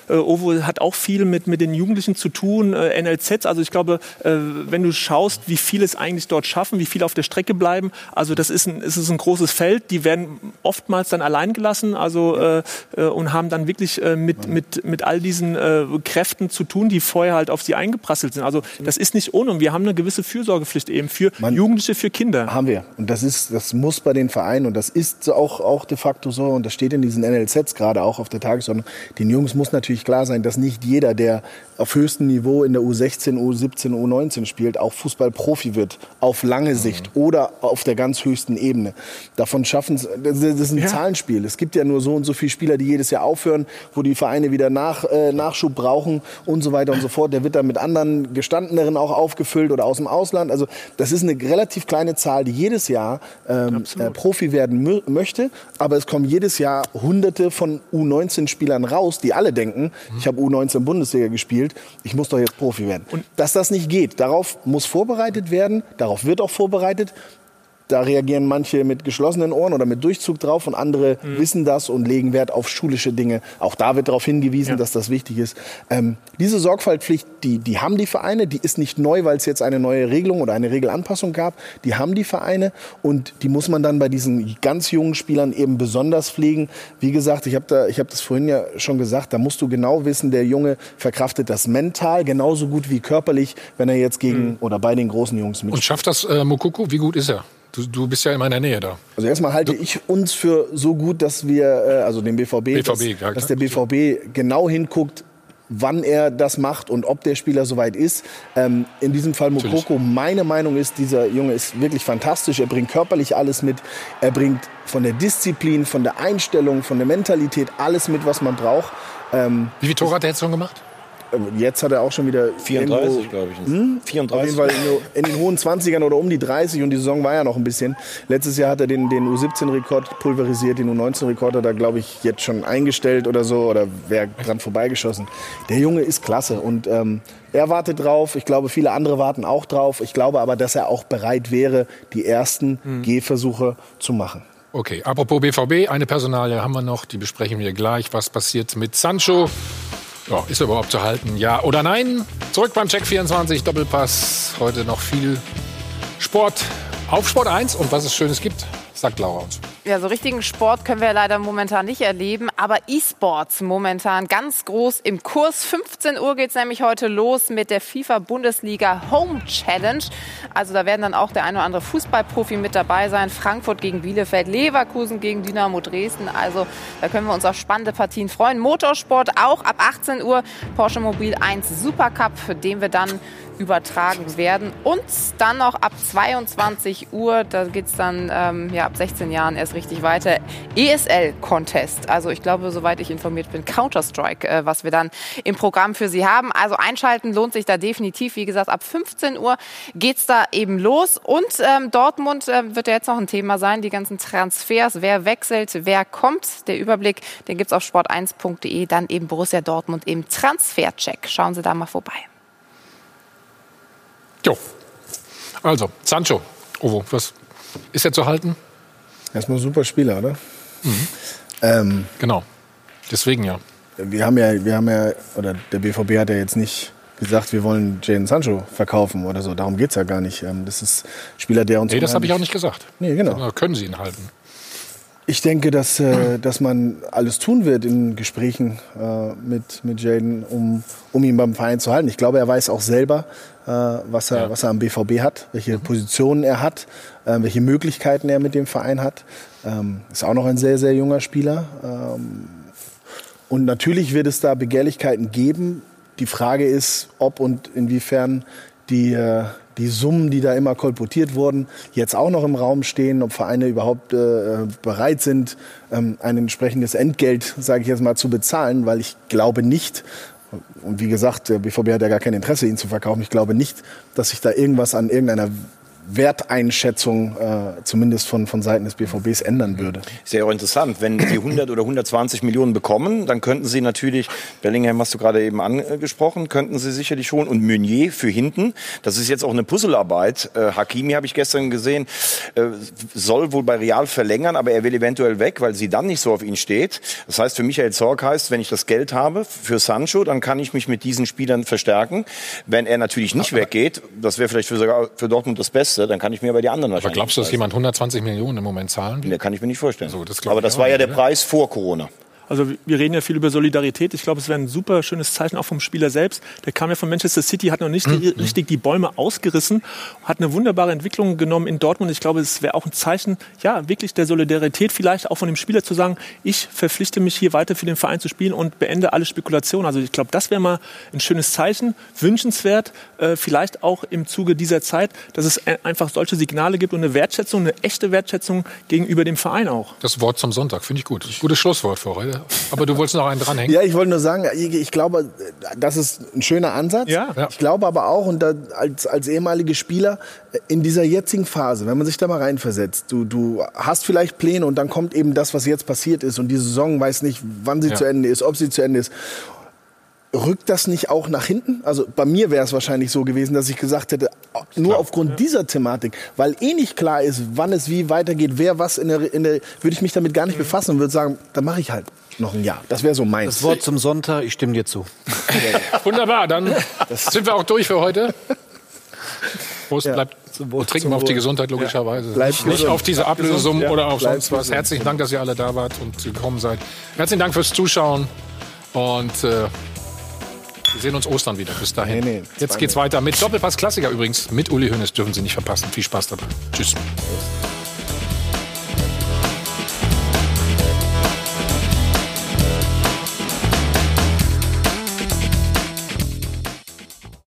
äh, Ovo hat auch viel mit, mit den Jugendlichen zu tun, äh, NLZs. Also ich glaube, äh, wenn du schaust, wie viele es eigentlich dort schaffen, wie viele auf der Strecke bleiben, also das ist ein, es ist ein großes Feld. Die werden oftmals dann allein gelassen also, äh, äh, und haben dann wirklich äh, mit, mit, mit all diesen äh, Kräften zu tun, die vorher halt auf sie eingeprasselt sind. Also das ist nicht ohne. Und wir haben eine gewisse Fürsorgepflicht eben für Jugendliche, für Kinder. Haben wir. Und das ist, das muss bei den Vereinen und das ist auch, auch de facto so und das steht in diesen NLZs gerade auch auf der Tagesordnung. Den Jungs muss natürlich klar sein, dass nicht jeder, der auf höchstem Niveau in der U16, U17, U19 spielt, auch Fußballprofi wird, auf lange Sicht oder auf der ganz höchsten Ebene. Davon schaffen es, das ist ein Zahlenspiel. Es gibt ja nur so und so viele Spieler, die jedes Jahr aufhören, wo die Vereine wieder nach, äh, Nachschub brauchen und so weiter und so fort. Der wird dann mit anderen Gestandeneren auch aufgefüllt oder aus dem Ausland. Also das ist eine relativ kleine Zahl, die jedes Jahr ähm, äh, Profi werden mö- möchte. Aber es kommen jedes Jahr Hunderte von U19-Spielern raus, die alle denken, ich habe U19 Bundesliga gespielt, ich muss doch jetzt Profi werden. Und dass das nicht geht, darauf muss vorbereitet werden, darauf wird auch vorbereitet. Da reagieren manche mit geschlossenen Ohren oder mit Durchzug drauf und andere wissen das und legen Wert auf schulische Dinge. Auch da wird darauf hingewiesen, dass das wichtig ist. Ähm, diese Sorgfaltspflicht, die, die haben die Vereine, die ist nicht neu, weil es jetzt eine neue Regelung oder eine Regelanpassung gab. Die haben die Vereine und die muss man dann bei diesen ganz jungen Spielern eben besonders pflegen. Wie gesagt, ich habe da, ich habe das vorhin ja schon gesagt, da musst du genau wissen, der Junge verkraftet das mental genauso gut wie körperlich, wenn er jetzt gegen oder bei den großen Jungs mitspielt. Und schafft das äh, Mokoko? Wie gut ist er? Du, du bist ja in meiner Nähe da. Also erstmal halte ich uns für so gut, dass wir, äh, also den BVB, BVB, dass, ja, dass der BVB genau hinguckt, wann er das macht und ob der Spieler soweit ist. Ähm, in diesem Fall Mokoko, meine Meinung ist, dieser Junge ist wirklich fantastisch. Er bringt körperlich alles mit. Er bringt von der Disziplin, von der Einstellung, von der Mentalität alles mit, was man braucht. Ähm, Wie viele Tore hat er jetzt schon gemacht? Jetzt hat er auch schon wieder 34, irgendwo- glaube ich. Hm? 34. Auf jeden Fall in, in den hohen 20ern oder um die 30 und die Saison war ja noch ein bisschen. Letztes Jahr hat er den, den U17-Rekord pulverisiert, den U19-Rekord hat er, glaube ich, jetzt schon eingestellt oder so oder wäre dran vorbeigeschossen. Der Junge ist klasse und ähm, er wartet drauf. Ich glaube, viele andere warten auch drauf. Ich glaube aber, dass er auch bereit wäre, die ersten Gehversuche zu machen. Okay, apropos BVB, eine Personalie haben wir noch, die besprechen wir gleich. Was passiert mit Sancho? Ja, ist er überhaupt zu halten? Ja oder nein? Zurück beim Check 24 Doppelpass. Heute noch viel Sport auf Sport 1 und was es Schönes gibt, sagt Laura uns. Ja, so richtigen Sport können wir leider momentan nicht erleben, aber E-Sports momentan ganz groß im Kurs. 15 Uhr geht es nämlich heute los mit der FIFA-Bundesliga Home Challenge. Also da werden dann auch der ein oder andere Fußballprofi mit dabei sein. Frankfurt gegen Bielefeld, Leverkusen gegen Dynamo Dresden. Also da können wir uns auf spannende Partien freuen. Motorsport auch ab 18 Uhr. Porsche Mobil 1 Supercup, für den wir dann übertragen werden. Und dann noch ab 22 Uhr, da geht es dann ähm, ja, ab 16 Jahren erst richtig weiter, ESL-Contest. Also ich glaube, soweit ich informiert bin, Counter-Strike, äh, was wir dann im Programm für Sie haben. Also einschalten lohnt sich da definitiv. Wie gesagt, ab 15 Uhr geht es da eben los. Und ähm, Dortmund äh, wird ja jetzt noch ein Thema sein, die ganzen Transfers, wer wechselt, wer kommt. Der Überblick, den gibt es auf sport1.de, dann eben Borussia Dortmund im Transfercheck. Schauen Sie da mal vorbei. Jo. Also, Sancho. Ovo, was ist er zu halten? Erstmal ein super Spieler, oder? Mhm. Ähm, genau. Deswegen ja. Wir haben ja, wir haben ja, oder der BVB hat ja jetzt nicht gesagt, wir wollen Jadon Sancho verkaufen oder so. Darum geht es ja gar nicht. Ähm, das ist ein Spieler, der uns. Nee, das habe ich auch nicht gesagt. Nee, genau. Können Sie ihn halten. Ich denke, dass, äh, dass man alles tun wird in Gesprächen äh, mit, mit Jaden, um, um ihn beim Verein zu halten. Ich glaube, er weiß auch selber, äh, was, er, ja. was er am BVB hat, welche mhm. Positionen er hat, äh, welche Möglichkeiten er mit dem Verein hat. Ähm, ist auch noch ein sehr, sehr junger Spieler. Ähm, und natürlich wird es da Begehrlichkeiten geben. Die Frage ist, ob und inwiefern die, äh, die Summen, die da immer kolportiert wurden, jetzt auch noch im Raum stehen, ob Vereine überhaupt äh, bereit sind, ähm, ein entsprechendes Entgelt, sage ich jetzt mal, zu bezahlen, weil ich glaube nicht, und wie gesagt, der BVB hat ja gar kein Interesse, ihn zu verkaufen. Ich glaube nicht, dass sich da irgendwas an irgendeiner Werteinschätzung äh, zumindest von, von Seiten des BVBs ändern würde. Sehr interessant. Wenn Sie 100 oder 120 Millionen bekommen, dann könnten Sie natürlich, Bellingham hast du gerade eben angesprochen, könnten Sie sicherlich holen und Meunier für hinten. Das ist jetzt auch eine Puzzlearbeit. Äh, Hakimi habe ich gestern gesehen, äh, soll wohl bei Real verlängern, aber er will eventuell weg, weil sie dann nicht so auf ihn steht. Das heißt, für Michael Zorg heißt, wenn ich das Geld habe für Sancho, dann kann ich mich mit diesen Spielern verstärken. Wenn er natürlich nicht weggeht, das wäre vielleicht für, sogar für Dortmund das Beste, Beste, dann kann ich mir bei die anderen wahrscheinlich. Aber glaubst du, dass jemand 120 Millionen im Moment zahlen will? Nee, kann ich mir nicht vorstellen. So, das Aber das war ja der Preis vor Corona. Also wir reden ja viel über Solidarität. Ich glaube, es wäre ein super schönes Zeichen auch vom Spieler selbst. Der kam ja von Manchester City, hat noch nicht mhm. richtig die Bäume ausgerissen, hat eine wunderbare Entwicklung genommen in Dortmund. Ich glaube, es wäre auch ein Zeichen, ja, wirklich der Solidarität vielleicht auch von dem Spieler zu sagen, ich verpflichte mich hier weiter für den Verein zu spielen und beende alle Spekulationen. Also ich glaube, das wäre mal ein schönes Zeichen, wünschenswert, äh, vielleicht auch im Zuge dieser Zeit, dass es einfach solche Signale gibt und eine Wertschätzung, eine echte Wertschätzung gegenüber dem Verein auch. Das Wort zum Sonntag finde ich gut. Gutes Schlusswort für heute. Aber du wolltest noch einen dranhängen? Ja, ich wollte nur sagen, ich, glaube, das ist ein schöner Ansatz. Ja. Ich glaube aber auch, und da, als, als ehemaliger Spieler, in dieser jetzigen Phase, wenn man sich da mal reinversetzt, du, du hast vielleicht Pläne und dann kommt eben das, was jetzt passiert ist und die Saison weiß nicht, wann sie ja. zu Ende ist, ob sie zu Ende ist rückt das nicht auch nach hinten? Also bei mir wäre es wahrscheinlich so gewesen, dass ich gesagt hätte, nur Klar, aufgrund ja. dieser Thematik, weil eh nicht klar ist, wann es wie weitergeht, wer was in der, in der würde ich mich damit gar nicht befassen und würde sagen, dann mache ich halt noch ein Jahr. Das wäre so meins. Das Wort zum Sonntag, ich stimme dir zu. Wunderbar, dann sind wir auch durch für heute. Prost, ja. bleibt, trinken wir auf die Gesundheit logischerweise. Ja. Nicht gesund. auf diese Ablösesummen ja. oder auf bleibt sonst was. Gesund. Herzlichen Dank, dass ihr alle da wart und gekommen seid. Herzlichen Dank fürs Zuschauen und äh, wir sehen uns Ostern wieder. Bis dahin. Nee, nee, Jetzt geht's weiter mit Doppelpass Klassiker übrigens. Mit Uli Hoeneß dürfen Sie nicht verpassen. Viel Spaß dabei. Tschüss.